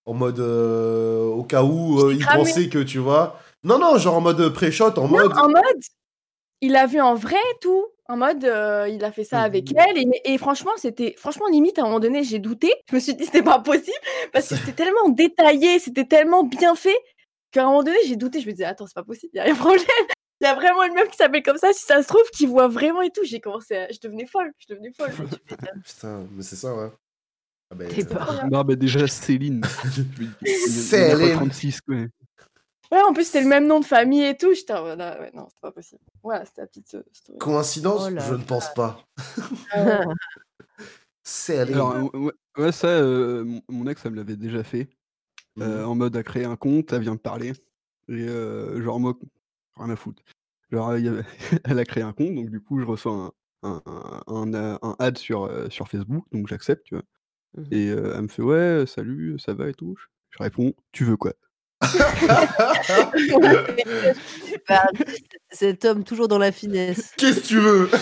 En mode euh, au cas où euh, il cramé. pensait que tu vois. Non, non, genre en mode pré-shot, en Non, mode. en mode, il a vu en vrai et tout. En mode, euh, il a fait ça avec Mhm. elle. Et, et franchement, c'était, franchement, limite, à un moment donné, j'ai douté. Je me suis dit, c'était pas possible. Parce que c'était tellement détaillé, c'était tellement bien fait, qu'à un moment donné, j'ai douté. Je me disais, attends, c'est pas possible, il y a un problème. Il y a vraiment une meuf qui s'appelle comme ça. Si ça se trouve, qui voit vraiment et tout. J'ai commencé à... Je devenais folle. Je devenais folle. *laughs* Putain, mais c'est ça, ouais. Ah ben, pas- Non, bah déjà Céline. *laughs* Céline. Céline. 36, quoi. Ouais, en plus, c'était le même nom de famille et tout. J'étais en mode, ah ouais, non, c'est pas possible. Voilà, c'était la petite euh, story. Coïncidence Oh Je ne pense pas. Ah ouais. *laughs* C'est allé. Alors, ouais, ouais, ça, euh, mon- mon ex, ça me l'avait déjà fait. euh, Mhm. en mode, à créer un compte, elle vient me parler. Et euh, genre, moi, rien à foutre. Genre, il y avait- *laughs* elle a créé un compte, donc du coup, je reçois un, un, un, ad sur, euh, sur Facebook, donc j'accepte, tu vois. Mhm. Et euh, elle me fait, ouais, salut, ça va et tout. Je- réponds, tu veux quoi? *laughs* Cet homme toujours dans la finesse. Qu'est-ce que tu veux? *laughs*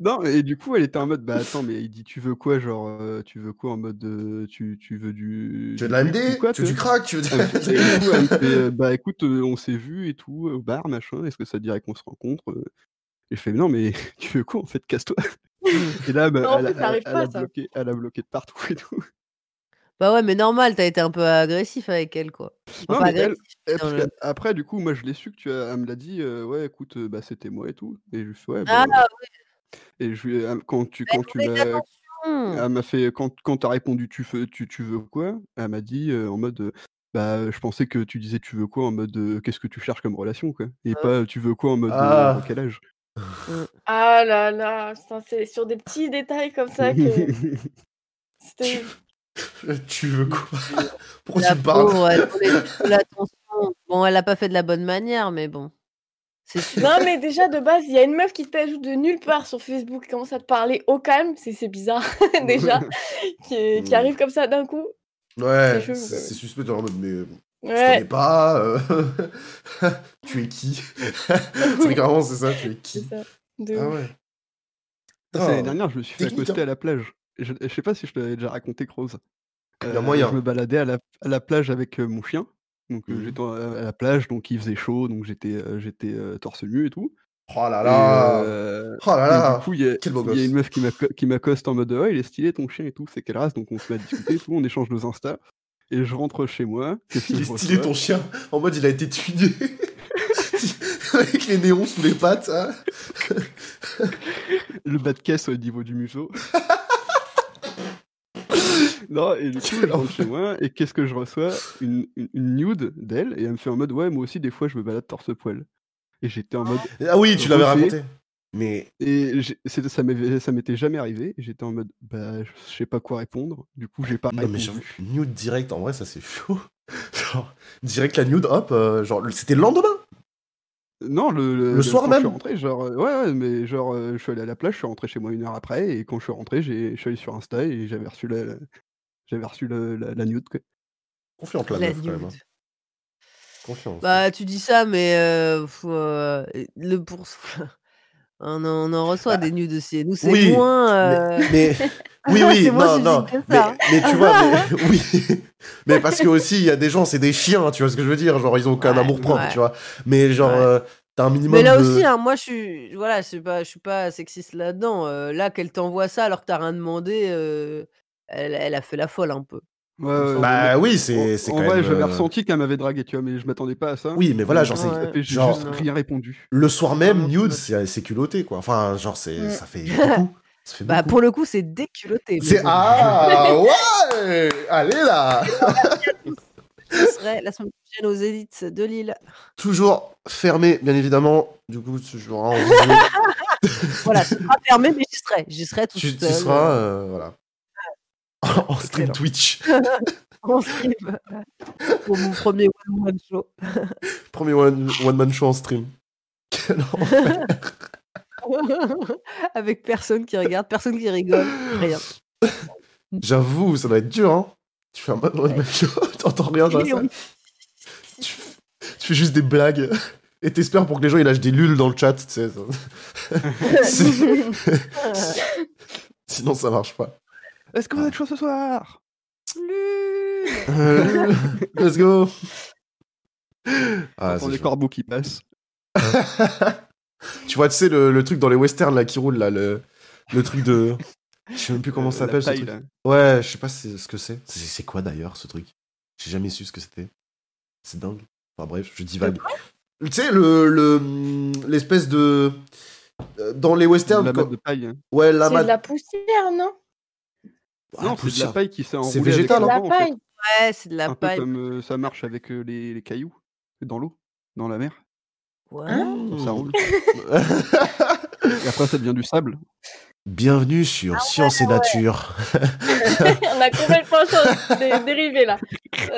Non, et du coup, elle était en mode, bah attends, mais il dit, tu veux quoi Genre, euh, tu veux quoi en mode, euh, tu, tu veux du. Tu veux de la MD quoi, Tu veux du crack? Tu veux fait- et de... du coup, elle me *laughs* fait, euh, bah écoute, euh, on s'est vu et tout, au bar, machin, est-ce que ça te dirait qu'on se rencontre Et je fais, non, mais tu veux quoi en fait, casse-toi. Et là, bah, Non, elle, a- elle bloqué, elle a bloqué de partout et tout. Bah ouais, mais normal, t'as été un peu agressif avec elle, quoi. Non, mais agressif, que Après, du coup, moi je l'ai su que tu as, elle me l'a dit, euh, ouais, écoute, euh, bah c'était moi et tout. Et je fais, ouais, bah, Ah, et je lui ai- elle- quand tu, quand tu attention. Elle m'a fait quand quand t'as répondu tu veux tu, tu veux quoi? Elle m'a dit euh, en mode euh, bah je pensais que tu disais tu veux quoi? En mode euh, qu'est-ce que tu cherches comme relation quoi? Et Ah. pas tu veux quoi? En mode euh, Ah. quel âge? *laughs* Ah là là, putain, c'est sur des petits détails comme ça que *laughs* c'était. *laughs* tu veux quoi? Pourquoi La tu me parles? pauvre, elle voulait de l'attention. Bon, elle l'a pas fait de la bonne manière, mais bon. C'est sûr. Non, mais déjà de base, il y a une meuf qui t'ajoute de nulle part sur Facebook, qui commence à te parler au calme, c'est c'est bizarre *laughs* déjà, *laughs* qui, qui Mm. arrive comme ça d'un coup. Ouais, C'est c'est c'est suspect, en mode, mais euh, je Ouais, connais pas. euh, tu es qui? C'est vraiment, c'est ça, tu es qui? Ça. De Ah ouais. Ça, c'est l'année Ah, dernière je me suis fait accoster hein. à la plage je, je sais pas si je te l'avais déjà raconté Croze moyen. je me baladais à la, à la plage avec euh, mon chien donc euh, Mhm. j'étais à la plage donc il faisait chaud donc j'étais euh, j'étais euh, torse nu et tout Oh là Et, là euh, Oh là là du coup, il y a, y une meuf qui m'acco- qui m'accoste en mode Ouais, il est stylé ton chien et tout, c'est quelle race? Donc on se met à discuter et tout, on échange nos Insta. Et je rentre chez moi. *laughs* Il est stylé ton chien. En mode, il a été tuné. *laughs* Avec les néons sous les pattes. hein. Le bas de caisse au niveau du museau. *laughs* non, et du coup, je rentre chez moi et qu'est-ce que je reçois? Une, une, une nude d'elle et elle me fait en mode Ouais, moi aussi, des fois, je me balade torse-poil. Et j'étais en mode. Ah oui, tu l'avais raconté. Mais Et ça m'était jamais arrivé. et J'étais en mode Bah, je sais pas quoi répondre. Du coup, j'ai pas non, mais répondu. nude direct, en vrai, ça c'est chaud. *laughs* Genre, direct la nude, hop, euh, genre, c'était le lendemain. Non, le, Le soir même Je suis rentré, genre, euh, ouais, ouais, mais genre, euh, je suis allé à la plage, je suis rentré chez moi une heure après, et quand je suis rentré, j'ai, je suis allé sur Insta et j'avais reçu la, j'avais reçu la, la, la nude, quoi. Confiante la, La meuf, quand même. nude. hein. Confiance. Bah, tu dis ça, mais euh, faut, euh, le pour... *laughs* on, en, on en reçoit Bah, des nudes aussi. Nous, c'est oui, moins. euh, Mais, mais- *laughs* oui, oui, non, non. que Mais, tu vois, mais, *laughs* oui. Mais parce que aussi, il y a des gens, c'est des chiens, tu vois ce que je veux dire? Genre, ils ont aucun Ouais, amour propre, ouais. tu vois. Mais genre, Ouais. euh, t'as un minimum Mais là de... aussi, hein, moi, je suis, voilà, je suis pas, je suis pas sexiste là-dedans. Euh, là, qu'elle t'envoie ça alors que t'as rien demandé, euh, elle, elle a fait la folle un peu. Ouais. Bah oui, c'est en, c'est quand vrai, même... j'avais euh, ressenti qu'elle m'avait dragué, tu vois, mais je m'attendais pas à ça. Oui, mais voilà, genre, c'est... Ouais. j'ai genre- juste rien répondu. Le soir même, Non, nude, c'est culotté, quoi. Enfin, genre, c'est Mm. ça fait *laughs* beaucoup. Ça fait Bah, beaucoup. pour le coup, c'est déculotté. C'est... Ah, *laughs* ouais Allez, là Je serai la semaine prochaine aux élites de Lille. Toujours fermé, bien évidemment. Du coup, tu joueras en. *laughs* Voilà, ce sera fermé, mais j'y serai. J'y serai tout tu, tu seul. seras, euh, voilà. En stream. Twitch. *laughs* en stream pour mon premier one-man show. *laughs* Premier one, one man show en stream. L'enfer. *laughs* Avec personne qui regarde, personne qui rigole, rien. J'avoue, ça doit être dur, hein. Tu fais un mode dans les mecs, t'entends rien dans la salle. Tu, tu fais juste des blagues. Et t'espères pour que les gens ils lâchent des lulles dans le chat, tu sais. Sinon, ça marche pas. Est-ce que vous êtes chaud ce soir? Euh, *laughs* Let's go. Ah, les corbeaux qui passent. *laughs* tu vois, tu sais, le, le truc dans les westerns là qui roule, là, le, le truc de. Je sais même plus comment Euh, ça s'appelle ce truc. là. Ouais, je sais pas c'est- ce que c'est. C'est quoi d'ailleurs ce truc? J'ai jamais su ce que c'était. C'est dingue. Enfin bref, je divague. Tu sais, le le- l'espèce de. euh, Dans les westerns. La de paille. hein. Ouais, la C'est de la poussière, non? Ah, non, c'est de la paille qui s'est enroulée. C'est avec végétal, le hein. La vent, en fait. paille. Ouais, c'est de la Un peu paille. comme euh, ça marche avec euh, les, les cailloux dans l'eau, dans la mer. Ouais. Ça roule. Et après, ça devient du sable. Bienvenue sur Science et Nature. *laughs* On a complètement *laughs* dé- dérivé là.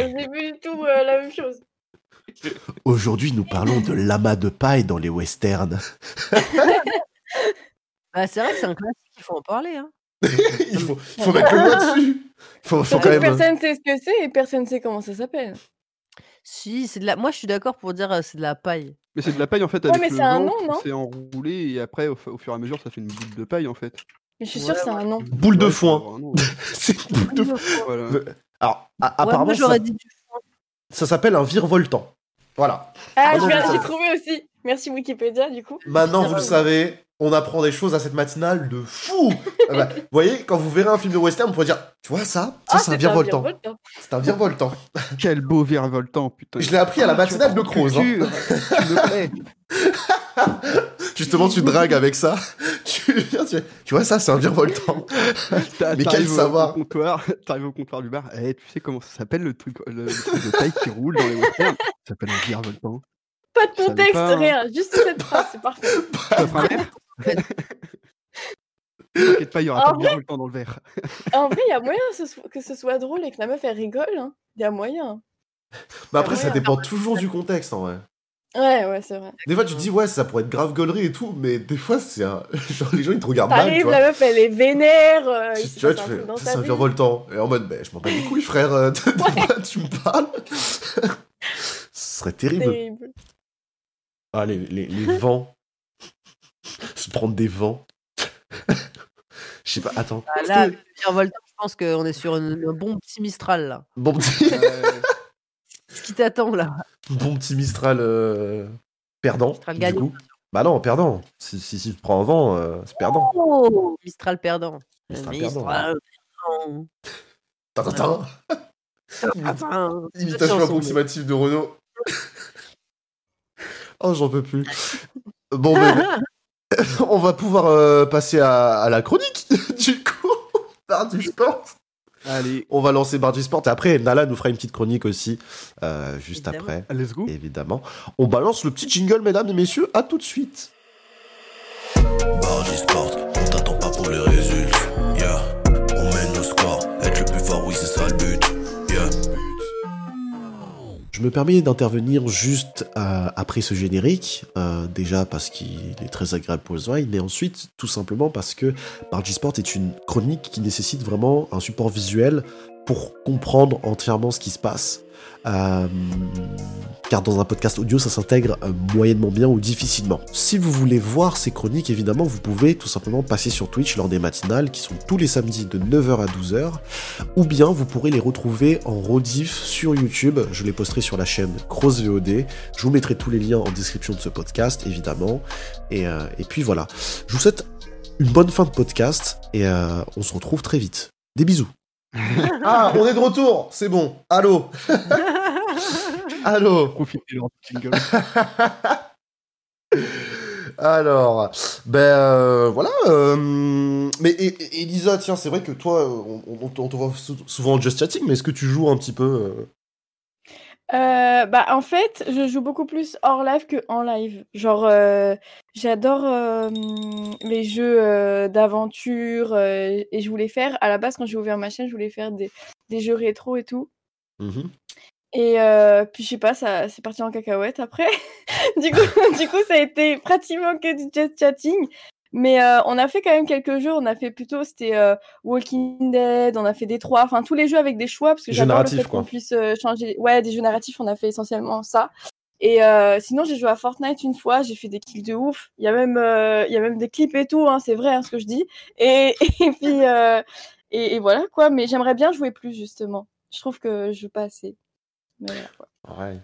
Euh, C'est plus du tout euh, la même chose. Aujourd'hui, nous parlons de l'amas de paille dans les westerns. *laughs* Bah, c'est vrai que c'est un classique, il faut en parler. Hein. *laughs* il faut, il faut mettre le doigt *laughs* dessus. Il faut, faut quand que même. personne sait ce que c'est et personne sait comment ça s'appelle. Si, c'est de la. Moi, je suis d'accord pour dire euh, c'est de la paille. Mais c'est de la paille en fait Ouais, avec mais le c'est un nom, non? s'est enroulé et après au, fu- au fur et à mesure ça fait une boule de paille en fait. Mais je suis Ouais, sûre que c'est un nom. Boule de Ouais, ça foin. *laughs* C'est une boule de foin. Voilà. Alors, a- apparemment, moi, ça, j'aurais dit du foin. ça s'appelle un virevoltant. Voilà. Ah, je ça- j'ai trouvé aussi. Merci Wikipédia du coup. Maintenant, vous le savez, on apprend des choses à cette matinale de fou. Ah *laughs* bah, vous voyez, quand vous verrez un film de western, vous pourrez dire, tu vois ça, ça Ah, c'est un virevoltant. C'est un virevoltant. Quel beau virevoltant putain. Je l'ai appris à la Ah, matinale de Croze. hein. culture. tu me plais. *laughs* Justement, tu dragues avec ça. *laughs* Tu viens, tu, tu vois ça, c'est un virevoltant. T'a- Mais quel savoir. Au comptoir, t'arrives au comptoir du bar. Eh, tu sais comment ça s'appelle le truc, le, le truc de taille qui roule dans les westerns? Ça s'appelle un virevoltant. Pas de contexte, pas, rien. Juste cette phrase, c'est parfait. T'inquiète pas, il y aura Ah pas de virevoltant dans le verre. En vrai, il y a moyen que ce soit- que ce soit drôle et que la meuf elle rigole. hein. Il y a moyen. Mais après, ça dépend toujours du contexte, en vrai. Ouais, ouais, c'est vrai. Des fois, tu te dis, ouais, ça pourrait être grave gaulerie et tout, mais des fois, c'est un. *laughs* Genre, les gens, ils te regardent mal, tu T'arrives, vois. la meuf elle est vénère. euh, Tu, tu vois, tu fais, c'est un virevoltant. Et en mode, ben, je m'en bats les couilles, frère, euh, *laughs* de, de quoi tu me parles? *laughs* Ce serait terrible. Terrible. Ah, les, les, les vents. Se prendre des vents. *laughs* Je sais pas, attends. Ah, là, virevoltant, je pense qu'on est sur une- un bon petit Mistral, là. Bon petit, Euh, Ce qui t'attend, là. bon petit Mistral euh, perdant. Mistral du gagnant. coup. Bah non, perdant. Si, si, si tu prends un vent, euh, c'est perdant. Oh Mistral perdant. Mistral Euh, perdant. Mistral perdant. Tintin. Imitation approximative de Renault. *laughs* oh, j'en peux plus. Bon, ben, *laughs* *laughs* on va pouvoir euh, passer à, à la chronique, *laughs* du coup, par du sport. Allez, On va lancer Bar du Sport et après, Nala nous fera une petite chronique aussi, euh, juste Évidemment. après, let's go. évidemment. On balance le petit jingle, mesdames et messieurs, à tout de suite. Bardi Sport, on t'attend pas pour les résultats. Je me permets d'intervenir juste euh, après ce générique, euh, déjà parce qu'il est très agréable pour les oreilles, mais ensuite tout simplement parce que Bargy Sport est une chronique qui nécessite vraiment un support visuel pour comprendre entièrement ce qui se passe. Euh, car dans un podcast audio, ça s'intègre euh, moyennement bien ou difficilement. Si vous voulez voir ces chroniques, évidemment, vous pouvez tout simplement passer sur Twitch lors des matinales qui sont tous les samedis de 9h à 12h ou bien vous pourrez les retrouver en rediff sur YouTube. Je les posterai sur la chaîne Cross VOD. Je vous mettrai tous les liens en description de ce podcast, évidemment. Et, euh, puis voilà. Je vous souhaite une bonne fin de podcast et on se retrouve très vite. Des bisous. Ah, on est de retour, c'est bon. Allô Allô. *laughs* Alors, ben euh, voilà. euh, mais Elisa, tiens, c'est vrai que toi, on, on- on te voit sou- souvent en just chatting, mais est-ce que tu joues un petit peu euh, bah, en fait, je joue beaucoup plus hors live que en live. Genre, euh, j'adore euh, les jeux euh, d'aventure euh, et je voulais faire, à la base, quand j'ai ouvert ma chaîne, je voulais faire des, des jeux rétro et tout. mhm. Et puis je sais pas, ça c'est parti en cacahuète après. *laughs* du coup, *laughs* du coup, ça a été pratiquement que du chatting. Mais euh, on a fait quand même quelques jeux. On a fait plutôt, c'était euh, Walking Dead. On a fait des trois, enfin tous les jeux avec des choix parce que Des jeux j'adore le fait quoi. qu'on puisse euh, changer. Ouais, des jeux narratifs. On a fait essentiellement ça. Et euh, sinon, j'ai joué à Fortnite une fois. J'ai fait des kills de ouf. Il y a même, euh, il y a même des clips et tout. Hein, c'est vrai hein, ce que je dis. Et, *laughs* et puis euh, et, et voilà quoi. Mais j'aimerais bien jouer plus justement. Je trouve que je joue pas assez. Mais voilà. Ouais.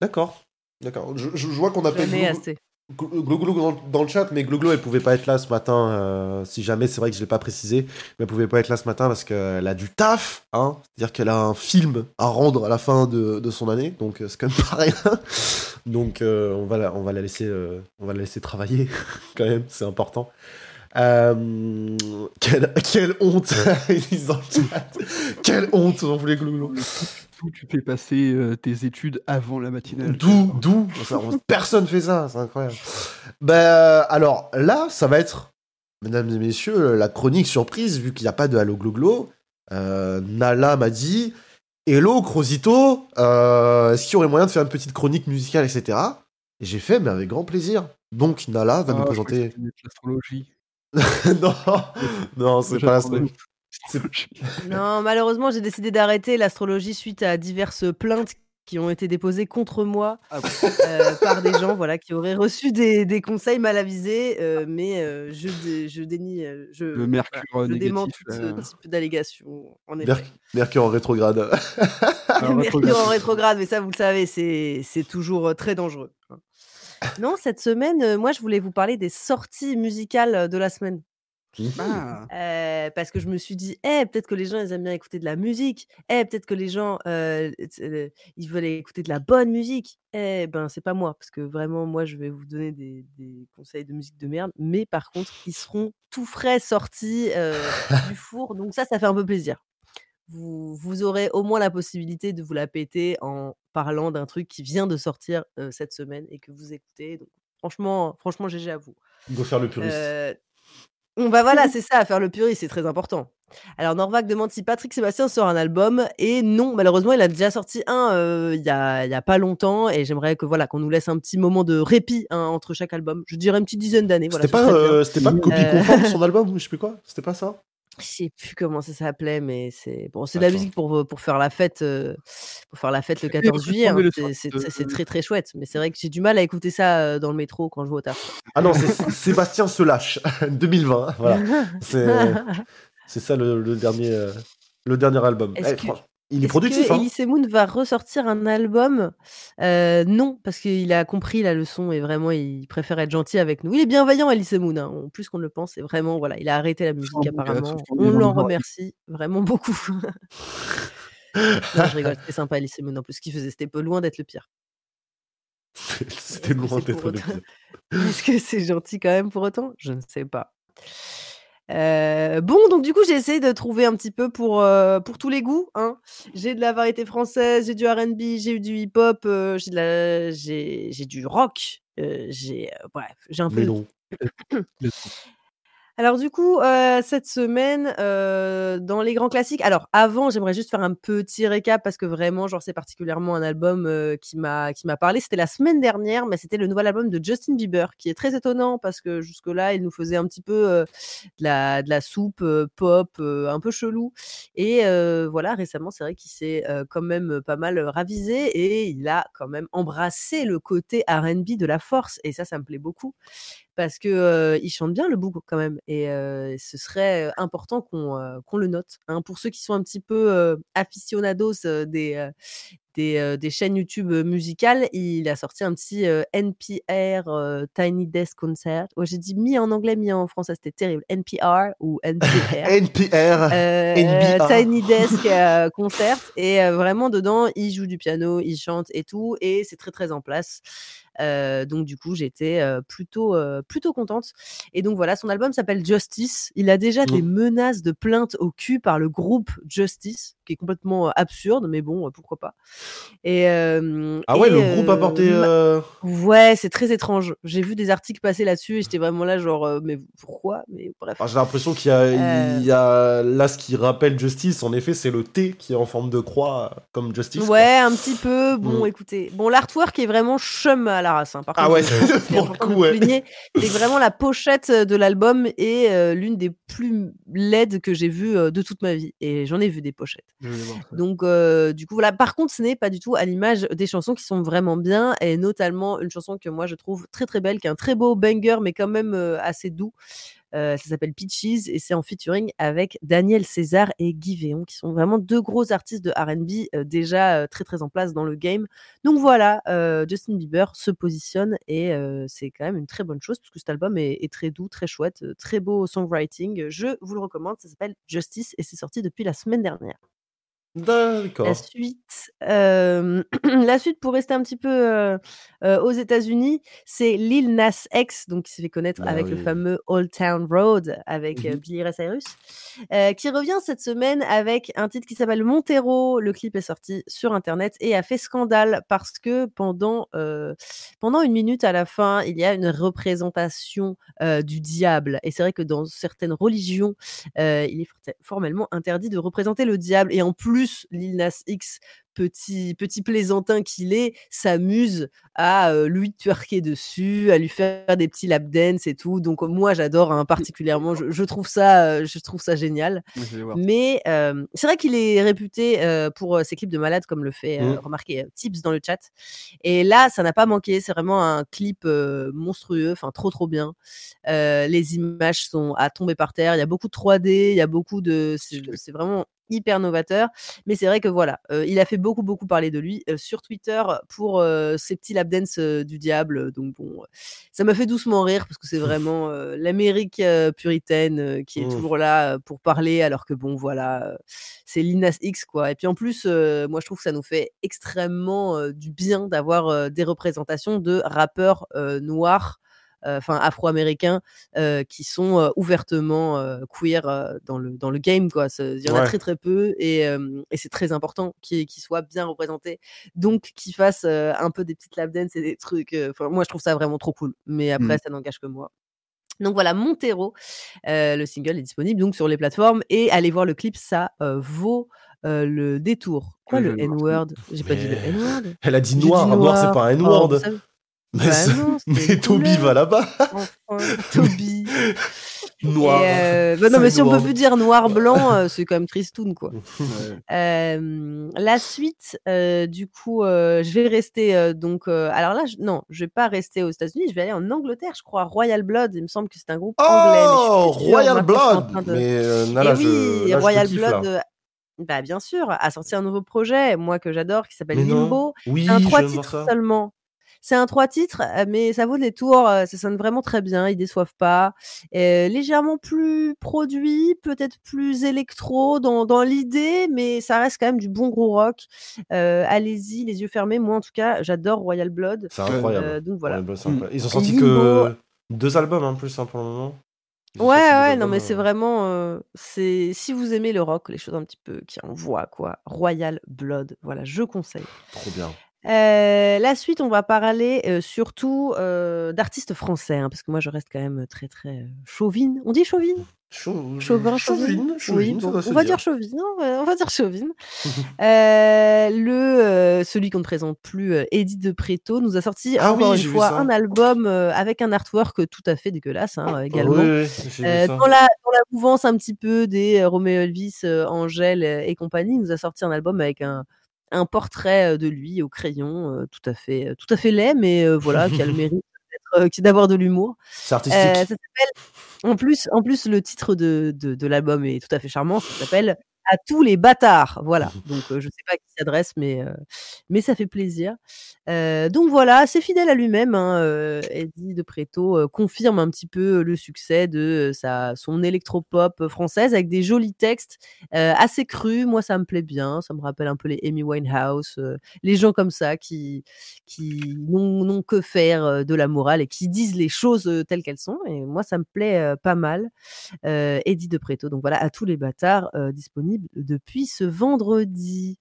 D'accord. D'accord. Je, vois qu'on appelle Jamais Glou- assez. Glou- Glou dans, le chat, mais Gloglo, elle pouvait pas être là ce matin. euh, si jamais, c'est vrai que je l'ai pas précisé, mais elle pouvait pas être là ce matin parce qu'elle a du taf. Hein C'est-à-dire qu'elle a un film à rendre à la fin de, son année, donc euh, c'est quand même pas rien. Donc euh, on, va on va la laisser travailler *laughs* quand même, c'est important. Euh, quelle, quelle honte. *laughs* Quelle honte, on voulait Gloglo. D'où tu fais passer euh, tes études avant la matinale. D'où, d'où? Personne fait ça, c'est incroyable. Ben, alors là, ça va être, mesdames et messieurs, la chronique surprise, vu qu'il n'y a pas de Halo Gloglo. Euh, Nala m'a dit Hello, Crozito, euh, est-ce qu'il y aurait moyen de faire une petite chronique musicale, etc. Et j'ai fait, mais avec grand plaisir. Donc, Nala va Ah, nous présenter. l'astrologie. *laughs* non, non, c'est pas J'attendais. la c'est- *laughs* *laughs* Non, malheureusement, j'ai décidé d'arrêter l'astrologie suite à diverses plaintes qui ont été déposées contre moi Ah bon. euh, par des gens voilà, qui auraient reçu des, des conseils mal avisés, euh, mais euh, je, dé- je dénie, je, Le mercure voilà, je dément tout ce type d'allégation. En effet. Merc- Mercure en rétrograde. Alors, Mercure rétrograde. en rétrograde, mais ça, vous le savez, c'est c'est toujours très dangereux. Non, cette semaine, moi, je voulais vous parler des sorties musicales de la semaine. Ah, Euh, parce que je me suis dit, eh, peut-être que les gens, ils aiment bien écouter de la musique. Eh, peut-être que les gens, euh, ils veulent écouter de la bonne musique. Eh, ben, c'est pas moi. Parce que vraiment, moi, je vais vous donner des, des conseils de musique de merde. Mais par contre, ils seront tout frais sortis euh, du four. Donc ça, ça fait un peu plaisir. Vous, vous aurez au moins la possibilité de vous la péter en parlant d'un truc qui vient de sortir euh, cette semaine et que vous écoutez. Donc, franchement, franchement, GG à vous. Go faire le puriste. Euh, on va voilà, *laughs* c'est ça, faire le puriste, c'est très important. Alors Norvac demande si Patrick Sébastien sort un album et non, malheureusement, il a déjà sorti un euh, il y, a, il y a pas longtemps et j'aimerais que voilà qu'on nous laisse un petit moment de répit hein, entre chaque album. Je dirais une petite dizaine d'années. Voilà, C'était pas, euh, c'était pas copie Euh, conforme son *laughs* album je sais plus quoi? C'était pas ça? Je sais plus comment ça s'appelait, mais c'est bon, c'est de la musique pour pour faire la fête, euh, pour faire la fête le Et 14 juillet. hein. C'est de- très très chouette, mais c'est vrai que j'ai du mal à écouter ça euh, dans le métro quand je vais au taf. Ah non, c'est Sébastien se lâche *laughs* 2020. Voilà, *laughs* c'est c'est ça le, le dernier euh, le dernier album. Eh, que- il est productif. que Hein. Elise Moon va ressortir un album? Euh, Non, parce qu'il a compris la leçon et vraiment il préfère être gentil avec nous. Il est bienveillant, Elise Moon, hein, en plus qu'on ne le pense. Et vraiment, voilà, il a arrêté la musique apparemment. On l'en remercie vraiment beaucoup. *laughs* non, je rigole, c'était sympa, Elise Moon. En plus, ce qu'il faisait, c'était peu loin d'être le pire. C'était loin d'être le pire. *laughs* Est-ce que c'est gentil quand même pour autant? Je ne sais pas. Euh, bon, donc du coup, j'ai essayé de trouver un petit peu pour, euh, pour tous les goûts. Hein. J'ai de la variété française, j'ai du RB, j'ai eu du hip-hop, euh, j'ai la- du rock, j'ai bref, j'ai un peu *coughs* *coughs* Mais non. Alors du coup, cette semaine, dans les grands classiques. Alors avant, j'aimerais juste faire un petit récap parce que vraiment, genre, c'est particulièrement un album qui m'a parlé. C'était la semaine dernière, mais c'était le nouvel album de Justin Bieber, qui est très étonnant parce que jusque-là, il nous faisait un petit peu de la de la soupe pop, un peu chelou. Et voilà, récemment, c'est vrai qu'il s'est quand même pas mal ravisé et il a quand même embrassé le côté R&B de la force. Et ça, ça me plaît beaucoup parce que il chante bien le bouc quand même et ce serait important qu'on le note hein. pour ceux qui sont un petit peu aficionados des des, des chaînes YouTube musicales il a sorti un petit NPR Tiny Desk Concert. Oh, j'ai dit mis en anglais mis en français c'était terrible. NPR ou NPR *laughs* NPR. euh. Tiny Desk *laughs* Concert. Et vraiment dedans il joue du piano il chante et tout. Et c'est très très en place. Euh, donc du coup j'étais euh, plutôt euh, plutôt contente. Et donc voilà son album s'appelle Justice. Il a déjà des menaces de plainte au cul par le groupe Justice qui est complètement absurde mais bon pourquoi pas Et, euh, Ah ouais, et, le groupe a euh, porté. euh, Ouais, c'est très étrange. J'ai vu des articles passer là-dessus et j'étais vraiment là, genre, euh, mais pourquoi? Mais bref. enfin, J'ai l'impression qu'il y, a- Euh. il y a là ce qui rappelle Justice. En effet, c'est le T qui est en forme de croix, comme Justice. quoi. Ouais, un petit peu. Bon, Mm. écoutez. Bon, l'artwork est vraiment chum à la race. hein. Par Ah contre, ouais, c'est *laughs* ouais. *laughs* vraiment la pochette de l'album et euh, l'une des plus laides que j'ai vues euh, de toute ma vie. Et j'en ai vu des pochettes. Donc, euh, du coup, voilà. Par contre, ce n'est pas du tout à l'image des chansons qui sont vraiment bien, et notamment une chanson que moi je trouve très très belle, qui est un très beau banger, mais quand même euh, assez doux. Euh, ça s'appelle Peaches et c'est en featuring avec Daniel César et Guy Véon, qui sont vraiment deux gros artistes de RB euh, déjà très très en place dans le game. Donc voilà, Justin Bieber se positionne et c'est quand même une très bonne chose parce que cet album est, est très doux, très chouette, très beau songwriting. Je vous le recommande, ça s'appelle Justice et c'est sorti depuis la semaine dernière. D'accord. La suite, euh, *clears throat* la suite pour rester un petit peu euh, euh, aux États-Unis, c'est Lil Nas X, donc qui s'est fait connaître Ah avec le fameux Old Town Road avec Mhm. Billy Ray Cyrus, qui revient cette semaine avec un titre qui s'appelle Montero. Le clip est sorti sur internet et a fait scandale parce que pendant pendant une minute à la fin, il y a une représentation du diable. Et c'est vrai que dans certaines religions, il est formellement interdit de représenter le diable. Et en plus, Lil Nas X, petit, petit plaisantin qu'il est, s'amuse à euh, lui twerker dessus, à lui faire des petits lap dance et tout. Donc euh, moi, j'adore hein, particulièrement. Je, je trouve ça, euh, je trouve ça génial. Mais euh, c'est vrai qu'il est réputé pour ses clips de malade, comme le fait euh, Mm. remarquer Tips dans le chat. Et là, ça n'a pas manqué. C'est vraiment un clip monstrueux, enfin trop trop bien. Les images sont à tomber par terre. Il y a beaucoup de 3D, il y a beaucoup de. C'est vraiment hyper novateur. Mais c'est vrai que voilà, euh, il a fait beaucoup beaucoup parler de lui euh, sur Twitter pour euh, ses petits lap dance euh, du diable. Donc bon, ça m'a fait doucement rire parce que c'est *laughs* vraiment l'Amérique puritaine qui est Mmh. toujours là pour parler, alors que bon voilà, c'est Linas X quoi. Et puis en plus, moi je trouve que ça nous fait extrêmement du bien d'avoir des représentations de rappeurs noirs. Euh, Enfin, afro-américains euh, qui sont euh, ouvertement queer dans le dans le game quoi. Il y en a très très peu et, et c'est très important qu'ils soient bien représentés. Donc qu'ils fassent un peu des petites lap dance et des trucs. moi je trouve ça vraiment trop cool. Mais après Mhm. ça n'engage que moi. Donc voilà, Montero, euh, le single est disponible donc sur les plateformes et allez voir le clip, ça euh, vaut euh, le détour. Quoi le. N-word? J'ai pas dit le N-word? Elle a dit J'ai dit noir. Noir, c'est pas un Oh, N-word. Mais Bah non, mais Toby va là-bas. Enfin, Toby. *laughs* Noir. Euh, bah non, mais si on noir. peut plus dire noir-blanc, euh, c'est quand même tristoun, quoi. *laughs* Ouais. Euh, la suite, euh, du coup, euh, je vais rester euh, donc. euh, alors là, je- non, je vais pas rester aux États-Unis. Je vais aller en Angleterre, je crois. Royal Blood. Il me semble que c'est un groupe anglais. Oh, plus sûre. Royal Blood. de- Mais euh, Et Nala, oui, je, là, je te Royal kiffe, Blood. là. bah bien sûr, a sorti un nouveau projet, moi que j'adore, qui s'appelle. Limbo. Oui, un trois titres seulement. C'est un trois titres, mais ça vaut des tours. Ça sonne vraiment très bien. Ils déçoivent pas. Euh, légèrement plus produit, peut-être plus électro dans, dans l'idée, mais ça reste quand même du bon gros rock. Euh, Allez-y, les yeux fermés. Moi, en tout cas, j'adore Royal Blood. C'est incroyable. Euh, donc voilà. Blood. Ils ont sorti que deux albums en plus hein, pour le moment. Ouais, ouais, non, mais c'est euh, vraiment. euh, c'est si vous aimez le rock, les choses un petit peu qui envoient, quoi. Royal Blood, voilà, je conseille. Trop bien. Euh, la suite, on va parler euh, surtout euh, d'artistes français, hein, parce que moi je reste quand même très très chauvine. On dit chauvine? Chau- Chauvin, Chauvine, chauvine, bon, se on va dire. dire chauvine. hein, On va, dire chauvine. *laughs* Le celui qu'on ne présente plus, Eddie de Préto, nous a sorti Ah encore oui, une fois un album avec un artwork tout à fait dégueulasse hein, également. Oui, dans, la, dans la mouvance un petit peu des Roméo Elvis, Angèle et compagnie, il nous a sorti un album avec un, un portrait de lui au crayon, tout à fait, tout à fait laid, mais voilà, qui a le mérite *laughs* d'avoir de l'humour. C'est artistique. ça en plus, en plus, le titre de, de, de l'album est tout à fait charmant. Ça s'appelle À tous les bâtards. Voilà. Donc, euh, je sais pas à qui s'adresse, mais, euh, mais ça fait plaisir. Euh, donc voilà, c'est fidèle à lui-même. Hein, Eddie de Préto euh, confirme un petit peu le succès de sa, son électropop française avec des jolis textes assez crus. Moi, ça me plaît bien. Ça me rappelle un peu les Amy Winehouse, les gens comme ça qui, qui n'ont que faire de la morale et qui disent les choses telles qu'elles sont. Et moi, ça me plaît pas mal. Eddie de Préto. Donc voilà, à tous les bâtards, euh, disponible depuis ce vendredi.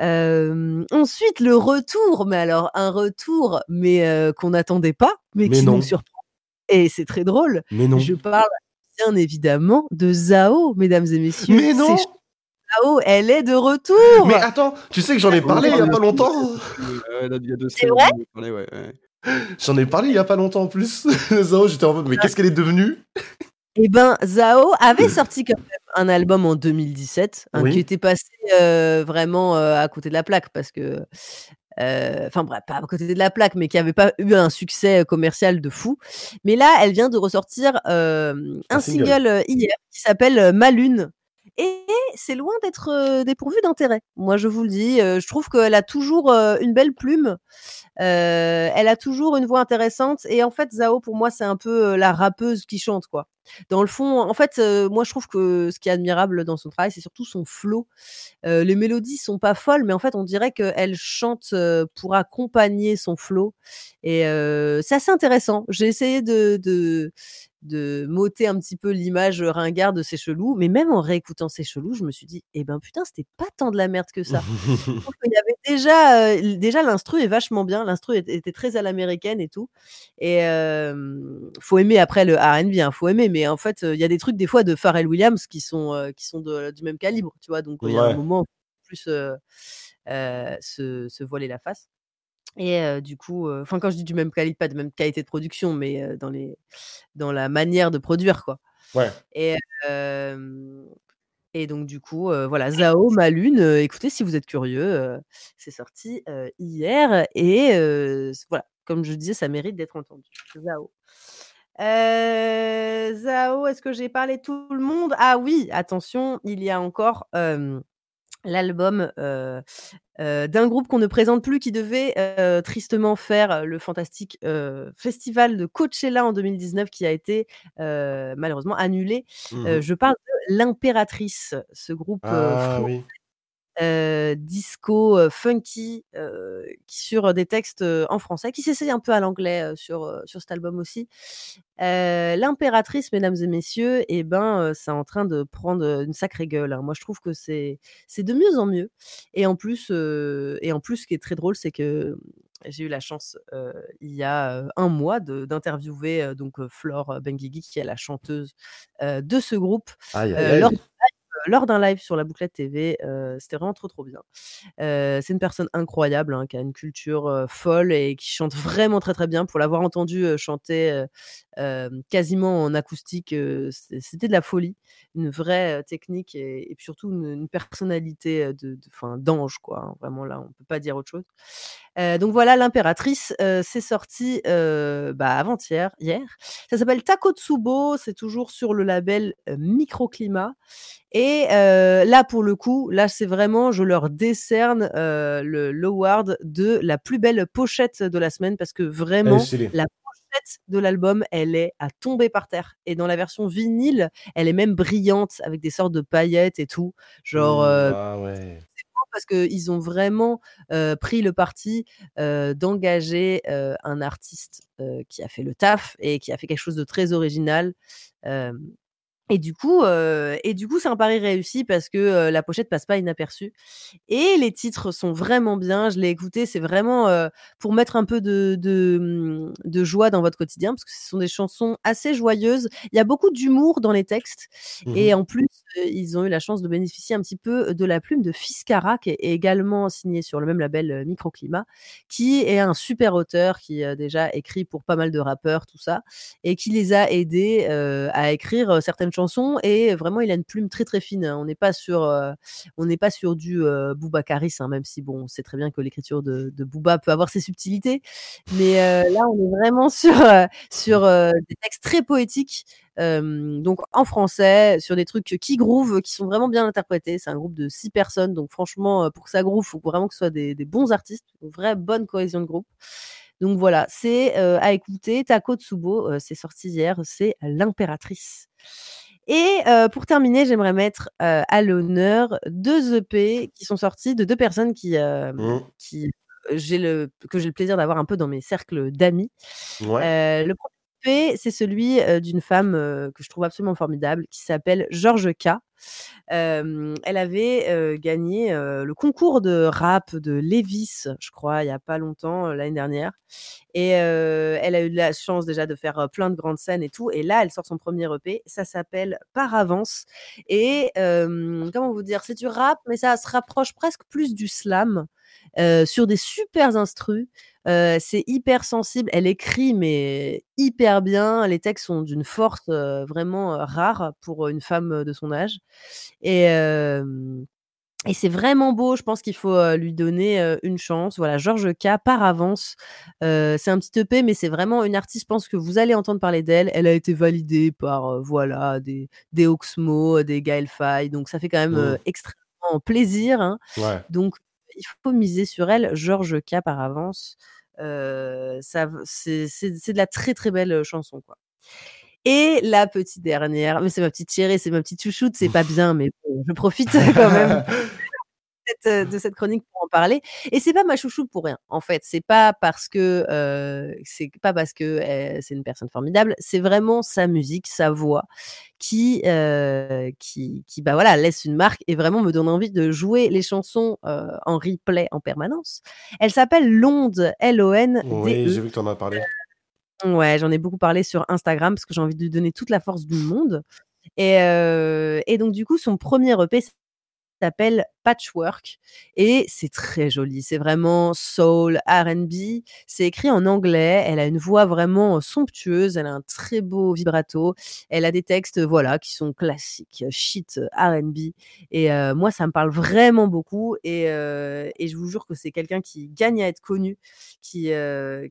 Euh, ensuite, le retour, mais alors un retour, mais euh, qu'on n'attendait pas, mais, Mais qui non. nous surprend. Et c'est très drôle. Mais non. Je parle bien évidemment de Zao, mesdames et messieurs. Mais non. Zao, elle est de retour. Mais attends, tu sais que j'en ai parlé il y a pas longtemps. C'est vrai ouais, ouais. J'en ai parlé il y a pas longtemps en plus. *laughs* Zao, j'étais en mode, mais qu'est-ce qu'elle est devenue? Eh ben, Zao avait sorti quand même un album en 2017, hein, Oui. qui était passé euh, vraiment euh, à côté de la plaque parce que, enfin bref, pas à côté de la plaque, mais qui avait pas eu un succès commercial de fou. Mais là, elle vient de ressortir un, Un single. hier qui s'appelle Ma Lune. Et c'est loin d'être dépourvu d'intérêt. Moi, je vous le dis, je trouve qu'elle a toujours une belle plume. Elle a toujours une voix intéressante. Et en fait, Zao, pour moi, c'est un peu la rappeuse qui chante, quoi. Dans le fond, en fait, moi, je trouve que ce qui est admirable dans son travail, c'est surtout son flow. Les mélodies sont pas folles, mais en fait, on dirait qu'elle chante pour accompagner son flow. Et c'est assez intéressant. J'ai essayé de, de m'ôter un petit peu l'image ringarde de ces chelous, mais même en réécoutant ces chelous, je me suis dit, eh ben putain, c'était pas tant de la merde que ça. *laughs* Qu'il y avait déjà, euh, déjà l'instru est vachement bien, l'instru était très à l'américaine et tout. Et euh, faut aimer après le R&B, hein, faut aimer, mais en fait, euh, il y a des trucs des fois de Pharrell Williams qui sont qui sont de- du même calibre, tu vois. Donc il y a un moment où plus se, se voiler la face. Et euh, du coup, euh, enfin quand je dis du même calibre, pas de même qualité de production, mais euh, dans les dans la manière de produire, quoi. Ouais. Et, et donc, du coup, voilà, Zao, ma lune, écoutez, si vous êtes curieux, c'est sorti hier. Et voilà, comme je disais, ça mérite d'être entendu. Zao. Zao, est-ce que j'ai parlé tout le monde? Ah oui, attention, il y a encore euh, l'album euh, euh, d'un groupe qu'on ne présente plus qui devait euh, tristement faire le fantastique festival de Coachella en 2019 qui a été malheureusement annulé. Mhm. je parle de l'Impératrice, ce groupe Ah oui. Euh, disco euh, funky euh, sur des textes en français, qui s'essaye un peu à l'anglais sur, sur cet album aussi. L'impératrice, mesdames et messieurs, et ben, euh, c'est en train de prendre une sacrée gueule. hein. Moi, je trouve que c'est de mieux en mieux. Et en plus, et en plus, ce qui est très drôle, c'est que j'ai eu la chance euh, il y a euh, un mois d'interviewer euh, donc Flore Benguigui, qui est la chanteuse de ce groupe, Aïe, aïe, aïe. lors, lors d'un live sur la bouclette TV. euh, C'était vraiment trop trop bien. Euh, c'est une personne incroyable hein, qui a une culture folle et qui chante vraiment très très bien. Pour l'avoir entendu chanter quasiment en acoustique, c'était de la folie, une vraie technique et, surtout une, personnalité de, de- d'ange quoi. hein. Vraiment là, on peut pas dire autre chose. Euh, donc voilà, l'impératrice, c'est sorti bah, avant-hier, hier. Ça s'appelle Takotsubo, c'est toujours sur le label Microclimat. Et euh, là, pour le coup, là, c'est vraiment, je leur décerne euh, le l'award de la plus belle pochette de la semaine parce que vraiment, la pochette de l'album, elle est à tomber par terre. Et dans la version vinyle, elle est même brillante avec des sortes de paillettes et tout. Genre, Mmh, euh, Ah ouais. parce qu'ils ont vraiment euh, pris le parti euh, d'engager euh, un artiste qui a fait le taf et qui a fait quelque chose de très original. Et du coup, euh, et du coup, c'est un pari réussi parce que euh, la pochette passe pas inaperçue et les titres sont vraiment bien. Je l'ai écouté, c'est vraiment euh, pour mettre un peu de, de, hum, de joie dans votre quotidien parce que ce sont des chansons assez joyeuses. Il y a beaucoup d'humour dans les textes et Mhm. en plus, ils ont eu la chance de bénéficier un petit peu de la plume de Fiskara, qui est également signé sur le même label euh, Microclimat, qui est un super auteur qui a déjà écrit pour pas mal de rappeurs, tout ça, et qui les a aidés euh, à écrire euh, certaines chansons. Et vraiment, il a une plume très très fine. On n'est pas sur, euh, pas sur du euh, Booba Karis, hein, même si bon, on sait très bien que l'écriture de, de peut avoir ses subtilités. Mais euh, là, on est vraiment *laughs* sur euh, sur euh, des textes très poétiques. Donc en français, sur des trucs qui groove, qui sont vraiment bien interprétés. C'est un groupe de six personnes, donc franchement, euh, pour que ça groove, faut vraiment que ce soit des, des bons artistes, une vraie bonne cohésion de groupe. Donc voilà, c'est euh, à écouter. Tako Tsubo, euh, c'est sorti hier, c'est l'impératrice. Et euh, pour terminer, j'aimerais mettre à l'honneur deux EP qui sont sortis de deux personnes qui, le, que j'ai le plaisir d'avoir un peu dans mes cercles d'amis. Ouais. Le C'est celui d'une femme que je trouve absolument formidable, qui s'appelle George K. Elle avait gagné le concours de rap de Levis, je crois, il y a pas longtemps, l'année dernière. Et elle a eu la chance déjà de faire plein de grandes scènes et tout. Et là, elle sort son premier EP. Ça s'appelle Par avance. Et comment vous dire, c'est du rap, mais ça se rapproche presque plus du slam sur des super instrus. Euh, c'est hyper sensible. Elle écrit, mais hyper bien. Les textes sont d'une force euh, vraiment euh, rare pour une femme de son âge. Et, et c'est vraiment beau. Je pense qu'il faut lui donner une chance. Voilà, Georges K. par avance. Euh, c'est un petit EP, mais c'est vraiment une artiste. Je pense que vous allez entendre parler d'elle. Elle a été validée par euh, voilà des, des Oxmo, des Gaël. Donc ça fait quand même euh, Mm. extrêmement plaisir. hein. Ouais. Donc, il faut miser sur elle. Georges K par avance. Euh, ça, c'est, c'est, c'est de la très très belle chanson, quoi. Et la petite dernière, mais c'est ma petite chérie, c'est ma petite chouchoute, c'est pas *laughs* bien, mais bon, je profite *laughs* quand même cette, de cette chronique pour en parler. Et c'est pas ma chouchoute pour rien. En fait, c'est pas parce que euh, c'est pas parce que euh, c'est une personne formidable. C'est vraiment sa musique, sa voix qui euh, qui qui bah voilà laisse une marque et vraiment me donne envie de jouer les chansons en replay en permanence. Elle s'appelle Londe, L-O-N-D-E. Oui, j'ai vu que t'en as parlé. Ouais, j'en ai beaucoup parlé sur Instagram parce que j'ai envie de lui donner toute la force du monde. Et, et donc, du coup, son premier EP s'appelle Patchwork et c'est très joli. C'est vraiment soul, R&B. C'est écrit en anglais. Elle a une voix vraiment somptueuse. Elle a un très beau vibrato. Elle a des textes, voilà, qui sont classiques, shit, R&B. Et moi, ça me parle vraiment beaucoup. Et, et je vous jure que c'est quelqu'un qui gagne à être connu, qui,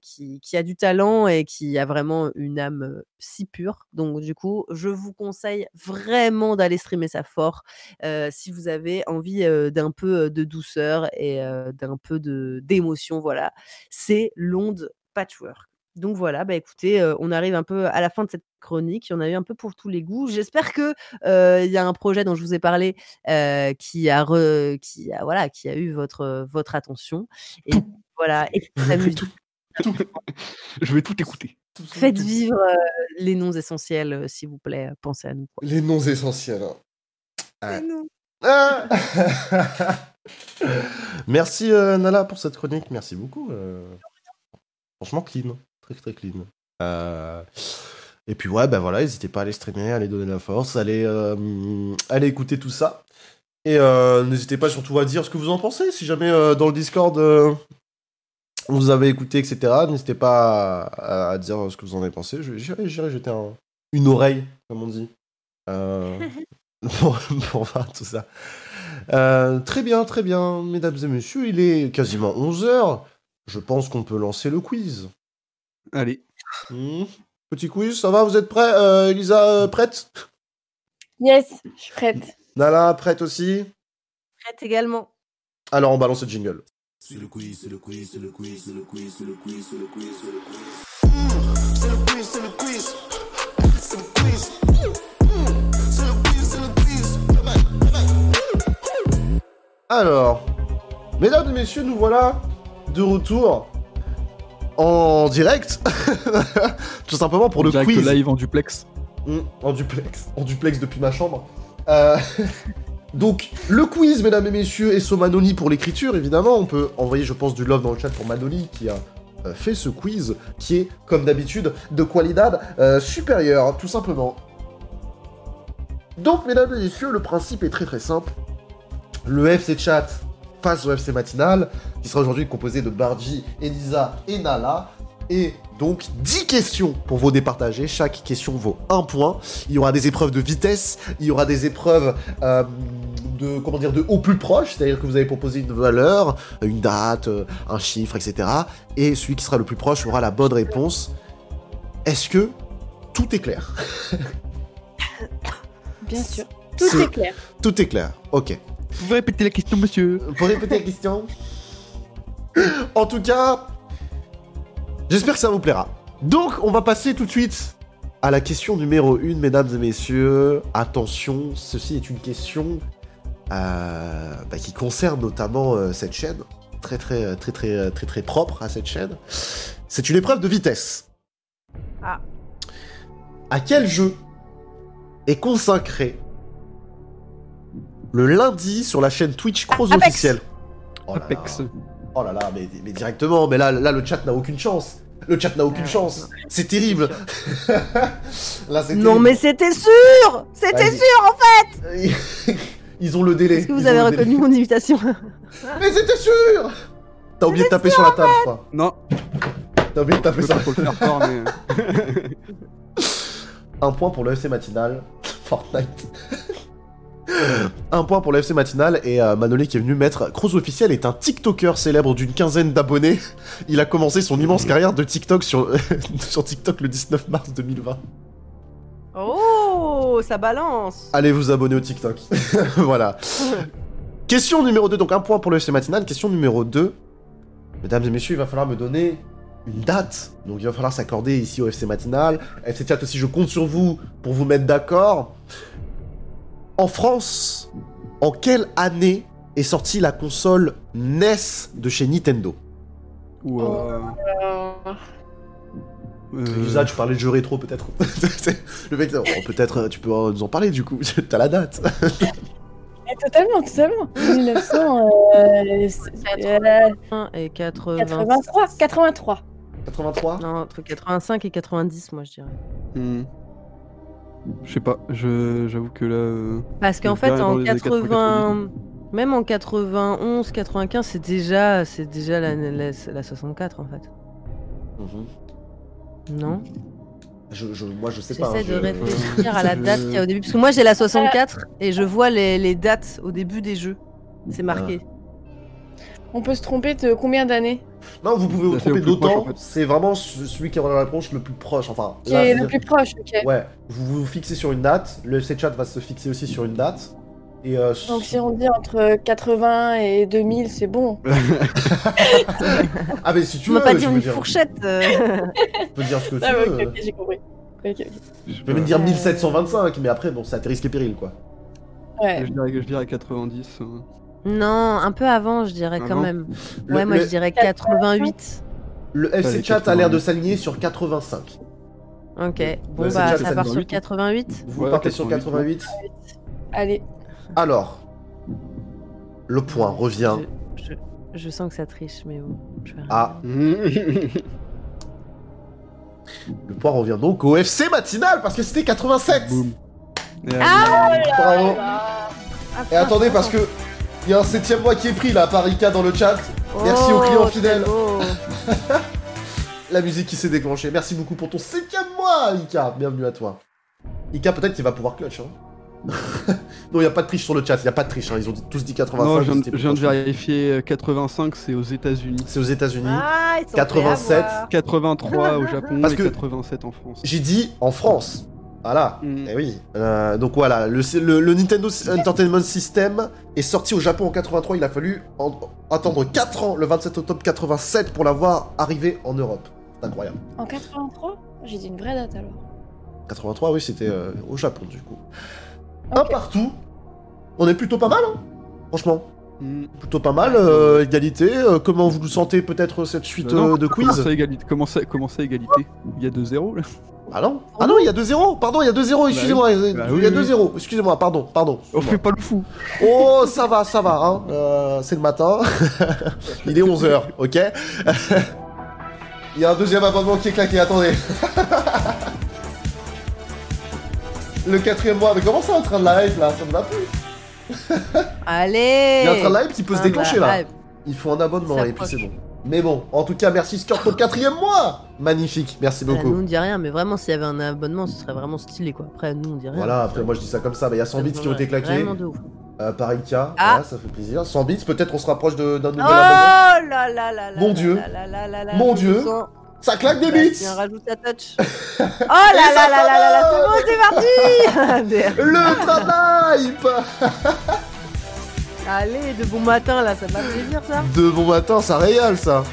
qui, qui a du talent et qui a vraiment une âme si pure. Donc, du coup, je vous conseille vraiment d'aller streamer ça fort si vous avez envie d'un peu euh, de douceur et euh, d'un peu de d'émotion. Voilà, c'est l'onde patchwork. Donc voilà, bah écoutez, euh, on arrive un peu à la fin de cette chronique. Il y en a eu un peu pour tous les goûts. J'espère que euh, il y a un projet dont je vous ai parlé euh, qui a re- qui a voilà qui a eu votre votre attention et voilà et. *laughs* Je vais tout écouter. Faites vivre euh, les noms essentiels, euh, s'il vous plaît. Pensez à nous. quoi. Les noms essentiels. hein. Ouais. Les noms. Ah *laughs* Merci euh, Nala pour cette chronique, merci beaucoup. euh. Franchement clean, très très clean. Euh, Et puis ouais, ben voilà, n'hésitez pas à aller streamer, à aller donner la force, à aller, écouter tout ça. Et n'hésitez pas surtout à dire ce que vous en pensez, si jamais dans le Discord vous avez écouté, etc. N'hésitez pas à, dire ce que vous en avez pensé. J'irai jeter un- une oreille, comme on dit. *laughs* Pour, pour voir tout ça. Euh, très bien, très bien, mesdames et messieurs, il est quasiment 11h. Je pense qu'on peut lancer le quiz. Allez. Hmm, Petit quiz, ça va Vous êtes prêts euh, Elisa, euh, prête? Yes, je suis prête. Nala, prête aussi? Prête également. Alors on balance le jingle. C'est le quiz, c'est le quiz, c'est le quiz, c'est le quiz, c'est le quiz, c'est le quiz, c'est le quiz. C'est le quiz, c'est le quiz. Alors, mesdames et messieurs, nous voilà de retour en direct. *laughs* Tout simplement pour le Direct quiz. live en duplex. Mm, en duplex. En duplex depuis ma chambre. Euh, *laughs* Donc, le quiz, mesdames et messieurs, et so Manoli pour l'écriture, évidemment. On peut envoyer, je pense, du love dans le chat pour Manoli qui a euh, fait ce quiz, qui est, comme d'habitude, de qualidad euh, supérieure, tout simplement. Donc, mesdames et messieurs, le principe est très très simple. Le FC Chat passe au FC Matinal, qui sera aujourd'hui composé de Barji, Elisa et Nala. Et donc 10 questions pour vous départager. Chaque question vaut un point. Il y aura des épreuves de vitesse, il y aura des épreuves euh, de comment dire de au plus proche, c'est-à-dire que vous avez proposé une valeur, une date, euh, un chiffre, etc. Et celui qui sera le plus proche aura la bonne réponse. Est-ce que tout est clair? Bien sûr. Tout C'est- est clair. Tout est clair. Ok. Vous pouvez répéter la question, monsieur Pour répéter la question. En tout cas, j'espère que ça vous plaira. Donc, on va passer tout de suite à la question numéro 1, mesdames et messieurs. Attention, ceci est une question euh, bah, qui concerne notamment euh, cette chaîne. Très, très, très, très, très, très propre à cette chaîne. C'est une épreuve de vitesse. Ah. À quel jeu est consacré le lundi sur la chaîne Twitch Cross Apex. officielle Oh là là. Apex. Oh là là, mais, mais directement, mais là, là le chat n'a aucune chance. Le chat n'a aucune Ouais, chance. C'est terrible. *laughs* là, c'est Non, terrible. mais c'était sûr C'était Vas-y. sûr en fait *laughs* Ils ont le délai. Est-ce que vous Ils avez reconnu mon imitation *laughs* Mais c'était sûr T'as oublié de taper sur la table, je crois. Non, T'as oublié de taper sur la trop le faire fort, mais. Un point pour le FC matinal. Fortnite. *laughs* Un point pour le FC matinal et euh, Manolé qui est venu mettre. Cross officiel est un TikToker célèbre d'une quinzaine d'abonnés. Il a commencé son immense carrière de TikTok sur, *laughs* sur TikTok le 19 mars 2020. Oh, ça balance Allez vous abonner au TikTok. *laughs* voilà. Question numéro 2, donc un point pour le FC matinal. Question numéro 2. Mesdames et messieurs, il va falloir me donner une date. Donc il va falloir s'accorder ici au FC matinal. FC chat aussi, je compte sur vous pour vous mettre d'accord. En France, en quelle année est sortie la console NES de chez Nintendo? Ou. Euh... euh, Lisa, tu parlais de jeux rétro peut-être *laughs* Le mec, oh, peut-être euh, tu peux nous en parler du coup. *laughs* T'as la date. *laughs* Eh, Totalement, totalement. 1900. euh, c'est- euh, Et 80... 83. 83. 83 Non, entre 85 et 90, moi je dirais. hmm. Je sais pas, je- j'avoue que là. euh, Parce qu'en fait, en les années 80... Même en 91, 95, c'est déjà, c'est déjà la, la, la 64 en fait. Mhm. Non je, je- Moi je sais pas. J'essaie hein, de je- réfléchir à la *laughs* date qu'il y a au début. Parce que moi j'ai la 64 et je vois les, les dates au début des jeux. C'est marqué. On peut se tromper de combien d'années Non, vous pouvez vous tromper d'autant. en fait. C'est vraiment ce- celui qui aura la réponse le plus proche. Enfin, Qui là, est le plus dire- proche, ok. Ouais, vous vous fixez sur une date. Le FC chat va se fixer aussi sur une date. Et euh, Donc si on dit entre 80 et 2000, c'est bon. *laughs* *laughs* ah mais si tu Tu veux, pas veux une dire, fourchette. euh. tu peux dire ce que tu Ah, ouais, veux. ok, ok, j'ai compris. Je peux même dire 1725, mais après bon, c'est à tes risques et périls quoi. Ouais. Je dirais, je dirais 90. euh. Non, un peu avant, je dirais quand Avant même. Le- ouais, moi le- je dirais 88. Le FC chat a l'air de 88. s'aligner sur 85. Ok, bon bah déjà ça part sur 88. 88. Vous Ouais, partez sur 88. 88. Allez. Alors, le point revient Je, je- je sens que ça triche, mais bon. Je vais à regarder. *laughs* le point revient donc au FC matinal parce que c'était 87. Boum. Et Ah. Ah, Et attendez parce que il y a un septième mois qui est pris là par Ika dans le chat. Merci aux clients Oh, fidèles. c'est beau. *laughs* La musique qui s'est déclenchée. Merci beaucoup pour ton septième mois, Ika. Bienvenue à toi. Ika, peut-être qu'il va pouvoir clutch. Hein. *laughs* non, il n'y a pas de triche sur le chat. Il n'y a pas de triche. hein. Ils ont tous dit 85. Non, je viens, de, vérifier euh, 85, c'est aux États-Unis. C'est aux États-Unis. Ah, ils sont 87. prêts à voir. 83 au Japon Parce et que- 87 en France. J'ai dit en France. Voilà. Mm. Eh oui. Euh, donc voilà, le, le- le Nintendo Entertainment System est sorti au Japon en 83. Il a fallu en- attendre 4 ans, le 27 octobre 87, pour l'avoir arrivé en Europe. C'est incroyable. En 83 J'ai dit une vraie date alors. 83, oui, c'était euh, au Japon du coup. Un partout. On est plutôt pas mal, hein Franchement, Mm. plutôt pas mal. euh, égalité. Euh, comment vous sentez peut-être cette suite non, de Comment quiz? ça, égalité comment, ça, comment ça, égalité? Il y a 2-0 là Ah non Ah non, il y a 2-0 Pardon, il y a 2-0, excusez-moi. Bah il y a oui, oui. 2-0, excusez-moi, pardon, pardon. On fait pas le fou Oh, ça va, ça va, hein. Euh, c'est le matin. *laughs* Il est 11h, ok *laughs* Il y a un deuxième abonnement qui est claqué, attendez. *laughs* Le quatrième mois, mais comment ça un train de live là? Ça ne va plus. Allez Il y a un train de live qui peut se Ah, déclencher bah, là. Il faut un abonnement et puis c'est bon. Mais bon, en tout cas, merci Score pour le quatrième mois Magnifique, merci Ah, beaucoup. nous on dit rien, mais vraiment s'il y avait un abonnement, ce serait vraiment stylé quoi. Après nous on dit rien. Voilà, après moi je dis ça comme ça, mais il y a 100 bits qui ont été claqués Vraiment de ouf. euh, par Ika, Ah. voilà, ça fait plaisir. 100 bits, peut-être on se rapproche d'un Oh nouvel abonnement. là là là là Mon là Dieu. là là là là là, Mon Dieu. Ça claque des bits Bastien rajoute sa touch. *laughs* oh là là là là là là, c'est bon, c'est parti *laughs* *laughs* Le travail Allez, de bon matin là, ça fait plaisir ça. De bon matin, ça régale ça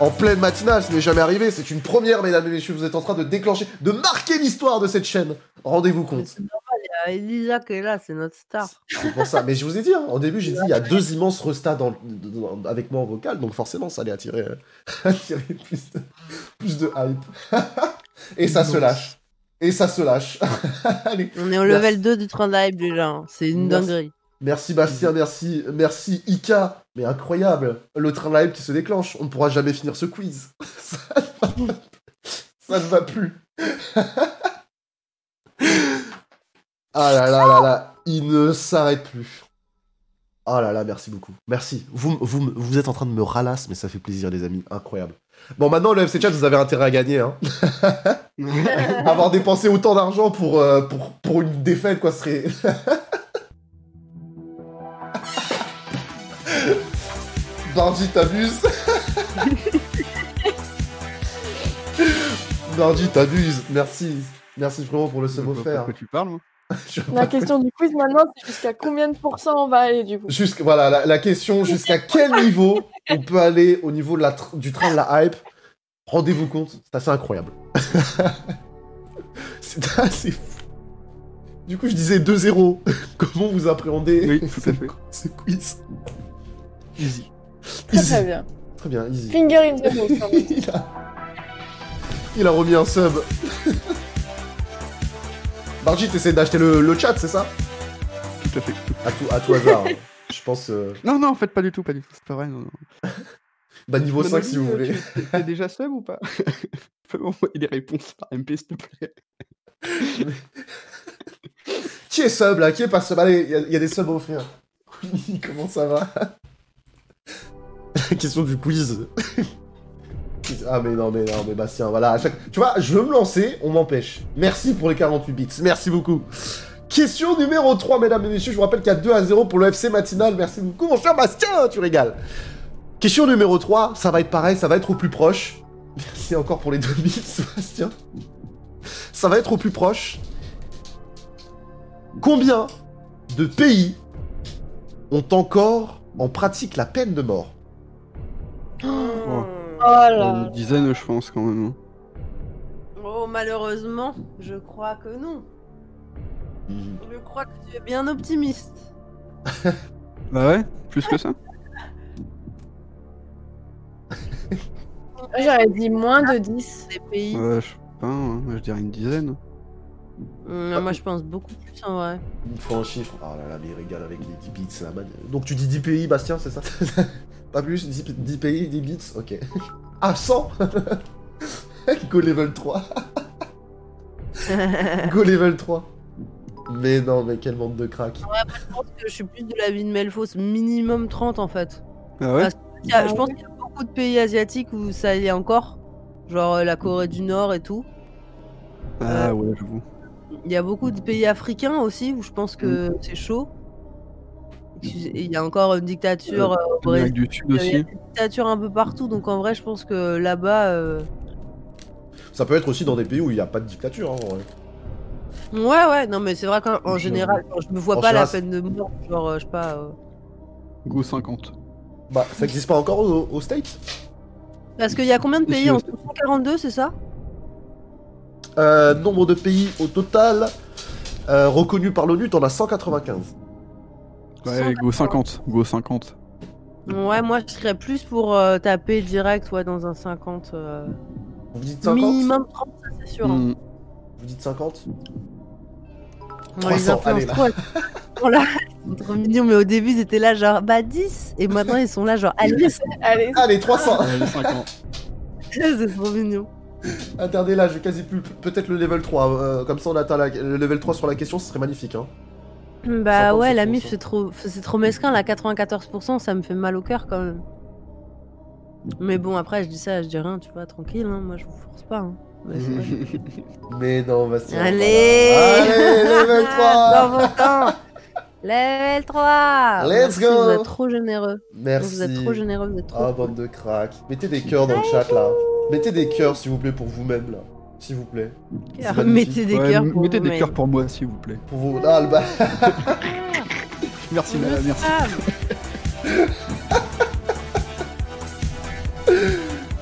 En pleine matinale, ce n'est jamais arrivé, c'est une première, mesdames et messieurs, vous êtes en train de déclencher, de marquer l'histoire de cette chaîne. Rendez-vous compte. C'est normal, il y a Elisa qui est là, c'est notre star. C'est pour ça. Mais je vous ai dit, hein, au début, j'ai dit, il y a deux immenses restats dans, dans- avec moi en vocal, donc forcément, ça allait attirer, euh, *laughs* attirer plus, de, plus de hype. *laughs* Et ça se lâche. Et ça se lâche. *laughs* Allez. On est au level 2 du train de hype déjà. hein. C'est une Merci. dinguerie. Merci Bastien, merci, merci Ika. Mais incroyable, le train live qui se déclenche. On ne pourra jamais finir ce quiz. *laughs* Ça ne va, ça ne va plus. ah là là là là, il ne s'arrête plus. Ah là là, merci beaucoup. Merci. Vous, vous, vous êtes en train de me ralasse, mais ça fait plaisir, les amis. Incroyable. Bon, maintenant, le FC Chat, vous avez intérêt à gagner. Hein. *laughs* Avoir dépensé autant d'argent pour, euh, pour, pour une défaite, quoi, serait. *laughs* Bardi, t'abuses. *laughs* Bardi, t'abuses. Merci. Merci vraiment pour le sub offert. de quoi tu parles, moi. *laughs* La question du quiz maintenant, c'est jusqu'à combien de pourcents on va aller du coup Jusqu'à- voilà, la, la question, jusqu'à quel niveau on peut aller au niveau de la tr- du train de la hype? Rendez-vous compte, c'est assez incroyable. *laughs* c'est assez fou. Du coup, je disais 2-0. Comment vous appréhendez Oui, tout à ce- fait. ce quiz? Easy. Très Easy. très bien. Très bien, easy. Finger in the nose. *laughs* il, a... il a remis un sub. *laughs* Bargy, t'essaies d'acheter le, le chat, c'est ça? Tout à fait. à tout, à tout hasard. hein. Je pense. euh, Non, non, en fait, pas du tout, pas du tout. C'est pas vrai. Non, non. *laughs* Bah, niveau 5 si vous euh, voulez. tu- T'es déjà sub ou pas? Tu peux m'envoyer les réponses par MP, s'il te plaît. Qui est sub là? Qui est pas sub? Allez, il y, a- il y a des subs à offrir. Oui, comment ça va? *laughs* question du quiz. *laughs* ah mais non, mais non, mais Bastien, voilà. à chaque... Tu vois, je veux me lancer, on m'empêche. Merci pour les 48 bits, merci beaucoup. Question numéro 3, mesdames et messieurs. Je vous rappelle qu'il y a 2 à 0 pour le FC matinal. Merci beaucoup, mon cher Bastien, tu régales. Question numéro 3, ça va être pareil, ça va être au plus proche. *laughs* Merci encore pour les 2 bits, Bastien. Ça va être au plus proche. Combien de pays ont encore en pratique la peine de mort? Oh Une là. dizaine, je pense, quand même. hein. Oh, malheureusement, je crois que non. Je crois que tu es bien optimiste. *laughs* Bah ouais Plus que ça J'aurais dit moins de 10. Des pays. Ouais, je sais pas, hein, moi, je dirais une dizaine. Hum, moi, je pense beaucoup plus en vrai. Il me faut un chiffre. Ah là là, mais il régale avec les 10 bits. La man... Donc tu dis 10 pays, Bastien, c'est ça? *laughs* Pas plus 10, 10 pays, 10 bits Ok. *laughs* Ah, 100 *laughs* Go level 3. *laughs* Go level 3. Mais non, mais quel monde de crack. Je pense que je suis plus de la vie de Melfos, minimum 30 en fait. Ah ouais a- je pense qu'il y a beaucoup de pays asiatiques où ça y est encore. Genre euh, la Corée du Nord et tout. Ah ouais, j'avoue. Il y a beaucoup de pays africains aussi où je pense que c'est chaud. Il y a encore une dictature euh, au Brésil. Du Sud Il y a des dictatures un peu partout, donc en vrai, je pense que là-bas. euh, Ça peut être aussi dans des pays où il n'y a pas de dictature. Hein, en vrai. Ouais, ouais, non, mais c'est vrai qu'en en général, je me vois En pas la peine de mort. Genre, euh, je sais pas. euh, Go 50. Bah, ça n'existe pas encore aux, aux States? Parce qu'il y a combien de pays au- en 142, c'est ça? Euh, nombre de pays au total euh, reconnus par l'ONU, t'en as 195. Ouais, go 50. Go 50. Ouais, moi, je serais plus pour euh, taper direct ouais, dans un 50. euh, Vous dites 50 minimum 30, ça c'est sûr. hein. Hmm. Vous dites 50 Moi, les 300, allez, influenceurs, *laughs* trop, là, ils sont trop mignons, mais au début, ils étaient là, genre, bah 10. Et maintenant, ils sont là, genre, allez, Allez, Allez, 300 Allez, 50. *laughs* c'est trop mignon. Attendez là, j'ai quasi plus. Peut-être le level 3. euh, comme ça, on atteint la- le level 3 sur la question, ce serait magnifique. Hein. Bah 57%. ouais, la mif, c'est trop, c'est trop mesquin, là, 94%, ça me fait mal au cœur quand même. Mais bon, après, je dis ça, je dis rien, tu vois, tranquille, hein, moi, je vous force pas. Hein. Mais c'est *laughs* non. Allez voilà. Allez, level *laughs* 3 Dans vos temps Level 3 Let's Merci, go Vous êtes trop généreux. Merci. Vous êtes trop généreux, vous êtes trop... Ah, bande de crack. Mettez des cœurs dans le chat là. Mettez des cœurs, s'il vous plaît, pour vous-même là. S'il vous plaît. magnifique. Mettez des Ouais, cœurs pour mettez des cœurs pour moi, s'il vous plaît. Pour vous. Ah, le bas. *laughs* Merci, Nala, merci. *laughs*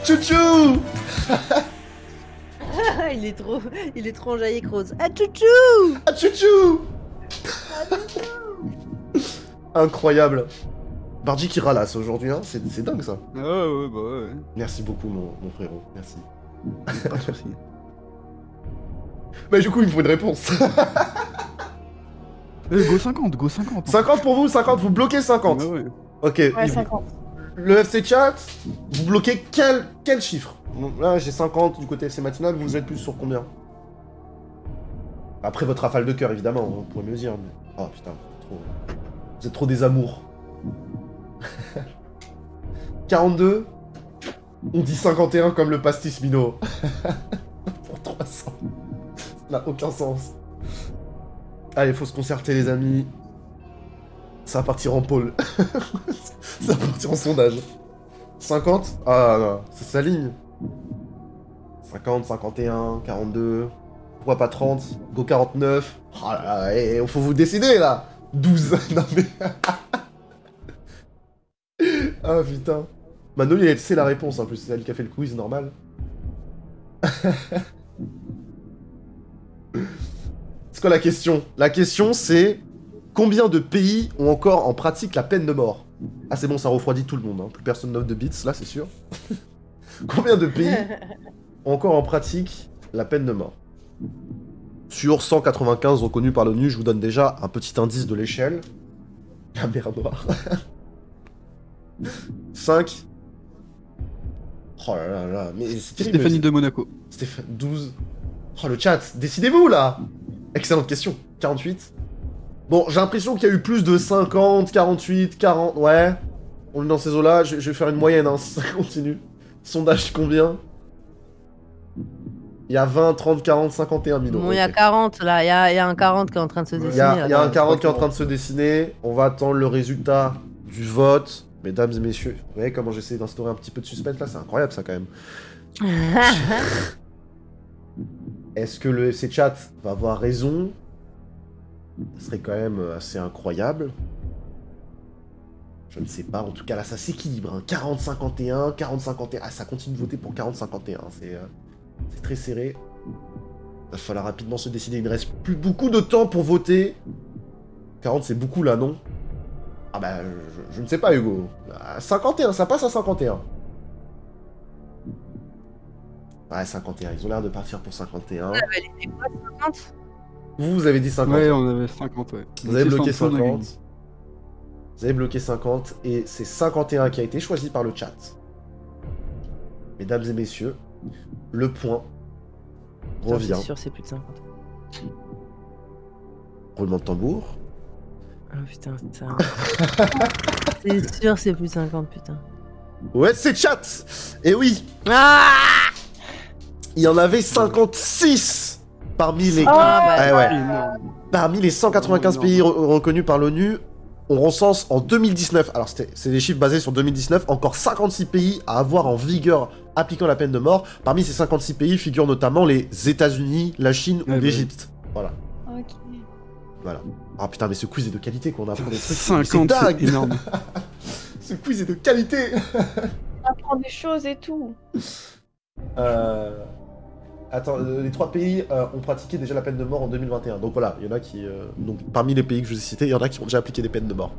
Chouchou *laughs* il est trop, il est trop enjaillé, Rose. Ah, tchouchou Ah, chouchou Incroyable. Bardi qui ralasse aujourd'hui, hein. c'est dingue ça. Ah ouais, bah ouais. Merci beaucoup, mon, mon frérot. Merci. Pas de soucis. Mais du coup, il me faut une réponse. *laughs* Eh, go 50, go 50. 50 pour vous, 50, vous bloquez 50. Ouais, ouais. Ok, Ouais, il- 50. le FC Chat, vous bloquez quel, quel chiffre? Donc Là, j'ai 50 du côté FC Matinal, vous êtes plus sur combien? Après votre rafale de cœur, évidemment, pourrez me le dire. Mais... Oh putain, trop... vous êtes trop des amours. *laughs* 42 On dit 51 comme le pastis Mino. *laughs* Pour 300. N'a aucun sens. Allez, faut se concerter, les amis. Ça va partir en pôle. *laughs* Ça va partir en sondage. 50 Ah non, ça s'aligne. 50, 51, 42. Pourquoi pas 30 Go 49. Ah là là, eh, eh, faut vous décider là 12. *laughs* non mais. *laughs* ah putain. Manoli, elle sait la réponse en plus, c'est elle qui a fait le quiz normal. C'est quoi la question? La question c'est combien de pays ont encore en pratique la peine de mort? Ah c'est bon, ça refroidit tout le monde, hein. plus personne note de bits là c'est sûr. *laughs* combien de pays *laughs* ont encore en pratique la peine de mort? Sur 195 reconnus par l'ONU, je vous donne déjà un petit indice de l'échelle. *laughs* La mer Noire. 5. Oh là là mais. Stéphanie de Monaco. Stéphane, 12. Oh le chat, décidez-vous là Excellente question. 48. Bon, j'ai l'impression qu'il y a eu plus de 50, 48, 40. Ouais. On est dans ces eaux-là. Je, je vais faire une moyenne, hein, *laughs* si ça continue. Sondage combien? Il y a 20, 30, 40, 51 000 Bon, il y a 40 là, il y a, il y a un 40 qui est en train de se Il dessiner. y a, là, il y a un dans- 40 qui est en train de se dessiner. On va attendre le résultat du vote. Mesdames et messieurs, vous voyez comment j'essaie d'instaurer un petit peu de suspense là C'est incroyable ça quand même. *laughs* Est-ce que le FC Chat va avoir raison? Ce serait quand même assez incroyable. Je ne sais pas, en tout cas là ça s'équilibre. hein. 40-51, 40-51. Ah ça continue de voter pour 40-51. C'est euh, c'est très serré. Il va falloir rapidement se décider. Il ne reste plus beaucoup de temps pour voter. 40 c'est beaucoup là, non? Ah bah je, ne sais pas Hugo. Ah, 51, ça passe à 51. Ouais 51, ils ont l'air de partir pour 51. Elle était quoi, 50 Vous, vous avez dit 50. Ouais, on avait 50, ouais. Vous avez bloqué sans- sans 50. Nagui. Vous avez bloqué 50 et c'est 51 qui a été choisi par le chat. Mesdames et messieurs, le point revient. *laughs* C'est sûr, c'est plus de 50. Roulement de tambour. Ah putain, c'est ça. c'est sûr, c'est plus de 50, putain. Ouais, c'est chat Et oui, Ah il y en avait 56 parmi les... Ah, bah, Eh ouais. Énorme. Parmi les 195 Oh, pays re- reconnus par l'ONU, on recense en 2019, alors c'était- c'est des chiffres basés sur 2019, encore 56 pays à avoir en vigueur appliquant la peine de mort. Parmi ces 56 pays figurent notamment les États-Unis, la Chine ou Ouais, bah l'Égypte. Voilà. Ok. Voilà. Ah putain, mais ce quiz est de qualité qu'on apprend des trucs. 50, c'est c'est dingue énorme. *laughs* Ce quiz est de qualité On apprend des choses et tout. Euh, Attends, euh, les trois pays euh, ont pratiqué déjà la peine de mort en 2021. Donc voilà, il y en a qui... euh, Donc parmi les pays que je vous ai cités, il y en a qui ont déjà appliqué des peines de mort.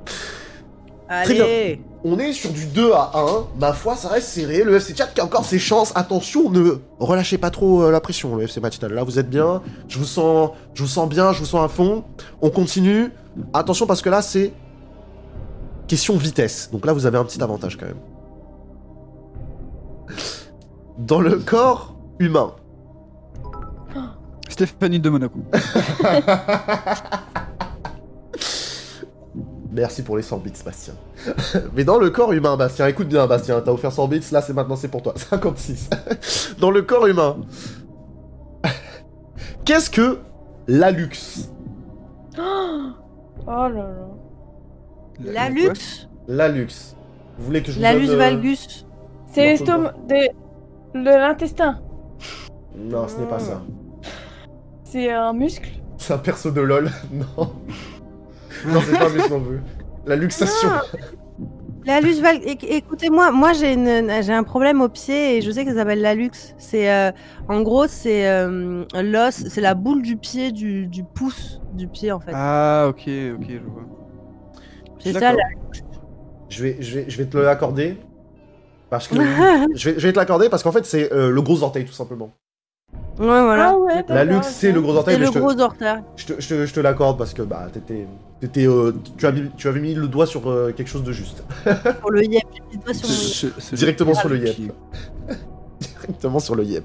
Allez On est sur du 2 à 1. Ma foi, ça reste serré. Le FC Chat qui a encore ses chances. Attention, ne relâchez pas trop euh, la pression, le FC Matinal. Là, vous êtes bien. Je vous sens, je vous sens bien. Je vous sens à fond. On continue. Attention parce que là, c'est question vitesse. Donc là, vous avez un petit avantage quand même. Dans le corps humain, Stéphanie de Monaco. *laughs* Merci pour les 100 bits, Bastien. *laughs* Mais dans le corps humain, Bastien, écoute bien, Bastien, t'as offert 100 bits, là c'est maintenant c'est pour toi. *laughs* 56. dans le corps humain, qu'est-ce que l'alux? *gasps* Oh là là. La luxe L'alux. Vous voulez que je vous La donne, luxe euh, valgus C'est l'estomac de de l'intestin. Non, ce n'est pas ça. C'est un muscle. C'est un perso de LOL. *laughs* non. Non, c'est pas plus. La luxation. La luxe Écoutez-moi, moi j'ai une... j'ai un problème au pied et je sais que ça s'appelle la luxe. C'est euh, en gros c'est euh, l'os, c'est la boule du pied du, du pouce du pied en fait. Ah, ok, ok, je vois. c'est ça. Je vais, je vais, je vais te l'accorder. Parce que. *laughs* je, vais, je vais te l'accorder parce qu'en fait, c'est euh, le gros orteil, tout simplement. Ouais, voilà. Ah ouais. La luxe, c'est le gros orteil. C'est mais le je te- gros orteil. Je te, je te- je te l'accorde parce que bah t'étais, t'étais, euh, tu, avais, tu avais mis le doigt sur euh, quelque chose de juste. *laughs* Pour le yep, le sur Directement sur le yep. *laughs* Directement sur le yep.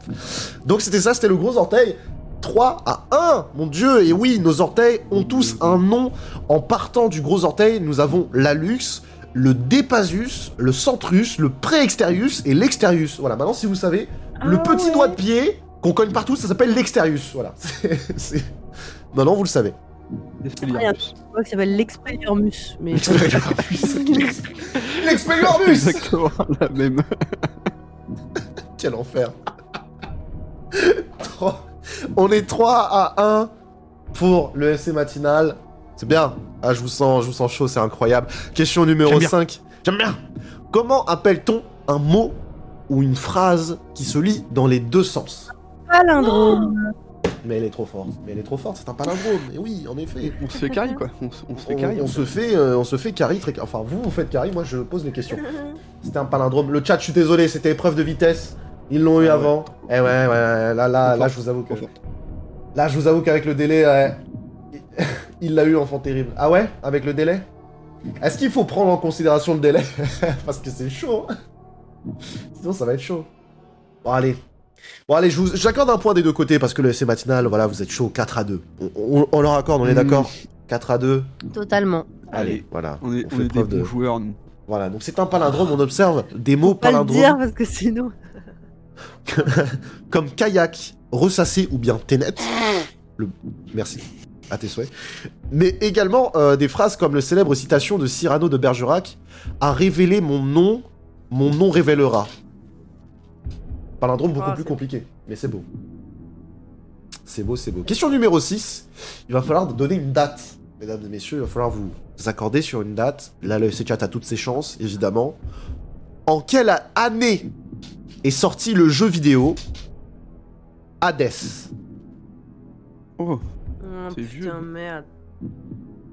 Donc c'était ça, c'était le gros orteil. 3 à 1, mon dieu, et oui, nos orteils ont tous un nom. En partant du gros orteil, nous avons l'alux, le dépasus, le centrus, le préexterius et l'exterius. Voilà, maintenant si vous savez, le Ah petit ouais. doigt de pied qu'on cogne partout, ça s'appelle l'exterius. Voilà. *laughs* C'est- c'est- Maintenant vous le savez. Expelliarmus. Je crois que ça s'appelle l'expelliarmus. Mais L'expelliarmus. L'expelliarmus Exactement la même. *laughs* Quel enfer. Trois- On est 3 à 1 pour le FC matinal. C'est bien. Ah, je vous sens, je vous sens chaud, c'est incroyable. Question numéro J'aime bien. 5. J'aime bien. Comment appelle-t-on un mot ou une phrase qui se lit dans les deux sens? Palindrome. Mais elle est trop forte. Mais elle est trop forte, c'est un palindrome. Et oui, en effet. On se fait carry quoi. On, se- on se fait On, carry. on se fait, euh, on se fait carry très. Enfin, vous, vous faites carry, moi je pose les questions. C'était un palindrome. Le chat, je suis désolé, c'était épreuve de vitesse. Ils l'ont eu Ah ouais. avant. Eh ouais, ouais, ouais, là, là, là, je vous avoue que. Là, je vous avoue qu'avec le délai, ouais, *laughs* il l'a eu, enfant terrible. Ah ouais? Avec le délai? Est-ce qu'il faut prendre en considération le délai? *laughs* Parce que c'est chaud. hein. Sinon, ça va être chaud. Bon, allez. Bon, allez, je vous- j'accorde un point des deux côtés parce que le SC matinal, voilà, vous êtes chaud 4 à 2. On, on- on leur accorde, on est d'accord 4 à 2. Totalement. Allez, Allez. voilà. On est, On on fait est des bons de- joueurs. nous. Voilà, donc c'est un palindrome, on observe des mots Pas le palindromes dire parce que sinon. *laughs* comme kayak, ressassé ou bien ténet. Le... Merci, à tes souhaits. Mais également euh, des phrases comme le célèbre citation de Cyrano de Bergerac a révélé mon nom, mon nom révélera. Palindrome beaucoup Ah, plus c'est- compliqué, mais c'est beau. C'est beau, c'est beau. Question numéro 6. Il va falloir donner une date. Mesdames et messieurs, il va falloir vous accorder sur une date. Là, le FC Chat a toutes ses chances, évidemment. En quelle année est sorti le jeu vidéo Hades? Oh, Oh, C'est putain, vieux. merde.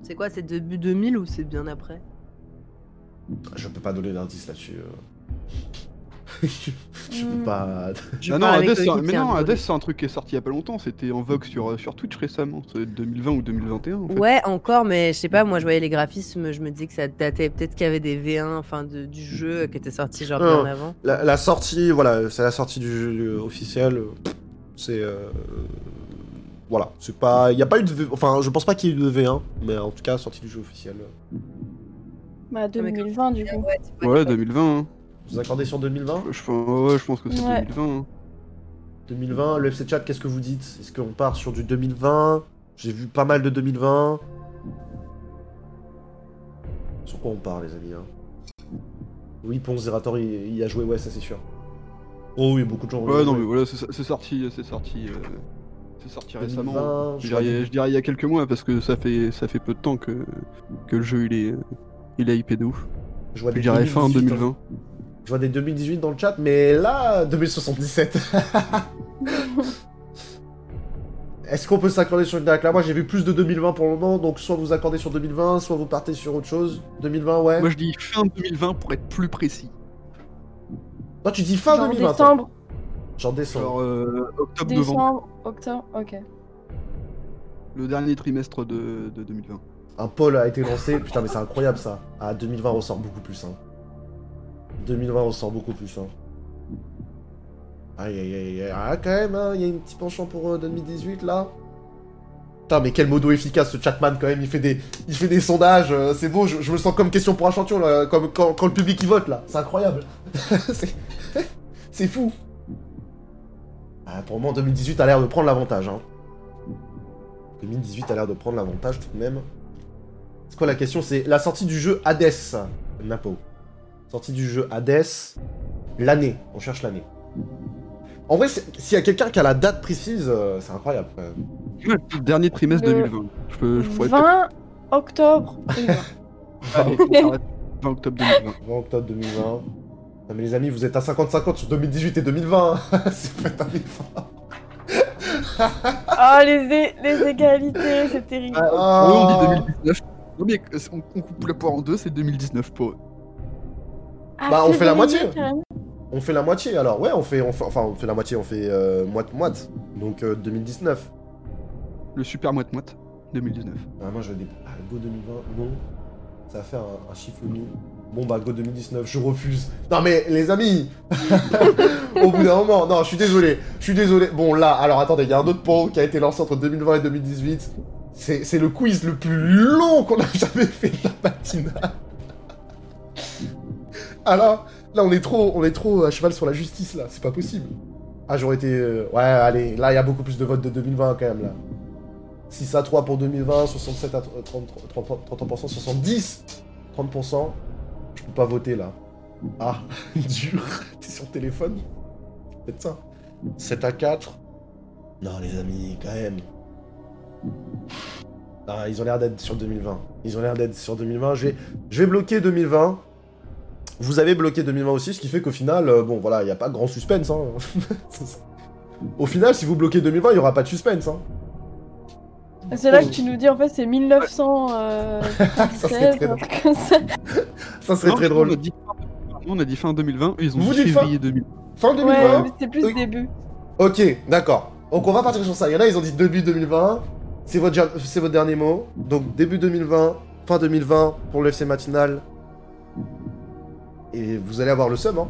C'est quoi, c'est début 2000 ou c'est bien après? Je peux pas donner d'indice là-dessus. Je *laughs* je peux Hmm. pas. Je ah non, Hades, c'est Loïc, mais non. Hades c'est un truc qui est sorti il y a pas longtemps, c'était en vogue sur, euh, sur Twitch récemment, être 2020 ou 2021 en fait. Ouais, encore, mais je sais pas, moi je voyais les graphismes, je me disais que ça datait. Peut-être qu'il y avait des V1 enfin, de- du jeu qui était sorti genre Non. bien avant. La, la sortie, voilà, c'est la sortie du jeu officiel. C'est. euh, Voilà, c'est pas. Il y a pas eu de. V- Enfin, je pense pas qu'il y ait eu de V1, mais en tout cas, sortie du jeu officiel. Bah 2020 du coup. Ouais, 2020. hein. Vous accordez sur 2020 Je, ouais, je pense que c'est Ouais. 2020. hein. 2020, le FC Chat, qu'est-ce que vous dites? Est-ce qu'on part sur du 2020 J'ai vu pas mal de 2020. Sur quoi on part, les amis hein? Oui, Ponce Zerator, il, il a joué, ouais, ça c'est sûr. Oh oui, beaucoup de gens. ont Ouais, non, joué. mais voilà, c'est sorti, c'est sorti, euh, c'est sorti récemment. 2020, Je dirais, je dirais il y a quelques mois parce que ça fait, ça fait peu de temps que, que le jeu il est, il est hypé de ouf. je vois Je des dirais fin 2018, hein. 2020. Je vois des 2018 dans le chat, mais là, 2077. *laughs* Est-ce qu'on peut s'accorder sur une date? Là Moi j'ai vu plus de 2020 pour le moment, donc soit vous accordez sur 2020, soit vous partez sur autre chose. 2020, ouais. Moi je dis fin 2020 pour être plus précis. Toi tu dis fin Genre 2020. toi. décembre, Genre décembre. Genre euh, octobre-novembre, décembre, octobre, ok. le dernier trimestre de, de 2020. Un pôle a été lancé. Putain, mais c'est incroyable ça. Ah, 2020 ressort beaucoup plus. Hein. 2020 ressort beaucoup plus. Hein. Aïe aïe aïe aïe. Ah, quand même, hein, il y a un petit penchant pour euh, 2018 là. Putain, mais quel modo efficace ce Chatman quand même. Il fait des, il fait des sondages. euh, c'est beau, je, me sens comme question pour un champion là. Comme quand, quand le public y vote là. C'est incroyable. *laughs* *laughs* c'est, fou. Ah, pour moment, 2018 a l'air de prendre l'avantage. Hein. 2018 a l'air de prendre l'avantage tout de même. C'est quoi la question? C'est la sortie du jeu Hades. Napo. Sortie du jeu Hades. L'année. On cherche l'année. En vrai, s'il y a quelqu'un qui a la date précise, euh, c'est incroyable. Le *laughs* dernier trimestre Le 2020. Je peux, je pourrais 20 octobre 2020. *laughs* Allez, on s'arrête. 20 octobre 2020. 20 *laughs* octobre 2020. Non mais les amis, vous êtes à 50-50 sur 2018 et 2020. hein. C'est fait un effort. Ah, les, é- les égalités, c'est terrible. Ah, Ah. Eux, on dit 2019. Non, mais euh, on, on coupe la poire en deux, c'est 2019 pour eux. Ah, bah, on fait la moitié. On fait la moitié alors. Ouais, on fait, on fait- enfin, on fait la moitié, on fait euh, moite-moite. Donc euh, 2019. Le super moite-moite 2019. Ah, moi, je vais des. Ah, Go 2020, non. Ça va faire un, un chiffre nu. Bon, bah, Go 2019, je refuse. Non, mais les amis *laughs* Au bout d'un moment, non, je suis désolé. Je suis désolé. Bon, là, alors attendez, il y a un autre pont qui a été lancé entre 2020 et 2018. C'est c'est le quiz le plus long qu'on a *laughs* jamais fait de la matinale. Ah là, là, on est trop, on est trop à cheval sur la justice, là. C'est pas possible. Ah, j'aurais été. euh, Ouais, allez, là, il y a beaucoup plus de votes de 2020 quand même, là. 6 à 3 pour 2020, 67 à 30, 30, 30%, 70, 30%. Je peux pas voter là. Ah, *laughs* dur. T'es sur téléphone? Peut-être ça. 7 à 4. Non, les amis, quand même. Ah, ils ont l'air d'être sur 2020. Ils ont l'air d'être sur 2020. Je vais, je vais bloquer 2020. Vous avez bloqué 2020 aussi, ce qui fait qu'au final, euh, bon voilà, il n'y a pas grand suspense. Hein. *laughs* Au final, si vous bloquez 2020, il n'y aura pas de suspense. Hein. C'est là que tu nous dis en fait c'est 1900. Euh, *laughs* Ça serait 17, très comme ça. *laughs* Ça serait Non, très nous, drôle. On a, dit, nous, on a dit fin 2020, eux, ils ont Vous dit dites fin- février 2000. Fin 2020 Ouais, mais c'est plus début. Ok, d'accord. Donc on va partir sur ça. Il y en a, ils ont dit début 2020. C'est votre, ja- c'est votre dernier mot. Donc début 2020, fin 2020 pour le FC matinal. Et vous allez avoir le seum, hein.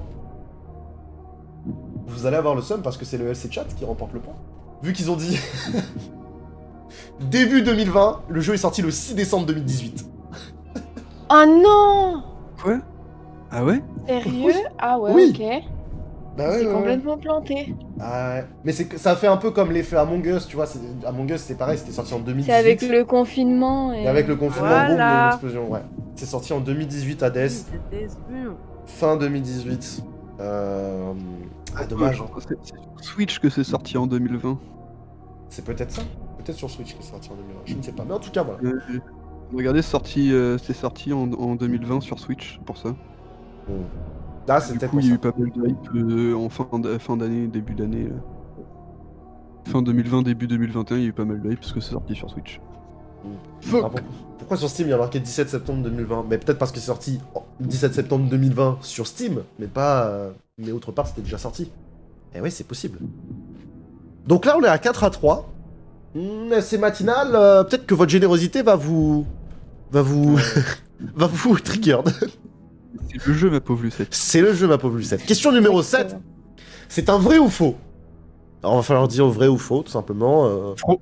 Vous allez avoir le seum parce que c'est le FC Chat qui remporte le point. Vu qu'ils ont dit *laughs* début 2020, le jeu est sorti le 6 décembre 2018. *laughs* Ah non Quoi? Ah ouais? Sérieux? Ah ouais, Oui. ok. Bah ouais, c'est ouais, ouais. complètement planté. Ah ouais. Mais c'est ça fait un peu comme l'effet Among Us, tu vois. c'est- Among Us, c'est pareil, c'était sorti en 2018. C'est avec le confinement. Et... Et avec le confinement, Voilà. boum, il y a eu une explosion, ouais. C'est sorti en 2018 à espion. fin 2018. Euh... Ah, dommage. hein. C'est c'est sur Switch que c'est sorti en 2020. C'est peut-être ça Peut-être sur Switch que c'est sorti en 2020, je ne sais pas. Mais en tout cas, voilà. Euh, regardez, c'est sorti, euh, c'est sorti en, en 2020 sur Switch, pour ça. Bon. Ah, c'est Du coup, il y a eu pas mal de hype euh, en fin de- fin d'année, début d'année. euh. Fin 2020, début 2021, il y a eu pas mal de hype parce que c'est sorti sur Switch. Ah, pour- Pourquoi sur Steam il y a marqué 17 septembre 2020 Mais peut-être parce que c'est sorti en 17 septembre 2020 sur Steam, mais pas. euh, Mais autre part, c'était déjà sorti. Et oui, c'est possible. Donc là, on est à 4 à 3. Hmm, c'est matinal. euh, peut-être que votre générosité va vous. va vous. *laughs* va vous trigger. C'est le jeu, ma pauvre Lucette. C'est le jeu, ma pauvre Lucette. Question numéro 7. C'est un vrai ou faux? Alors, on va falloir dire vrai ou faux, tout simplement. euh, Faux.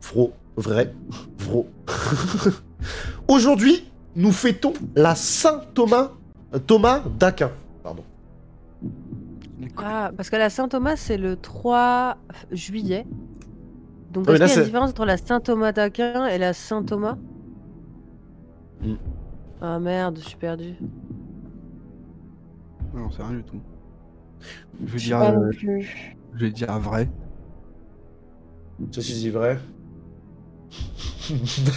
Faux. Vrai. Faux. *laughs* Aujourd'hui, nous fêtons la Saint Thomas. euh, Thomas d'Aquin. Pardon. Ah, parce que la Saint-Thomas, c'est le 3 juillet. Donc, mais est-ce qu'il y a une différence entre la Saint-Thomas d'Aquin et la Saint-Thomas? Hmm. Ah merde, je suis perdu. Non, c'est rien du tout. Je vais dire, pas euh, non plus. je vais dire vrai. Je suis dit vrai. *laughs*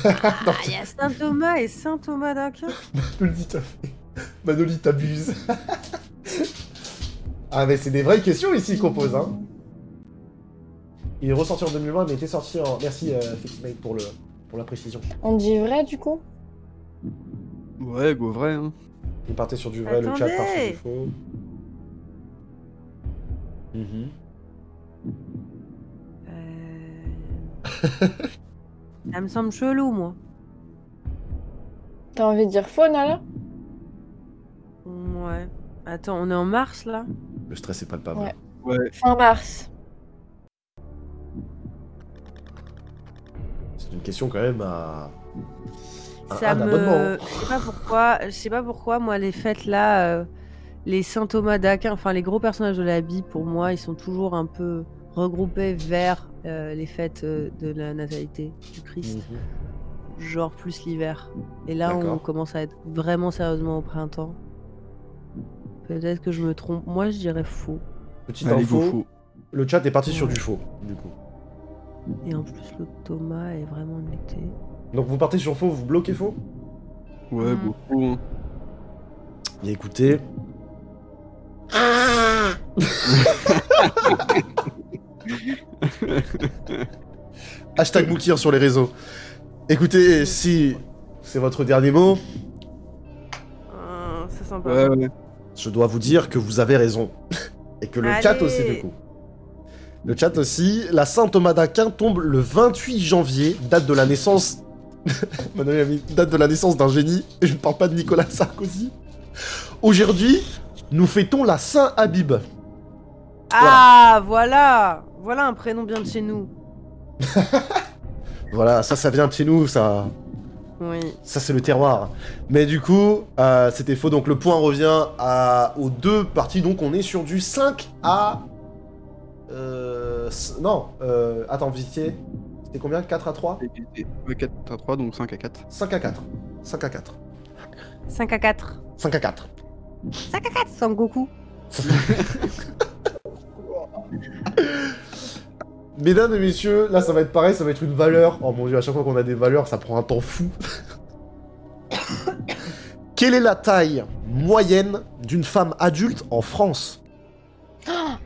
Ah, il y a Saint-Thomas et Saint-Thomas d'Aquin Manoli, t'as fait. Manoli, t'abuses. *laughs* ah, mais c'est des vraies questions ici qu'on pose, hein. Il est ressorti en 2020, mais était sorti en. Merci, euh, Fixmate, pour, le... pour la précision. On dit vrai du coup? Ouais, go vrai. Hein. Il partait sur du vrai, le chat part sur du faux. Mhm. Euh, *laughs* Ça me semble chelou, moi. T'as envie de dire faux, Nala? Ouais. Attends, on est en mars là? Le stress est palpable. Ouais. Ouais. Fin mars. C'est une question quand même à. Un- Ça un me. hein. Je sais pas pourquoi. Je sais pas pourquoi, moi, les fêtes là, euh, les Saint Thomas d'Aquin, enfin les gros personnages de la Bible, pour moi, ils sont toujours un peu regroupés vers euh, les fêtes euh, de la natalité du Christ, Mhm. genre plus l'hiver. Et là, on commence à être vraiment sérieusement au printemps. Peut-être que je me trompe. Moi, je dirais faux. Petite Allez, info, faux. le chat est parti sur du faux, du coup. Et en plus, le Thomas est vraiment de l'été. Donc vous partez sur faux, vous bloquez faux Ouais, Mm. go faux. hein. Écoutez. *laughs* Hashtag Moukir sur les réseaux. Écoutez, si c'est votre dernier mot, Ah, c'est sympa. Ouais, ouais. je dois vous dire que vous avez raison. *laughs* Et que le chat aussi, du coup. Le chat aussi. La Saint Thomas d'Aquin tombe le 28 janvier, date de la naissance. *laughs* A mis date de la naissance d'un génie. Et je ne parle pas de Nicolas Sarkozy. Aujourd'hui, nous fêtons la Saint Habib. Ah, voilà Voilà un prénom bien de chez nous. *laughs* Voilà, ça, ça vient de chez nous, ça. Oui. Ça, c'est le terroir. Mais du coup, euh, c'était faux. Donc, le point revient à, aux deux parties. Donc, on est sur du 5 à. Euh, non, euh, attends, vous combien 4 à 3 Et- et- ouais, 4 à 3, donc 5 à 4. 5 à 4. 5 à 4. 5 à 4. 5 à 4. 5 à 4, Son Goku. *laughs* Mesdames et messieurs, là, ça va être pareil. Ça va être une valeur. Oh mon dieu, à chaque fois qu'on a des valeurs, ça prend un temps fou. *coughs* Quelle est la taille moyenne d'une femme adulte en France?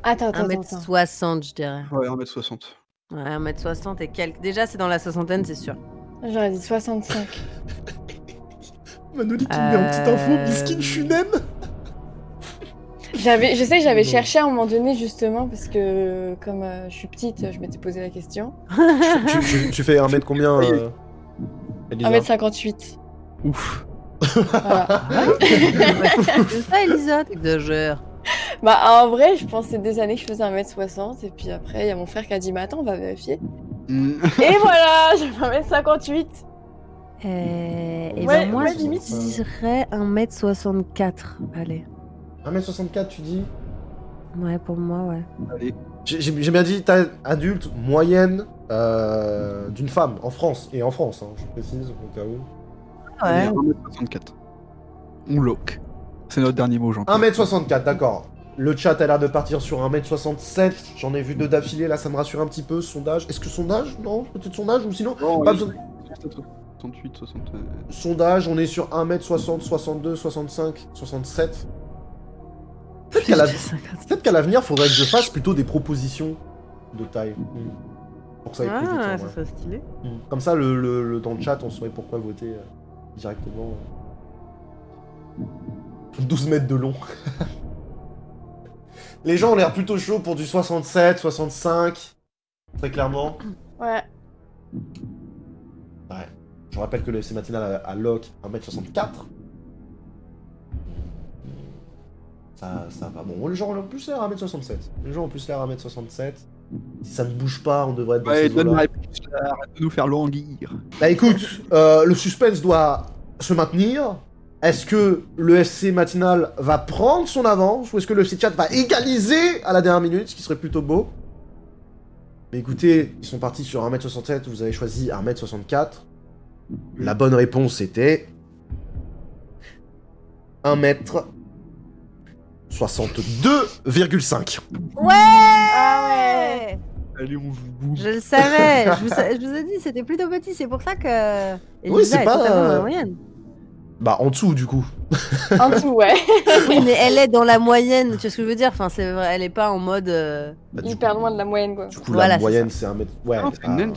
Attends, attends, attends. 1m60, je dirais. Ouais, 1m60. Ouais, 1m60 et quelques. Déjà, c'est dans la soixantaine, c'est sûr. J'aurais dit 65. Manoli qui me met en petite info, Euh, biskin Shunen *laughs* J'avais, je sais que j'avais cherché à un moment donné justement parce que comme euh, je suis petite, je m'étais posé la question. tu, tu- tu fais un mètre combien euh, Elisa 1m58. Ouf. Voilà. *laughs* c'est ça, Elisa T'exagères. Bah en vrai, je pensais des années que je faisais 1m60 et puis après il y a mon frère qui a dit mais attends on va vérifier. Mm. Et *laughs* voilà, j'ai fait 1m58. Euh, et Ouais, ben moi, ouais, je dirais 1m64. Allez. 1m64, tu dis? Ouais, pour moi, ouais. Allez. J'ai bien dit taille adulte moyenne euh, d'une femme en France. Et en France, hein, je précise, au cas où. Allez, 1m64. On lock. C'est notre dernier mot, jean 1m64, d'accord. Le chat a l'air de partir sur 1m67. J'en ai vu deux d'affilée, là ça me rassure un petit peu. Sondage. Est-ce que sondage? Non Peut-être sondage ou sinon Non, Pas oui. besoin- 68, 60. euh, Sondage, on est sur 1m60, 62, 65, 67. Peut-être qu'à la- peut-être qu'à l'avenir, faudrait que je fasse plutôt des propositions de taille. Pour que ça aille plus vite. Ah, ça serait stylé. Mm. Comme ça, le, le- le- dans le chat, on saurait pourquoi voter euh, directement. euh. 12 mètres de long. *laughs* Les gens ont l'air plutôt chauds pour du 67, 65. Très clairement. Ouais. Ouais. Je rappelle que le FC matinal a, a lock 1m64. Ça, ça va. Bon, les gens ont plus l'air à 1m67. Les gens ont plus l'air à 1m67. Si ça ne bouge pas, on devrait être dans Ouais, ces donne arrête de nous faire languir. Bah écoute, euh, le suspense doit se maintenir. Est-ce que le FC matinal va prendre son avance ou est-ce que le FC chat va égaliser à la dernière minute, ce qui serait plutôt beau? Mais écoutez, ils sont partis sur 1m67, vous avez choisi 1m64. La bonne réponse était 1m 62,5. Ouais Ah ouais. Allez, on joue boum. Je le savais. je, vous, *laughs* je vous ai dit, c'était plutôt petit. C'est pour ça que. Elisa Oui, c'est est pas, euh, la moyenne. Bah en dessous du coup. En dessous, ouais. *laughs* Oui, mais elle est dans la moyenne. Tu vois ce que je veux dire? Enfin, c'est vrai, elle est pas en mode. euh, Bah, Hyper coup- loin de la moyenne, quoi. Du coup, Voilà, la moyenne, c'est un mètre. Ouais, Non.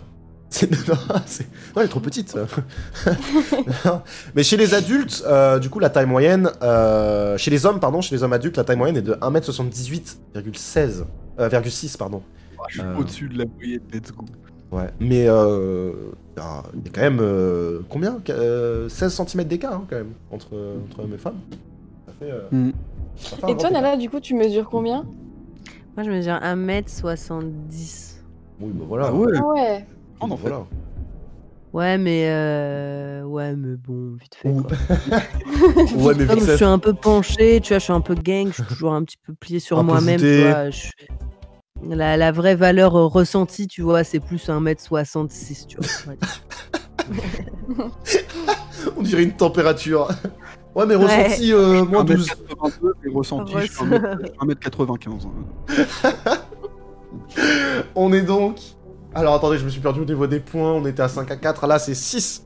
C'est *laughs* c'est- ouais, elle est trop petite. *laughs* Mais chez les adultes, euh, du coup, la taille moyenne. euh, Chez les hommes, pardon, chez les hommes adultes, la taille moyenne est de 1m78,16. Euh, virgule 6, pardon. Ah, je suis Euh. au-dessus de la moyenne, let's go. Ouais. Mais euh, ah, il y a quand même. euh, combien? Euh, 16 cm d'écart, hein, quand même, entre, entre hommes et femmes. Ça fait. euh, Mm. ça fait un Et toi. Nana, du coup, tu mesures combien? Moi, je mesure 1m70. Oui, bah voilà. Ah ouais Ah ouais. Oh, non, voilà. Ouais, mais. euh, Ouais, mais bon, vite fait. Quoi. *laughs* ouais, mais je suis un peu penchée, tu vois, je suis un peu gang, je suis toujours un petit peu pliée sur moi-même, tu vois. je- La, la vraie valeur euh, ressentie, tu vois, c'est plus 1m66, tu vois. *laughs* on dirait une température. Ouais, mais Ouais. ressenti euh, moins 12. 1m82 et ressenti, je suis 1m95. hein. *laughs* On est donc. Alors attendez, je me suis perdu au niveau des points. On était à 5 à 4. Là, c'est 6-4.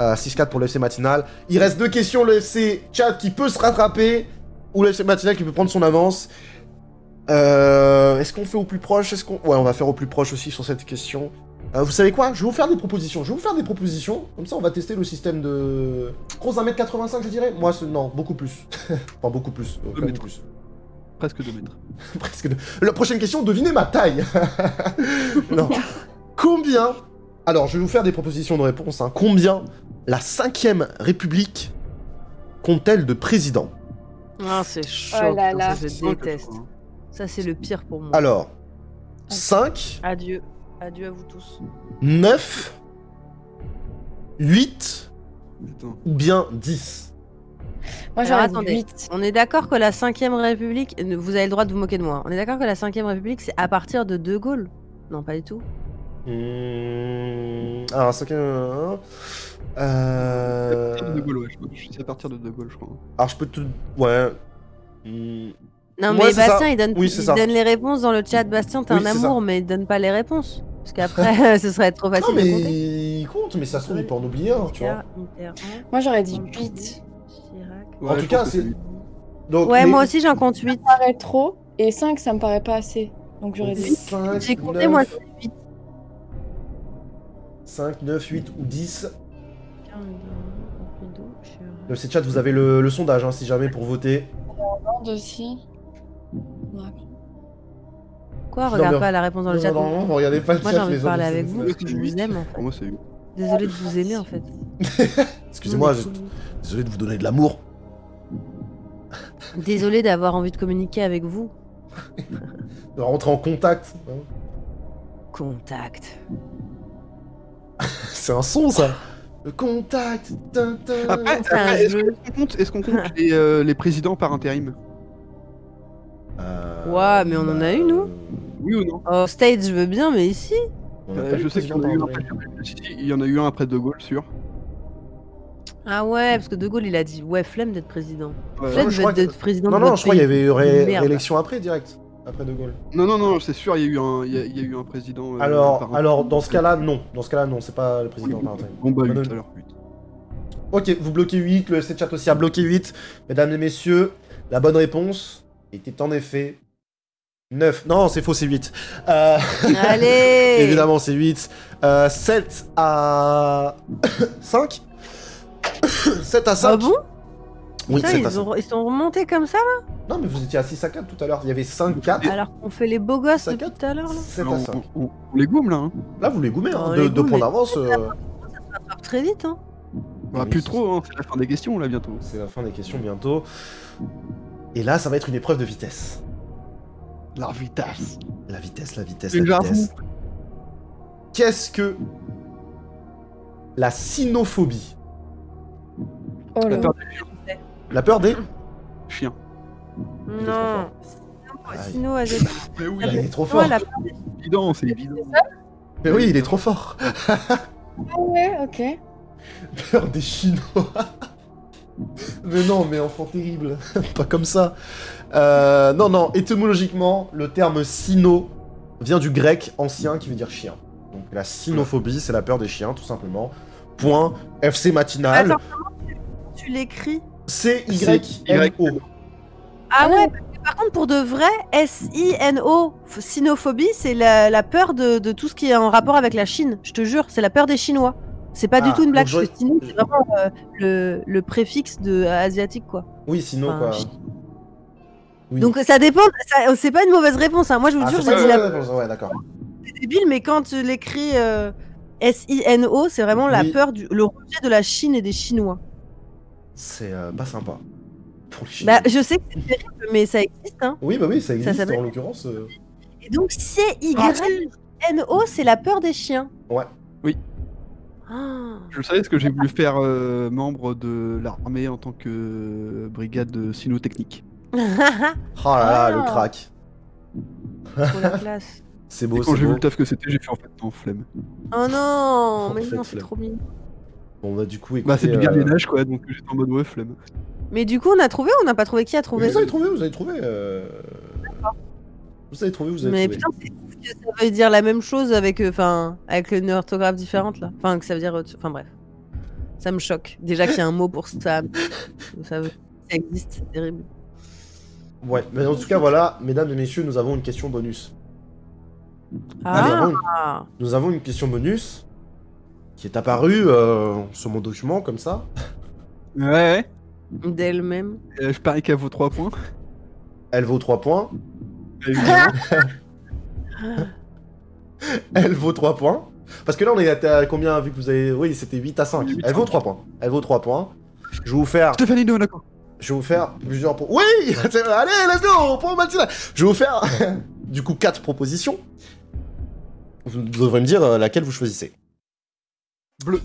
Euh, 6-4 pour le FC matinal. Il reste deux questions. Le FC chat qui peut se rattraper. Ou le FC matinal qui peut prendre son avance. Euh, Est-ce qu'on fait au plus proche? Est-ce qu'on... Ouais, on va faire au plus proche aussi sur cette question. Euh, vous savez quoi? Je vais vous faire des propositions. Je vais vous faire des propositions. Comme ça, on va tester le système de. Grosse 1m85, je dirais Moi, non, beaucoup plus. *laughs* enfin, beaucoup plus. euh, Deux mètres. plus. Presque 2 mètres. *laughs* Presque. deux. La prochaine question, devinez ma taille. *laughs* non. Combien Alors, je vais vous faire des propositions de réponse. hein. Combien la 5ème République compte-t-elle de présidents? Ah, c'est chaud. Oh là putain, là. Ça, je déteste. Ça, c'est le pire pour moi. Alors, 5, Adieu. Adieu à vous tous. 9, 8 Putain. ou bien 10 Moi, j'aurais attendez. 8. On est d'accord que la 5ème République. Vous avez le droit de vous moquer de moi. On est d'accord que la 5ème République, c'est à partir de De Gaulle? Non, pas du tout. Mmh, Alors, 5 euh, C'est à partir de. De Gaulle, ouais. je crois. C'est à partir de De Gaulle, je crois. Alors, je peux te. Ouais. Mmh, Non, Ouais, mais ça. Bastien, il donne, Oui, c'est il ça. donne les réponses dans le chat. Bastien, t'es Oui, un ça. amour, mais il donne pas les réponses. Parce *laughs* qu'après, *laughs* ce serait trop Non, facile de mais compter. il compte, mais ça se trouve, il peut en oublier un, tu vois. Moi, j'aurais dit Mitterrand, 8. Chirac. En Ouais, tout cas, c'est-. Donc, Ouais, mais- moi aussi, j'en compte 8. Ça paraît trop. Et 5, ça me paraît pas assez. Donc, j'aurais dit 8. 5, J'ai compté, 9, moi, c'est 8. 5, 9, 8 ou 10. Pompidou, Chirac. Le chat, vous avez le, le sondage, hein, si jamais, pour voter. Hollande aussi. Quoi Regarde pas la réponse dans le Non, chat. non, non, vous regardez pas le Moi, chat, j'ai envie les de parler avec vous parce que je vous aime, en Pour fait. moi, c'est 8. Désolée de vous aimer, en fait. *laughs* Excusez-moi, je- désolé de vous donner de l'amour. Désolée d'avoir envie de communiquer avec vous. De rentrer en contact. hein. Contact. *laughs* C'est un son, ça. Le contact. tin, tin. Après, C'est un après, est-ce jeu. qu'on compte, est-ce qu'on compte les, euh, les présidents par intérim? Euh, Ouais, mais on en a eu, nous. euh, Oui ou non Oh, States, je veux bien, mais ici on Euh, Je sais qu'il y en a eu un par après. intérim. Si, si, il y en a eu un après De Gaulle, sûr. Ah ouais, parce que De Gaulle, il a dit Ouais, flemme d'être président. Ouais, Flemme je crois d'être que- président Non, de non, votre je crois qu'il y avait eu ré- réélection après, direct. Après De Gaulle. Non, non, non, c'est sûr, il y a eu un, il y a, il y a eu un président. euh, alors, par alors, dans ce cas-là, non. Dans ce cas-là, non, c'est pas le président par. Bon, bah, Non, 8 non. alors, 8. Ok, vous bloquez 8, le chat aussi a bloqué 8. Mesdames et messieurs, la bonne réponse était en effet 9. Non, c'est faux, c'est 8. Euh, Allez *laughs* évidemment, c'est 8. Euh, 7 à *coughs* 5 7 *coughs* à 5 Ah bon? Oui, Putain, 7 à ils, 5. ont- ils sont remontés comme ça, Non, mais vous étiez à 6 à 4 tout à l'heure. Il y avait 5, 4, alors qu'on fait les beaux gosses depuis tout à l'heure, là 7 Alors, à on, 5. on- on les goume là. Hein. Là, vous les goumez, hein. Deux, les deux goûts, points d'avance. euh, Ça rattrape très vite, hein. Bah, plus trop, hein, c'est la fin des questions là bientôt. C'est la fin des questions bientôt. Et là, ça va être une épreuve de vitesse. La vitesse. La vitesse, la vitesse, Une la jarre vitesse. Qu'est-ce que la cynophobie Oh La là. peur La peur des Chiens. Non. Sino. *laughs* Mais oui, Il est trop fort. la- c'est évident, c'est évident. Mais *laughs* oui, il est trop fort. Ah ouais, ok. Peur des Chinois. *laughs* mais non, mais enfant terrible. *laughs* Pas comme ça. Euh, non, non, étymologiquement, le terme cyno vient du grec ancien qui veut dire chien. Donc la cynophobie, c'est la peur des chiens, tout simplement. Point. FC matinal. Attends, tu, l'écris C-Y-N-O. Ah ouais, parce que par contre, pour de vrai, S-I-N-O, sinophobie, c'est la, la peur de, de tout ce qui est en rapport avec la Chine. Je te jure, c'est la peur des Chinois. C'est pas Ah, du tout une blague, parce que c'est vraiment euh, le, le préfixe de euh, asiatique, quoi. Oui, sinon Enfin, quoi. Oui. Donc ça dépend, ça- c'est pas une mauvaise réponse. hein. Moi, je vous Ah, jure, c'est j'ai dit la réponse, ouais, d'accord. c'est débile, mais quand tu l'écris euh, S-I-N-O, c'est vraiment la peur, du, le rejet de la Chine et des Chinois. C'est euh, pas sympa. Pour les Chinois. Bah, je sais que c'est terrible, mais ça existe. Hein. Oui, bah oui, ça existe en l'occurrence. euh. Et donc, C-Y-N-O, c'est la peur des chiens. Ouais. Oui. Ah. Je le savais parce que j'ai voulu faire euh, membre de l'armée en tant que euh, brigade de cynotechnique. *laughs* Oh là là, Ah. le crack. Trop la classe. *laughs* C'est Et beau, quand c'est j'ai vu le taf que c'était, j'ai fait en fait non, flemme. Oh non, mais non, c'est trop mignon. Bon, bah du coup, écoutez... Bah, c'est du euh, gardiennage quoi, donc j'étais en mode ouais, flemme. Mais du coup, on a trouvé ou on n'a pas trouvé Qui a trouvé Vous avez trouvé, vous avez trouvé. euh, Vous avez trouvé, vous avez Mais trouvé. putain, c'est ouf que ça veut dire la même chose avec, euh, enfin, avec une orthographe différente là. Enfin, que ça veut dire, enfin bref, ça me choque. Déjà qu'il y a un mot pour ça, *laughs* ça, veut- ça existe, c'est terrible. Ouais, mais en tout cas, voilà, mesdames et messieurs, nous avons une question bonus. Ah, nous, avons une, nous avons une question bonus qui est apparue euh, sur mon document comme ça. Ouais, ouais. d'elle-même. Euh, je parie qu'elle vaut 3 points. Elle vaut 3 points. Évidemment. *laughs* Elle vaut 3 points. Parce que là, on est à combien vu que vous avez. Oui, c'était 8 à 5. 8 à Elle vaut 5. 3 points. Elle vaut 3 points. Je vais vous faire, Stéphanie de Monaco. je vais vous faire plusieurs. pro- Oui *laughs* Allez, let's go Pour Mathilda Je vais vous faire *laughs* du coup 4 propositions. Vous devrez me dire euh, laquelle vous choisissez. Bleu.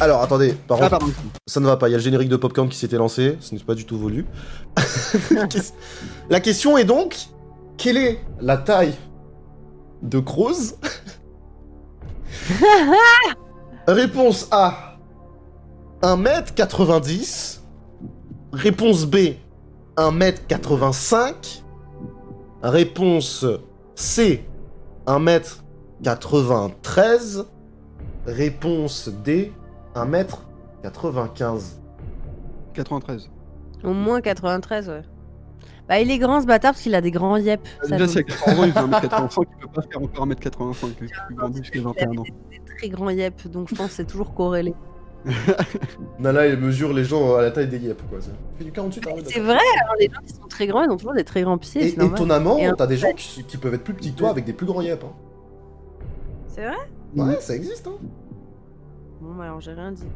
Alors, attendez, par Ah, contre, pardon. ça ne va pas. Il y a le générique de Popcorn qui s'était lancé. Ce n'est pas du tout voulu. la question est donc quelle est la taille de Croze *laughs* Réponse A 1m90. Réponse B 1m85. Réponse C 1m93. Réponse D 1m95. 93. Au moins 93, ouais. Bah, il est grand ce bâtard parce qu'il a des grands yep. ça Déjà, à 80 ans, il fait 1m85, *laughs* il peut pas faire encore 1m85 vu qu'il grandit jusqu'à 21 ans. Des très grands yep, donc je pense que c'est toujours corrélé. *laughs* Nala, il mesure les gens à la taille des yep, quoi. ça. Il fait du 48, hein, C'est vrai, alors les gens qui sont très grands, ils ont toujours des très grands pieds. Et c'est étonnamment, t'as des gens qui, qui peuvent être plus petits que toi avec des plus grands yep. Hein. C'est vrai? Ouais, ça existe. Hein. Bon, bah, alors j'ai rien dit.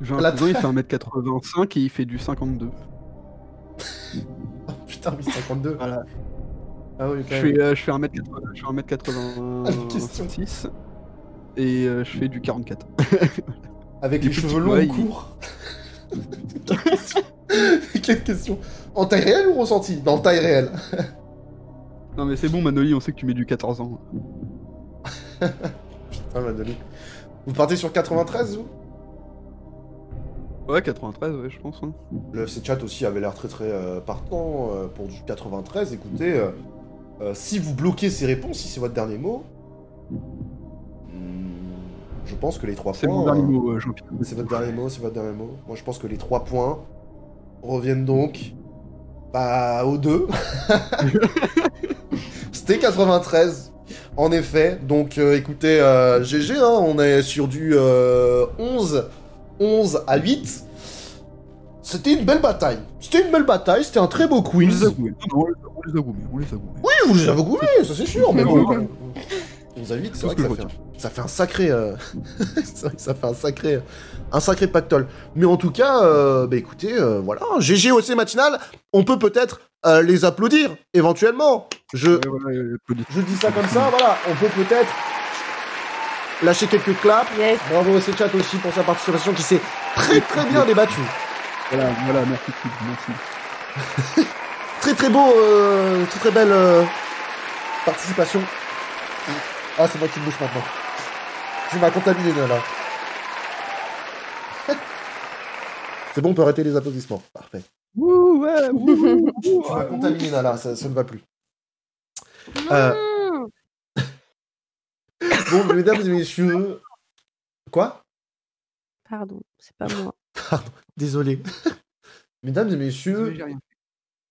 J'ai La il fait 1m85 et il fait du 52. *laughs* Putain, mais 52. Voilà. Ah oui, Je fais, euh, je fais 1m80, je fais Ah, une question. 1m86 et euh, je fais du 44. *laughs* Avec des les cheveux longs ou courts. Quelle *laughs* question Quelle question En taille réelle ou ressenti Dans taille réelle. *laughs* Non mais c'est bon Manoli, on sait que tu mets du 14 ans. Ah, Madeleine. Vous partez sur 93 vous? Ouais, 93, ouais, je pense. hein. Le FC Chat aussi avait l'air très très euh, partant euh, pour du 93. Écoutez, euh, si vous bloquez ces réponses, si c'est votre dernier mot, hmm, je pense que les 3 points. C'est mon dernier mot, Jean-Pierre. C'est votre dernier mot, c'est votre dernier mot. Moi, je pense que les 3 points reviennent donc bah, aux deux. *laughs* C'était 93, en effet. Donc, écoutez, GG, hein, on est sur du euh, 11, 11 à 8. C'était une belle bataille. C'était une belle bataille, c'était un très beau quiz. on les a goumés, on les a. Oui, vous les avez goûté, ça c'est sûr, mais Oui, bon. oui. 11 à 8, c'est vrai que ça fait, un, ça fait un sacré. euh, *laughs* c'est vrai que ça fait un sacré. Un sacré pactole. Mais en tout cas, euh, bah écoutez, euh, voilà, GG OC matinal, on peut peut-être euh, les applaudir, éventuellement. Je, Ouais, je dis ça comme ça, voilà, on peut peut-être lâcher quelques claps. Yes. Bravo OC Chat aussi pour sa participation qui s'est très très bien débattue. Voilà, voilà, merci, merci. *laughs* Très très beau, euh, très très belle euh, participation. Ah, c'est moi qui me bouge maintenant. Je m'as contaminé là. *laughs* c'est bon, on peut arrêter les applaudissements. Parfait. Ouh, ouais, ouh, ouh, ouh, *laughs* Tu m'as contaminé Nala, ça, ça ne va plus. Euh. Bon, mesdames et messieurs. Quoi? Pardon, c'est pas moi. *laughs* Désolé. mesdames et messieurs,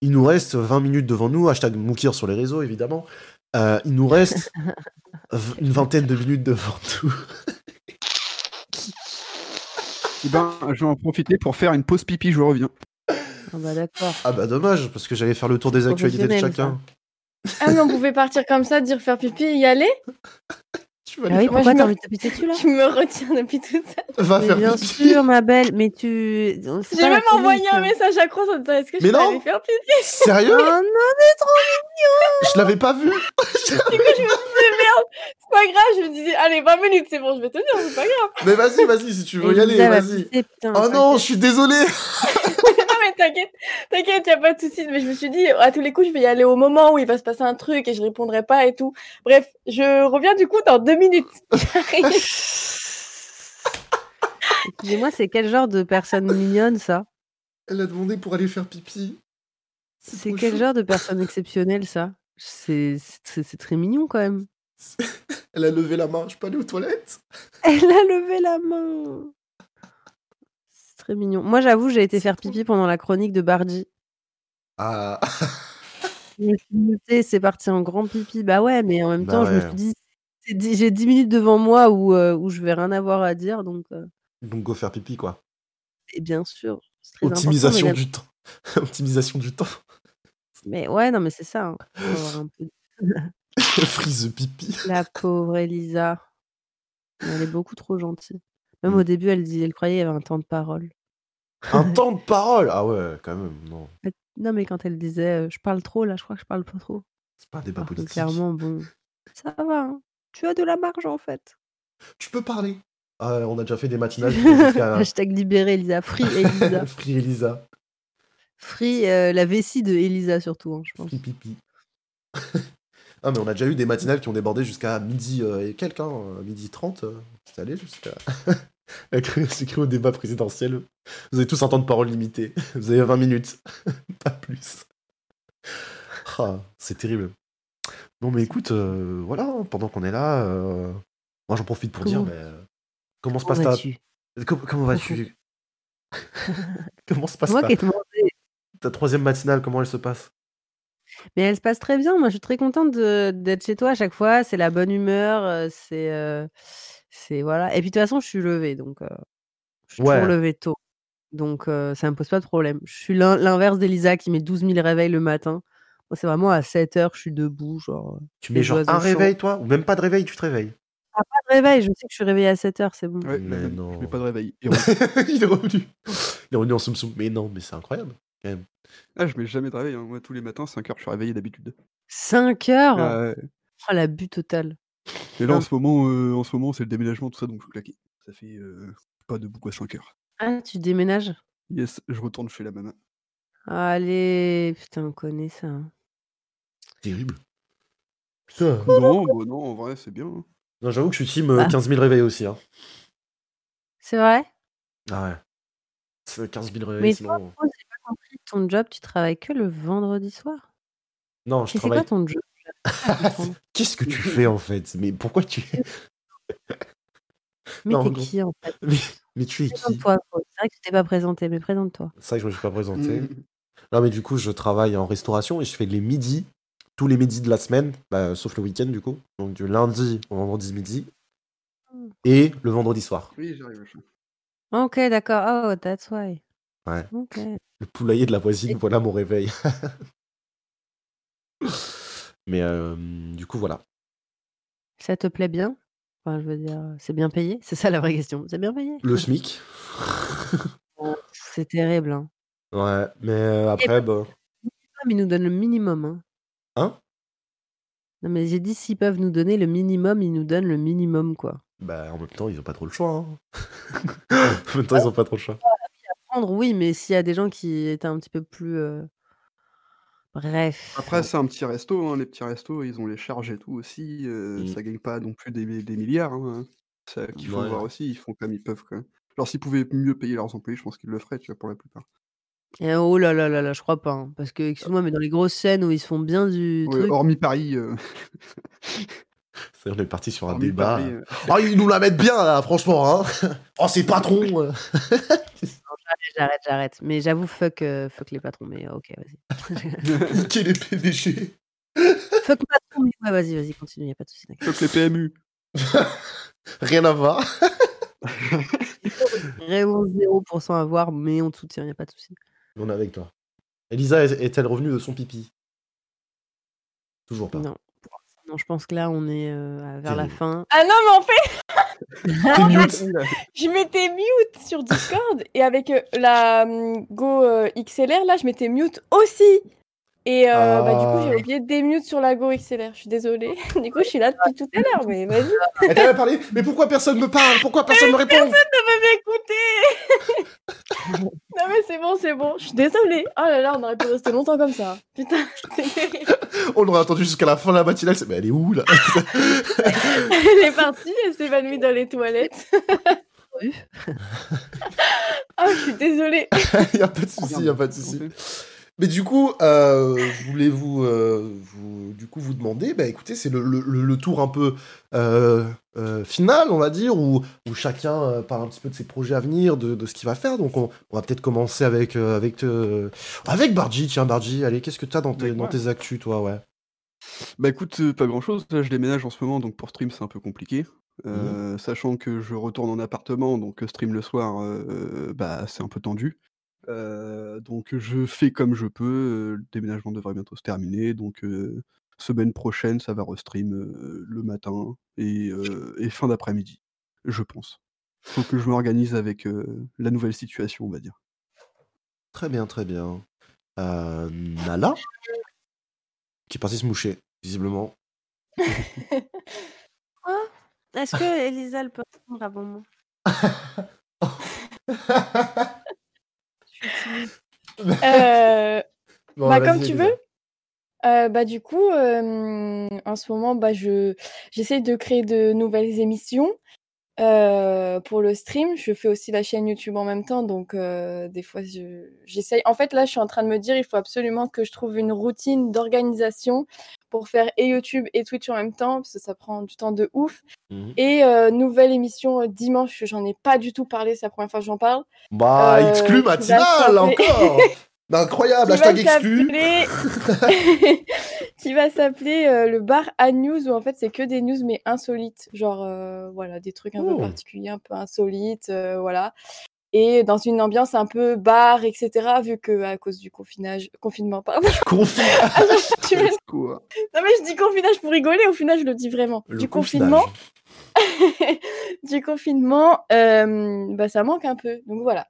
il nous reste 20 minutes devant nous. Hashtag Moukir sur les réseaux, évidemment. Euh, il nous reste *laughs* une vingtaine de minutes devant nous. Eh ben, je vais en profiter pour faire une pause pipi, je reviens. Ah bah d'accord. Ah bah dommage, parce que j'allais faire le tour des actualités de chacun. Ah mais on pouvait partir comme ça, dire faire pipi y aller? Tu vas Ah aller oui, pourquoi je t'as me- envie de te pisser dessus là *laughs* Je me retiens depuis tout ça. va Mais faire bien pipi. sûr, ma belle, mais tu. J'ai même envoyé un message à Cross en disant est-ce que je Mais peux non. aller faire pipi *laughs* Sérieux Oh non, Je l'avais pas vu. *laughs* Du coup, je me suis dit merde, c'est pas grave. Je me disais allez 20 minutes, c'est bon, je vais te dire, c'est pas grave. Mais vas-y, vas-y, si tu veux y aller, va vas-y. Oh non, je suis désolé. non mais t'inquiète, t'inquiète, y a pas de souci. Mais je me suis dit à tous les coups, je vais y aller au moment où il va se passer un truc et je répondrai pas et tout. Bref, je reviens du coup dans deux minutes. *laughs* Excusez-moi, c'est quel genre de personne mignonne ça? Elle a demandé pour aller faire pipi. C'est quel genre de personne exceptionnelle ça? C'est très mignon quand même. *laughs* Elle a levé la main. Je peux aller aux toilettes? Elle a levé la main. C'est très mignon. Moi, j'avoue, j'ai été faire pipi pendant la chronique de Bardi. Ah. je me suis mutée, c'est parti en grand pipi. Bah ouais, mais en même Bah temps, je me suis dit, j'ai 10 minutes devant moi où, euh, où je vais rien avoir à dire. Donc, euh, Donc go faire pipi, quoi. et bien sûr. Optimisation du temps. *laughs* Optimisation du temps. mais ouais, non, mais c'est ça. hein. Avoir un peu *laughs* pipi. La pauvre Elisa. Elle est beaucoup trop gentille. Même Mm. au début, elle, dit, elle croyait qu'il y avait un temps de parole. Un *laughs* temps de parole? Ah ouais, quand même, non. Non, mais quand elle disait euh, je parle trop, là, je crois que je parle pas trop. C'est pas un débat Alors politique. clairement, bon, ça va. hein. Tu as de la marge en fait. Tu peux parler. Ah, on a déjà fait des *laughs* matinales Hashtag libéré Elisa. Free Elisa. *laughs* Free Elisa. Free euh, la vessie de Elisa surtout, hein, je pense. Free pipi. *laughs* ah, mais on a déjà eu des matinales qui ont débordé jusqu'à midi euh, et quelques, hein, euh, midi 30. euh, c'est allé jusqu'à. C'est écrit au débat présidentiel. Vous avez tous un temps de parole limité. Vous avez 20 minutes. Pas plus. Ah, c'est terrible. Bon, mais écoute, euh, voilà, hein, pendant qu'on est là, euh, moi j'en profite pour dire, mais euh, comment se passe ta. comment vas-tu? *laughs* Comment se passe Moi ta... troisième matinale Comment elle se passe? Mais elle se passe très bien. Moi, je suis très contente d'être chez toi à chaque fois. C'est la bonne humeur. C'est. euh, c'est voilà. Et puis de toute façon, je suis levée. Donc, euh, je suis Ouais. toujours levée tôt. Donc, euh, ça me pose pas de problème. Je suis l'in- l'inverse d'Elisa qui met 12 000 réveils le matin. C'est vraiment à 7 heures, je suis debout. Genre, euh, Tu mets genre un réveil, toi? Ou même pas de réveil, tu te réveilles? Pas de réveil. Je sais que je suis réveillée à 7 heures, c'est bon. Ouais, Mais même. *laughs* non. Je mets pas de réveil. *laughs* Il est revenu. Il est revenu en soum soum. Mais non, mais c'est incroyable. Ah, je mets jamais de réveil. hein. Moi, tous les matins, 5 heures, je suis réveillé d'habitude. 5 heures? Ah, ouais. Oh, la but totale. Et là, Ah. en ce moment, euh, en ce moment, c'est le déménagement, tout ça, donc je suis claqué. Ça fait euh, pas debout à 5 heures. Ah, tu déménages? Yes, je retourne chez la maman. Allez, putain, on connaît ça. hein. Terrible. Putain. Non, bah non, en vrai, c'est bien. hein. Non, j'avoue que je suis team euh, Bah. 15 000 réveils aussi. Hein. C'est vrai? Ah ouais. C'est 15 000 réveils, Mais sinon. toi, Rose, j'ai pas compris. Ton job, tu travailles que le vendredi soir? Non, je Et c'est travaille. quoi ton job? J'arrive pas à comprendre. Qu'est-ce que tu fais en fait? Mais pourquoi tu. Mais *laughs* Non, t'es qui en fait? Mais, mais tu es qui? Présente-toi. Rose. C'est vrai que tu t'es pas présenté, mais présente-toi. C'est vrai que je me suis pas présenté. Mm. Non, mais du coup, je travaille en restauration et je fais les midis, tous les midis de la semaine, bah, sauf le week-end du coup. Donc du lundi au vendredi midi et le vendredi soir. Oui, j'arrive. je- Ok, d'accord. Oh, that's why. Ouais. Le poulailler de la voisine, Et- voilà mon réveil. *laughs* mais euh, du coup, voilà. Ça te plaît bien? Enfin, je veux dire, c'est bien payé? C'est ça la vraie question. C'est bien payé? Le SMIC. C'est terrible. Hein. ouais, mais euh, après, bah, Ah, mais ils nous donnent le minimum. Hein. Hein? Non, mais j'ai dit s'ils peuvent nous donner le minimum, ils nous donnent le minimum, quoi. bah, en même temps, ils ont pas trop le choix. hein. *laughs* en même temps, ils ont pas trop le choix. Prendre, oui, mais s'il y a des gens qui étaient un petit peu plus. euh, Bref. Après, c'est un petit resto. hein, Les petits restos, ils ont les charges et tout aussi. euh, Mm. Ça gagne pas non plus des, des milliards. Hein. Ça qu'il faut Ouais. voir aussi. Ils font comme ils peuvent. Quoi. Genre, s'ils pouvaient mieux payer leurs employés, je pense qu'ils le feraient, tu vois, pour la plupart. Et oh là là là là, je crois pas. hein, Parce que, excuse-moi, mais dans les grosses scènes où ils se font bien du Ouais, truc. hormis Paris. euh, *laughs* C'est- On est parti sur un hormis débat. Paris, euh, Oh, ils nous la mettent bien là, franchement. Hein oh, c'est patron. euh. J'arrête, j'arrête. Mais j'avoue, fuck, euh, fuck les patrons. Mais ok, vas-y. *laughs* Niquer les PDG. *laughs* fuck patron, mais ouais, vas-y, vas-y, continue, y a pas de souci. t'inquiète. Fuck les PMU. Rien à voir. Vraiment 0% à voir, mais on te soutient, y a pas de souci. On est avec toi. Elisa est- est-elle revenue de son pipi? Toujours pas. Non. Non, je pense que là, on est euh, vers la fin. Ah non, mais en fait, *laughs* je m'étais mute sur Discord et avec euh, la hum, Go euh, XLR, là, je m'étais mute aussi. Et euh, bah, du coup, j'ai Ah. oublié de démute sur la Go XLR. Je suis désolée. *laughs* Du coup, je suis là depuis tout à l'heure, mais vas-y. *laughs* Elle t'avait parlé? Mais pourquoi personne me parle? Pourquoi personne me répond? Ne m'écouter *laughs* Non, mais c'est bon, c'est bon. Je suis désolée. Oh là là, on aurait pu rester longtemps comme ça. Putain, On aurait attendu jusqu'à la fin de la matinale. c'est- Mais elle est où là? Elle est partie, elle s'est évanouie dans les toilettes. Ah, je suis désolée. Y a pas de souci, y a pas de souci. Mais du coup, euh, je voulais vous, euh, vous, du coup, vous demander, bah écoutez, c'est le, le- tour un peu euh, final, on va dire, où, où chacun parle un petit peu de ses projets à venir, de, de ce qu'il va faire. Donc on, on va peut-être commencer avec, avec, avec Bargy. Tiens, Bargy, allez, qu'est-ce que t'as dans tes, dans tes actus, toi, ouais? Bah écoute, pas grand chose. Là, je déménage en ce moment, donc pour stream, c'est un peu compliqué. Euh, Sachant que je retourne en appartement, donc stream le soir, bah c'est un peu tendu. Euh, donc je fais comme je peux. euh, le déménagement devrait bientôt se terminer, donc euh, semaine prochaine, ça va restream euh, le matin et, euh, et fin d'après-midi, je pense. Faut que je m'organise avec euh, la nouvelle situation, on va dire. Très bien, très bien. Euh, Nala? Qui est partie se moucher, visiblement. *laughs* Est-ce que *laughs* Elisa elle peut répondre avant moi. *laughs* Euh, *laughs* Bon, Bah, comme tu veux. Euh, bah du coup, euh, en ce moment, bah je j'essaie de créer de nouvelles émissions pour le stream. Je fais aussi la chaîne YouTube en même temps, donc des fois je j'essaye. En fait, là, je suis en train de me dire, il faut absolument que je trouve une routine d'organisation pour faire et YouTube et Twitch en même temps, parce que ça prend du temps de ouf. Mhm. Et euh, nouvelle émission euh, dimanche, j'en ai pas du tout parlé, c'est la première fois que j'en parle. Bah, exclu matinal, encore *laughs* Incroyable, qui hashtag exclu *laughs* qui va s'appeler euh, le bar à news où en fait c'est que des news mais insolites genre euh, voilà des trucs un Oh. peu particuliers un peu insolites euh, voilà et dans une ambiance un peu bar etc vu que à cause du confinage confinement pardon. Tu me- Quoi non mais je dis confinage pour rigoler au final je le dis vraiment. Le du confinement *laughs* du confinement euh, bah ça manque un peu. Donc voilà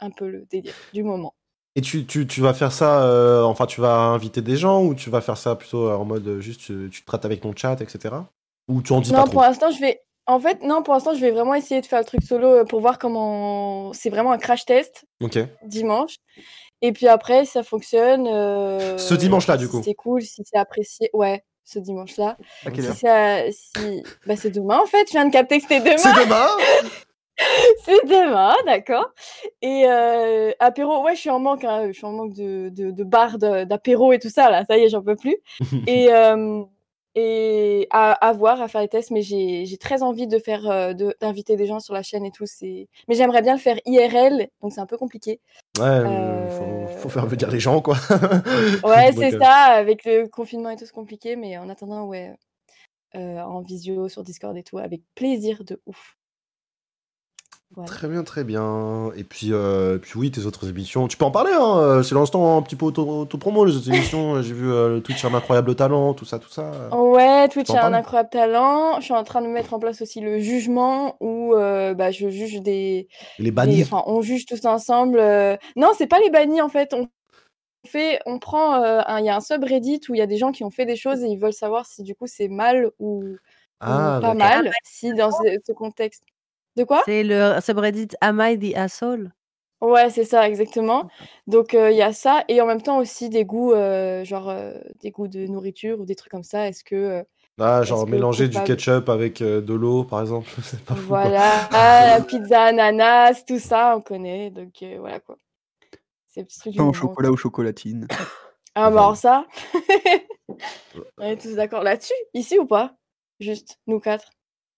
un peu le délire du moment. Et tu, tu, tu vas faire ça, euh, enfin, tu vas inviter des gens ou tu vas faire ça plutôt en mode euh, juste tu, tu te traites avec ton chat, etc. Ou tu en dis Non, pas trop? pour l'instant, je vais. En fait, non, pour l'instant, je vais vraiment essayer de faire le truc solo euh, pour voir comment. C'est vraiment un crash test Ok. dimanche. Et puis après, si ça fonctionne. euh, Ce dimanche-là, du si coup. C'est cool, si c'est apprécié. Ouais, ce dimanche-là. À quelle Si ça. Si... Bah, c'est demain, en fait. Je viens de capter que c'était C'est demain. demain *laughs* C'est demain, d'accord. Et euh, apéro, ouais, je suis en manque. hein, Je suis en manque de, de, de bar, de- d'apéro et tout ça, là. Ça y est, j'en peux plus. *laughs* et euh, et à, à voir, à faire les tests, mais j'ai très envie de faire, euh, de- d'inviter des gens sur la chaîne et tout. Mais j'aimerais bien le faire IRL, donc c'est un peu compliqué. Ouais, euh, Euh, faut, faut faire venir les gens, quoi. *laughs* Ouais, c'est euh, ça, avec le confinement et tout, c'est compliqué, mais en attendant, ouais, euh, en visio, sur Discord et tout, avec plaisir de ouf. Voilà. Très bien, très bien. Et puis, euh, puis oui, tes autres émissions. Tu peux en parler, hein. euh, C'est l'instant un petit peu auto- auto-promo, les autres émissions. *laughs* J'ai vu euh, le Twitch un incroyable talent, tout ça, tout ça. Ouais, Twitch a un incroyable talent. Je suis en train de mettre en place aussi le jugement où euh, bah, je juge des, les bannis. Enfin, on juge tous ensemble. Non, c'est pas les bannis en fait. On fait, on prend. Il y a un subreddit où il y a des gens qui ont fait des choses et ils veulent savoir si du coup c'est mal ou, ou Ah, pas mal. Si dans ce contexte. De quoi? C'est le subreddit Am I the asshole? Ouais, c'est ça, exactement. Donc euh, il y a ça et en même temps aussi des goûts, euh, genre euh, des goûts de nourriture ou des trucs comme ça. Est-ce que euh, Ah, genre mélanger du ketchup avec euh, de l'eau, par exemple. *laughs* Pas fou. Voilà, *laughs* ah, la pizza ananas, tout ça, on connaît. Donc euh, voilà quoi. C'est le petit truc Pain au chocolat ou chocolatine. *coughs* Ah bah alors ça, *laughs* on est tous d'accord là-dessus, ici ou pas? Juste, nous quatre?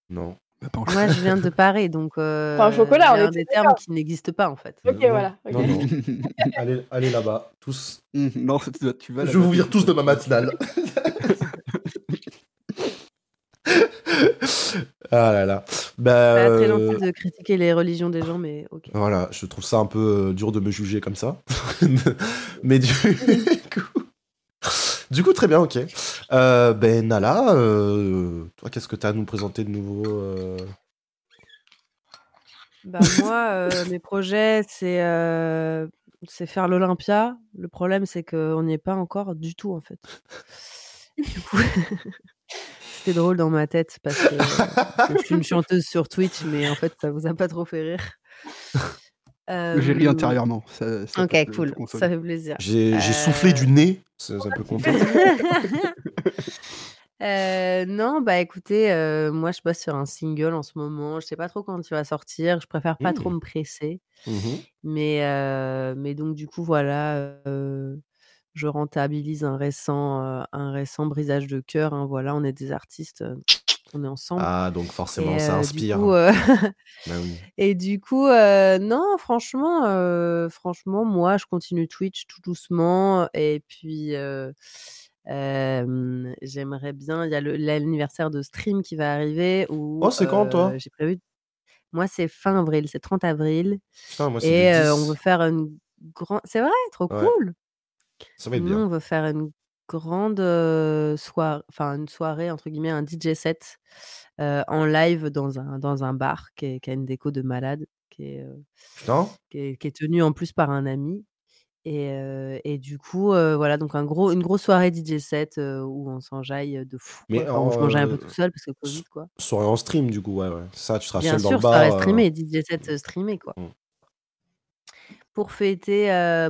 Non. Bah, Moi, je viens de Paris, donc euh, Enfin, chocolat, on était des termes qui n'existent pas en fait. Ok, voilà. ok. Non, non. *laughs* allez, allez là-bas, tous. Hum, non, tu vas Je vais vous vire tous de ma matinale. *laughs* ah là là. Bah, Pas très euh, gentil de critiquer les religions des gens, mais ok. Voilà, je trouve ça un peu euh, dur de me juger comme ça. *laughs* Mais du. Du coup, très bien, ok. Euh, ben, Nala, euh, toi, qu'est-ce que tu as à nous présenter de nouveau euh Bah, moi, mes projets, c'est faire l'Olympia. Le problème, c'est qu'on n'y est pas encore du tout, en fait. Du coup, *laughs* c'était drôle dans ma tête parce que, que je suis une chanteuse sur Twitch, mais en fait, ça vous a pas trop fait rire. J'ai ri Euh, intérieurement. ça- ça peut Ok, cool, ça fait plaisir. J'ai Euh, soufflé du nez, ça, ça peut compter. *laughs* Euh, non, bah écoutez, euh, moi je bosse sur un single en ce moment. Je sais pas trop quand il va sortir. Je préfère pas trop Mmh. me presser. Mhm. Mais, euh, mais donc du coup, voilà. euh, je rentabilise un récent, euh, un récent brisage de cœur. hein, voilà, on est des artistes, euh, on est ensemble. Ah, donc forcément, Et ça du inspire. coup, euh, *laughs* Bah oui. et du coup, non, franchement, franchement, moi, je continue Twitch tout doucement. Et puis, euh, j'aimerais bien. Il y a le- l'anniversaire de stream qui va arriver. Où, Oh, c'est quand, toi? J'ai prévu. Moi, c'est fin avril, c'est 30 avril. Putain, moi, c'est Et euh, on 10. veut faire une grande. C'est vrai, trop Ouais. cool. Ça va être Nous, bien. on veut faire une grande soirée, enfin une soirée, entre guillemets, un DJ set euh, en live dans un, dans un bar qui, est- qui a une déco de malade, qui est, euh, qui est, qui est tenu en plus par un ami. Et, et du coup, voilà, donc un gros, une grosse soirée DJ set où on s'enjaille de fou. Mais. Enfin, mangeais un peu tout seul parce que Covid, quoi. Soirée en stream, du coup, ouais, ouais. Ça, tu seras Bien seul dans sûr, le bar. soirée euh, streamée, DJ set streamé, quoi. Mm. Pour fêter,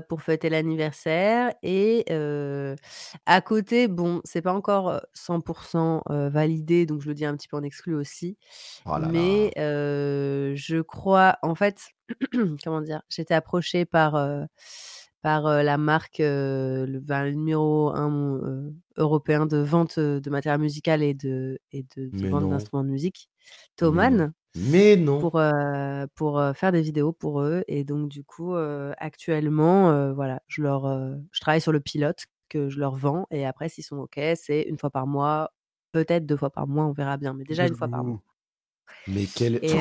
pour fêter l'anniversaire. Et à côté, bon, c'est pas encore euh, 100% euh, validé, donc je le dis un petit peu en exclu aussi. Oh là là. mais je crois, en fait, *clears throat* comment dire, j'étais approchée par, par la marque, le, ben, le numéro 1 européen de vente de matériel musical et de, et de, de Mais vente non. d'instruments de musique, Mais non. Thomann Mais non. pour, euh, pour euh, faire des vidéos pour eux. Et donc, du coup, euh, actuellement, euh, voilà, je, leur, je travaille sur le pilote que je leur vends. Et après, s'ils sont OK, c'est une fois par mois, peut-être deux fois par mois, on verra bien. Mais déjà une fois par mois. Mais quel. Et,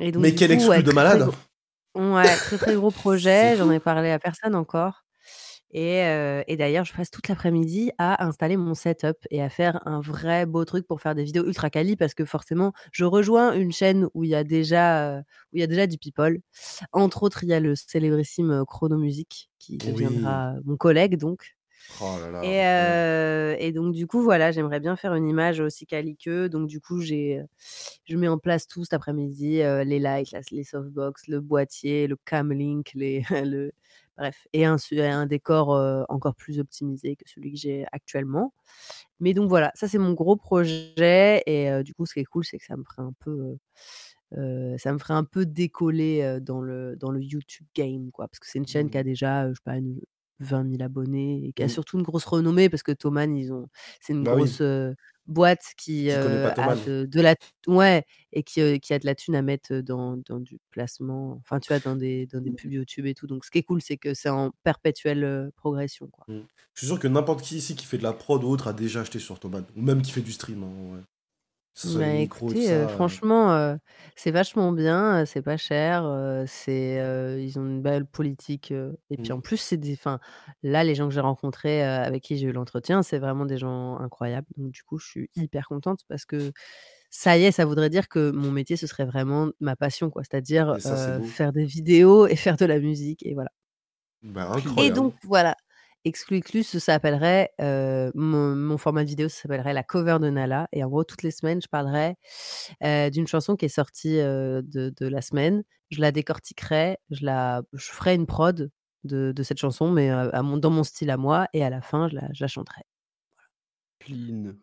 et donc, Mais quel coup, exclu ouais, de malade. très Ouais, très très gros *laughs* projet. J'en ai parlé à personne encore. Et, euh, et d'ailleurs, je passe toute l'après-midi à installer mon setup et à faire un vrai beau truc pour faire des vidéos ultra quali parce que forcément, je rejoins une chaîne où il y a déjà, où il y a déjà du people. Entre autres, il y a le célébrissime Chrono Music qui Oui. deviendra mon collègue donc. Oh là là. Et, donc, du coup, voilà, j'aimerais bien faire une image aussi quali qu'eux. Donc, du coup, j'ai, je mets en place tout cet après-midi euh, les lights, les softbox, le boîtier, le camlink, les, *laughs* le, bref, et un, décor euh, encore plus optimisé que celui que j'ai actuellement. Mais donc, voilà, ça, c'est mon gros projet. Et euh, du coup, ce qui est cool, c'est que ça me ferait un peu. euh, ça me ferait un peu décoller dans, le, dans le YouTube game, quoi. Parce que c'est une chaîne qui a déjà, je sais pas, une 20 000 abonnés et qui a Mm. surtout une grosse renommée parce que Thomann, ils ont, c'est une Bah grosse boîte qui euh, a de, de la, ouais, et qui, qui a de la thune à mettre dans, dans du placement, enfin, tu vois, dans des, dans des pubs YouTube et tout. Donc, ce qui est cool, c'est que c'est en perpétuelle progression, quoi. Je suis sûr que n'importe qui ici qui fait de la prod ou autre a déjà acheté sur Thomann. Ou même qui fait du stream. hein, ouais. Que ce soit Bah, les micros et tout écoutez, ça, euh, euh, franchement, euh, c'est vachement bien, c'est pas cher, c'est, ils ont une belle politique. et puis Mm. en plus, c'est des, enfin, là, les gens que j'ai rencontrés, avec qui j'ai eu l'entretien, c'est vraiment des gens incroyables. Donc du coup, je suis hyper contente parce que ça y est, ça voudrait dire que mon métier, ce serait vraiment ma passion, quoi. C'est-à-dire Et ça, c'est beau. faire des vidéos et faire de la musique, et voilà. Bah, Et incroyable. donc voilà, exclu exclu, ça s'appellerait euh, mon, mon format de vidéo, ça s'appellerait la cover de Nala. Et en gros, toutes les semaines, je parlerai euh, d'une chanson qui est sortie euh, de, de la semaine. Je la décortiquerai, je la, je ferai une prod de, de cette chanson, mais à mon, dans mon style à moi. Et à la fin, je la, je la chanterai. Clean.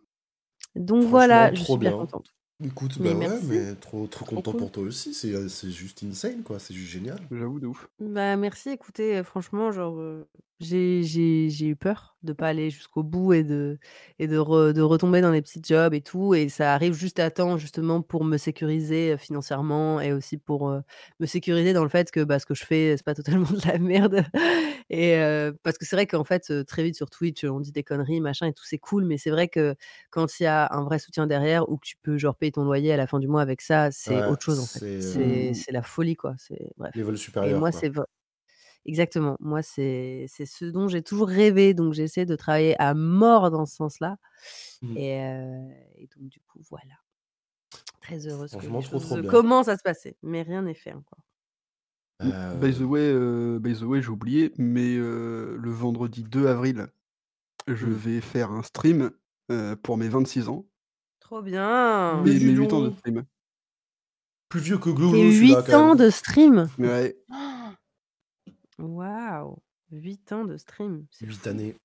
Donc voilà, je suis bien bien. contente. Écoute, Mais bah ouais, merci. mais trop, trop content cool. pour toi aussi. C'est euh, c'est juste insane, quoi. C'est juste génial. J'avoue de ouf. Bah merci, écoutez, euh, franchement, genre, euh, j'ai j'ai- j'ai eu peur de pas aller jusqu'au bout et de, et de, re- de retomber dans les petits jobs et tout. Et ça arrive juste à temps, justement, pour me sécuriser financièrement et aussi pour euh, me sécuriser dans le fait que bah, ce que je fais, c'est pas *laughs* totalement de la merde. Et euh, parce que c'est vrai qu'en fait, euh, très vite sur Twitch, on dit des conneries, machin et tout, c'est cool. Mais c'est vrai que quand il y a un vrai soutien derrière ou que tu peux genre ton loyer à la fin du mois avec ça, c'est Ouais, autre chose en fait. c'est, C'est c'est la folie, quoi. C'est bref. Level Et supérieur, moi, c'est vrai. Exactement. Moi, c'est c'est ce dont j'ai toujours rêvé. Donc, j'essaie de travailler à mort dans ce sens-là. Mm. Et, euh, et donc, du coup, voilà. Très heureuse que Franchement, les trop, choses trop bien. commencent à se passer. Mais rien n'est fait encore. Euh, By the way, euh, by the way, j'ai oublié, mais euh, le vendredi 2 avril, je vais faire un stream euh, pour mes 26 ans. Trop bien. Mais Mes, dis mes 8 ans de stream. Plus vieux que T'es Glou, 8 celui-là, quand ans de stream. Ouais, Waouh. 8 ans de stream. C'est 8 fou. années.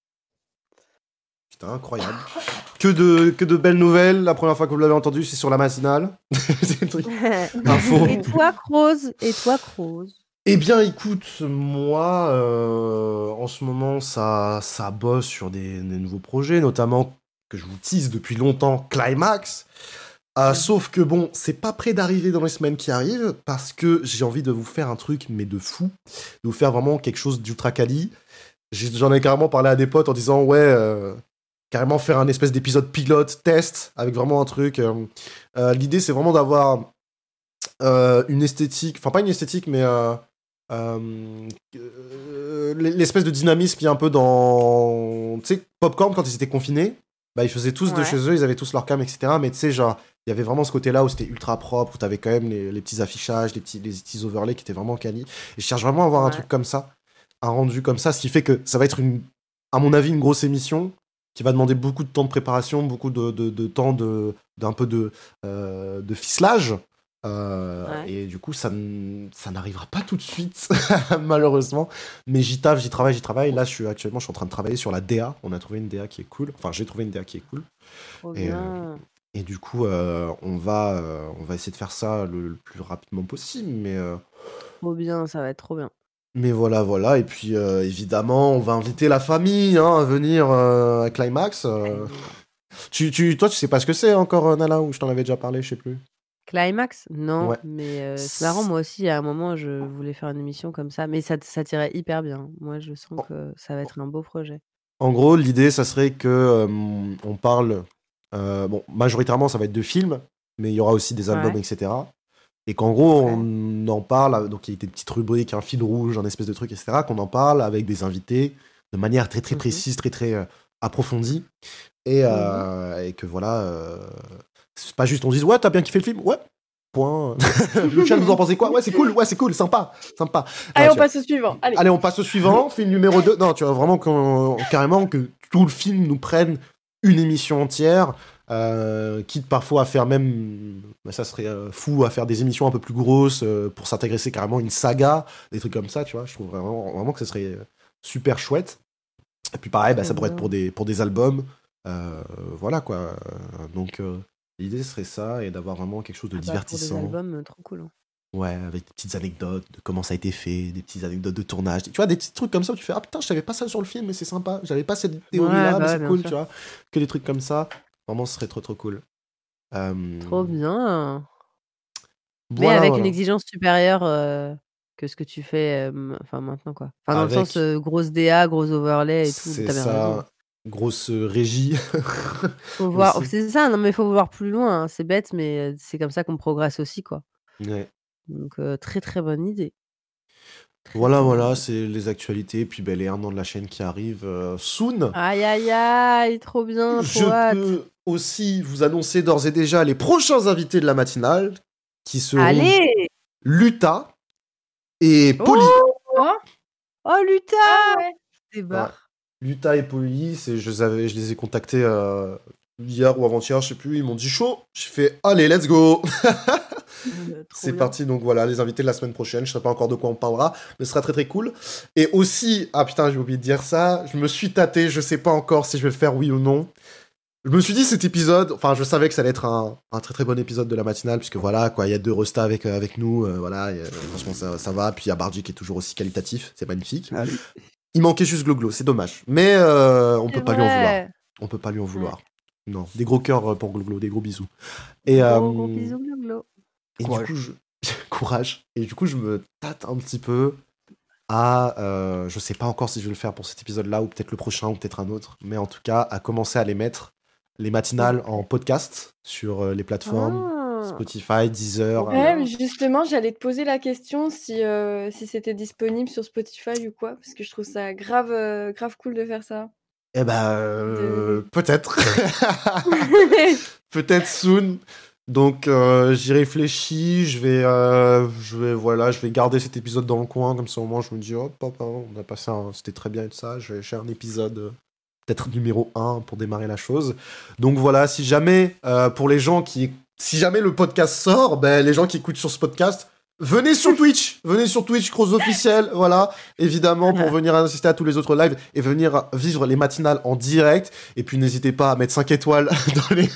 Putain, incroyable. Que de, que de belles nouvelles. La première fois que vous l'avez entendu, c'est sur la matinale. *laughs* C'est. *laughs* Info. et toi, Croze Et toi, Croze? Eh bien, écoute, moi, euh, en ce moment, ça, ça bosse sur des, des nouveaux projets, notamment que je vous tease depuis longtemps, Climax. Euh, sauf que bon, c'est pas prêt d'arriver dans les semaines qui arrivent parce que j'ai envie de vous faire un truc, mais de fou, de vous faire vraiment quelque chose d'ultra quali. J'en ai carrément parlé à des potes en disant ouais, euh, carrément faire un espèce d'épisode pilote test avec vraiment un truc. euh, L'idée c'est vraiment d'avoir une esthétique, enfin pas une esthétique, mais l'espèce de dynamisme qui est un peu dans, tu sais, Popcorn quand ils étaient confinés bah, ils faisaient tous de chez eux, ils avaient tous leur cam, etc. Mais tu sais, genre, il y avait vraiment ce côté-là où c'était ultra propre, où t'avais quand même les, les petits affichages, les petits, les petits overlays qui étaient vraiment quali. Et je cherche vraiment à avoir un truc comme ça, un rendu comme ça, ce qui fait que ça va être, une, à mon avis, une grosse émission qui va demander beaucoup de temps de préparation, beaucoup de, de, de temps de, d'un peu de, euh, de ficelage. Euh, Ouais. Et du coup, ça, ça n'arrivera pas tout de suite, *laughs* malheureusement. Mais j'y taffe, j'y travaille, j'y travaille. Là, je suis actuellement, je suis en train de travailler sur la DA. On a trouvé une DA qui est cool. Enfin, j'ai trouvé une DA qui est cool. Et, euh. Et du coup, euh, on, va, on va essayer de faire ça le, le plus rapidement possible. Mais, Trop bien, ça va être trop bien. mais voilà, voilà. Et puis, évidemment, on va inviter la famille hein, à venir à Climax. Tu, tu, toi, tu sais pas ce que c'est encore, Nala, ou je t'en avais déjà parlé, je sais plus. Climax Non, Ouais. mais euh, c'est marrant, moi aussi, à un moment, je voulais faire une émission comme ça, mais ça, ça tirait hyper bien. Moi, je sens que ça va être un beau projet. En gros, l'idée, ça serait que euh, on parle. euh, bon, majoritairement, ça va être de films, mais il y aura aussi des albums, Ouais. etc. Et qu'en gros, Ouais. on en parle. Donc, il y a des petites rubriques, un fil rouge, un espèce de truc, etc. Qu'on en parle avec des invités de manière très, très Mhm. précise, très, très euh, approfondie. Et, euh, et que voilà. C'est pas juste on dise, ouais, t'as bien kiffé le film? Ouais. Point. *laughs* Michel, vous en pensez quoi? Ouais, c'est cool, ouais, c'est cool, sympa, sympa. Allez, Non, on passe au suivant. Allez. Allez, on passe au suivant, film numéro 2. Non, tu vois, vraiment qu'on- carrément que tout le film nous prenne une émission entière, euh, quitte parfois à faire même, bah, ça serait euh, fou, à faire des émissions un peu plus grosses euh, pour s'intégrer carrément à une saga, des trucs comme ça, tu vois. Je trouve vraiment, vraiment que ce serait super chouette. Et puis pareil, bah, ça pourrait être pour des, pour des albums. Euh, voilà quoi. Donc euh, l'idée serait ça et d'avoir vraiment quelque chose de Ah bah, divertissant. Pour des albums, euh, trop cool. hein. Ouais, avec des petites anecdotes de comment ça a été fait, des petites anecdotes de tournage. Tu vois, des petits trucs comme ça où tu fais Ah putain, je savais pas ça sur le film, mais c'est sympa. J'avais pas cette théorie-là, Ouais, mais bah c'est cool, sûr. tu vois. Que des trucs comme ça. Vraiment, ce serait trop trop cool. Euh, Trop bien. Mais avec voilà. une exigence supérieure euh, que ce que tu fais euh, enfin, maintenant. quoi. Enfin, dans Avec- le sens grosse DA, gros overlay et tout. C'est raison. Grosse euh, régie. *laughs* Faut voir... C'est ça, non mais faut voir plus loin. hein. C'est bête, mais euh, c'est comme ça qu'on progresse aussi. quoi. Ouais. Donc, euh, très très bonne idée. Voilà, voilà, c'est les actualités. Puis ben, les un an de la chaîne qui arrivent euh, soon. Aïe aïe aïe, trop bien, Je hâte. peux aussi vous annoncer d'ores et déjà les prochains invités de la matinale qui seront Allez Luta et Polly. Oh Luta Ah ouais. Débarque. Luta et Polly, c'est- je, les avais- je les ai contactés euh, hier ou avant-hier, je sais plus. Ils m'ont dit chaud. J'ai fait allez, let's go. Euh, C'est parti. Donc voilà, les invités de la semaine prochaine. Je sais pas encore de quoi on parlera, mais ce sera très très cool. Et aussi, ah putain, j'ai oublié de dire ça. Je me suis tâté. Je sais pas encore si je vais le faire oui ou non. Je me suis dit cet épisode, enfin je savais que ça allait être un, un très très bon épisode de la matinale, puisque voilà, quoi, il y a deux restas avec, euh, avec nous, euh, voilà, et, euh, franchement ça, ça va, puis il y a Bardi qui est toujours aussi qualitatif, c'est magnifique. Allez. Il manquait juste Gloglo, c'est dommage. Mais euh, on peut pas lui en vouloir. On peut pas lui en vouloir. Non, des gros cœurs euh, pour Gloglo, des gros bisous. Et, euh, Gros, gros bisous, Gloglo. et du Courage. coup, je... *laughs* courage. Et du coup, je me tâte un petit peu à, euh, je sais pas encore si je vais le faire pour cet épisode-là ou peut-être le prochain ou peut-être un autre, mais en tout cas, à commencer à les mettre les matinales en podcast sur euh, les plateformes Ah. Spotify, Deezer. Euh. Ouais, justement, j'allais te poser la question si, euh, si c'était disponible sur Spotify ou quoi, parce que je trouve ça grave, euh, grave cool de faire ça. Eh ben, euh, peut-être. *laughs* *laughs* peut-être soon. Donc euh, j'y réfléchis, je vais, euh, je vais, voilà, je vais garder cet épisode dans le coin, comme ça au moins je me dis, oh papa, on a passé un, c'était très bien et tout ça, je vais faire un épisode euh, peut-être numéro 1 pour démarrer la chose. Donc voilà, si jamais, pour les gens qui, si jamais le podcast sort, ben, les gens qui écoutent sur ce podcast, Venez sur Twitch, venez sur Twitch, Cross officiel, voilà, évidemment, pour venir assister à tous les autres lives et venir vivre les matinales en direct. Et puis n'hésitez pas à mettre 5 étoiles *laughs* dans les.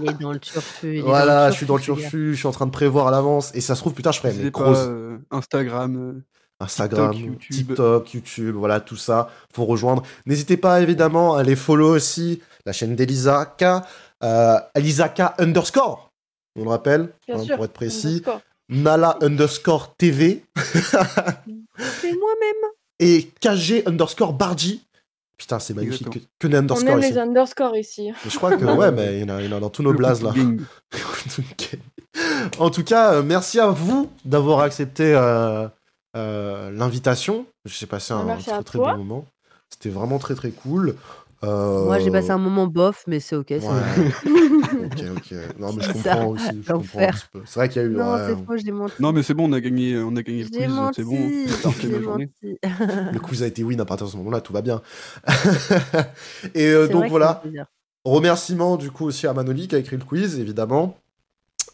Il est dans le turfu. voilà, le je suis dans le turfu, les je suis en train de prévoir à l'avance. Et ça se trouve, putain, je ferai pas, grosses euh, Instagram. euh, Instagram, TikTok, YouTube. TikTok, YouTube, voilà, tout ça, faut rejoindre. N'hésitez pas, évidemment, à aller follow aussi la chaîne d'Elisa K, euh, Elisa K underscore, on le rappelle, hein, sûr. pour être précis. Underscore. Nala underscore TV C'est moi-même. et KG underscore Bargy. Putain, c'est magnifique. Que, des On underscores aime ici. les underscores ici. Mais je crois que, ouais, mais il y en a, il y en a dans tous nos blazes là. *laughs* en tout cas, euh, merci à vous d'avoir accepté euh, euh, l'invitation. J'ai passé un Merci très très bon moment. C'était vraiment très très cool. Euh, Moi, j'ai passé un moment bof, mais c'est ok. c'est Ouais. bon. *laughs* ok, ok. Non, mais je comprends ça, aussi. C'est vrai qu'il y a eu. Non, ouais, c'est faux, j'ai menti. Non, mais c'est bon, on a gagné, on a gagné le quiz, c'est bon. *laughs* *laughs* Le quiz a été win à partir de ce moment-là, tout va bien. Et euh, donc voilà, remerciements du coup aussi à Manoli qui a écrit le quiz, évidemment.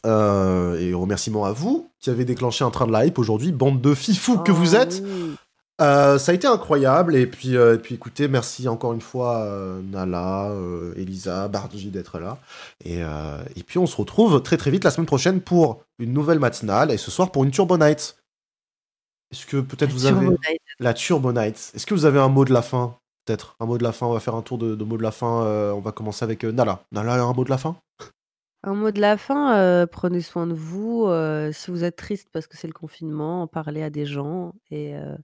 Euh, et remerciements à vous qui avez déclenché un train de la hype aujourd'hui, bande de fifous que vous Oh, êtes. oui. Euh, ça a été incroyable. Et puis, euh, et puis écoutez, merci encore une fois, euh, Nala, Elisa, Bardi d'être là. Et, et puis, on se retrouve très très vite la semaine prochaine pour une nouvelle matinale. Et ce soir pour une Turbo Night. Est-ce que peut-être vous Turbo avez. Night. La Turbo Night. Est-ce que vous avez un mot de la fin Peut-être? Un mot de la fin. On va faire un tour de, de mots de la fin. On va commencer avec Nala. Nala, un mot de la fin? Un mot de la fin, euh, prenez soin de vous. euh, si vous êtes triste parce que c'est le confinement, parlez à des gens et, euh,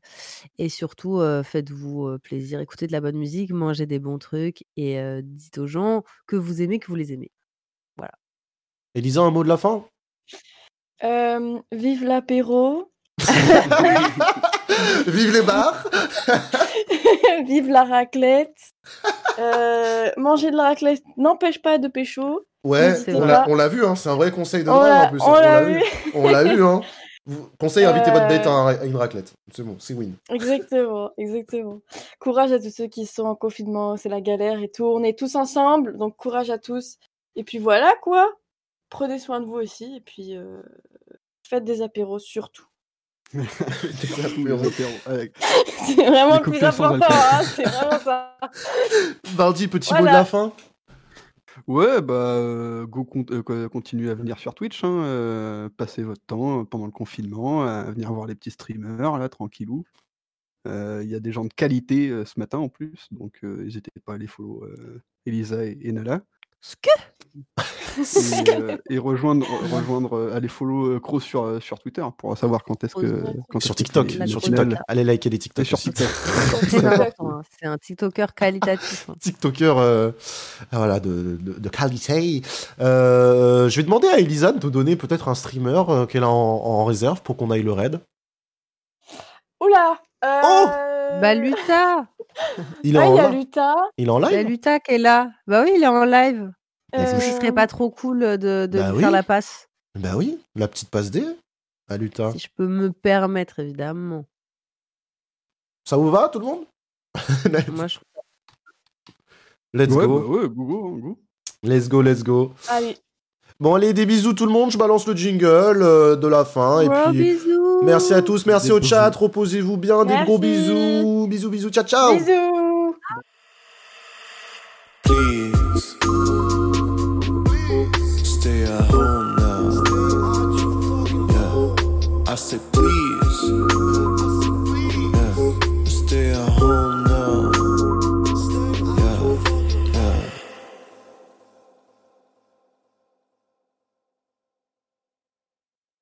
et surtout euh, faites-vous euh, plaisir. Écoutez de la bonne musique, mangez des bons trucs et euh, dites aux gens que vous aimez, que vous les aimez. Elisa, un mot de la fin? Euh, vive l'apéro. *laughs* Vive les bars *laughs* vive la raclette. Euh, manger de la raclette n'empêche pas de pécho. Ouais, on l'a vu, hein, c'est un vrai conseil de l'a- en plus. on l'a vu. On l'a eu, hein. *laughs* Vous- Conseil, invitez votre Euh. bête à, un- à une raclette. C'est bon, c'est win. Exactement, exactement. Courage à tous ceux qui sont en confinement, c'est la galère et tout. On est tous ensemble, donc courage à tous. Et puis voilà quoi. Prenez soin de vous aussi et puis euh, faites des apéros surtout. *laughs* Des apéros avec- *laughs* C'est vraiment le plus important, hein, c'est vraiment ça. Bardi, petit mot de la fin Ouais, bah, euh, go euh, co- continuez à venir sur Twitch, hein, euh, passez votre temps pendant le confinement, à venir voir les petits streamers, là, tranquillou. Il y a des gens de qualité ce matin en plus, donc n'hésitez pas à aller follow Elisa et Nala. Ce que? Et, euh, et rejoindre, rejoindre euh, aller follow euh, Crow sur, euh, sur Twitter pour savoir quand est-ce que. Quand Sur TikTok, sur. TikTok. Allez liker les TikTok sur. TikTok. *laughs* C'est hein, c'est un TikToker qualitatif. hein. TikToker euh, voilà, de, de, de qualité. Euh, je vais demander à Elisa de nous donner peut-être un streamer euh, qu'elle a en, en réserve pour qu'on aille le raid. Oula euh... Oh Bah Luta *laughs* Il est, Ah, en, il y a li- Luta. il est en Il y a live? Luta qui est là. Bah oui, il est en live. Est-ce que ce Euh, serait pas trop cool de, de Bah lui oui. faire la passe Bah oui, la petite passe D à Luta. Si je peux me permettre, évidemment. Ça vous va tout le monde? *laughs* Moi, je Let's ouais, go. bah ouais, go, go, go. Let's go, let's go. Allez. Bon, allez, des bisous tout le monde. Je balance le jingle euh, de la fin. Et Gros puis, bisous. merci à tous. Merci Des au chat. Reposez-vous bien. Des gros bisous. Bisous, bisous. Ciao, ciao. Bisous. Please stay at home now. Yeah, I said please.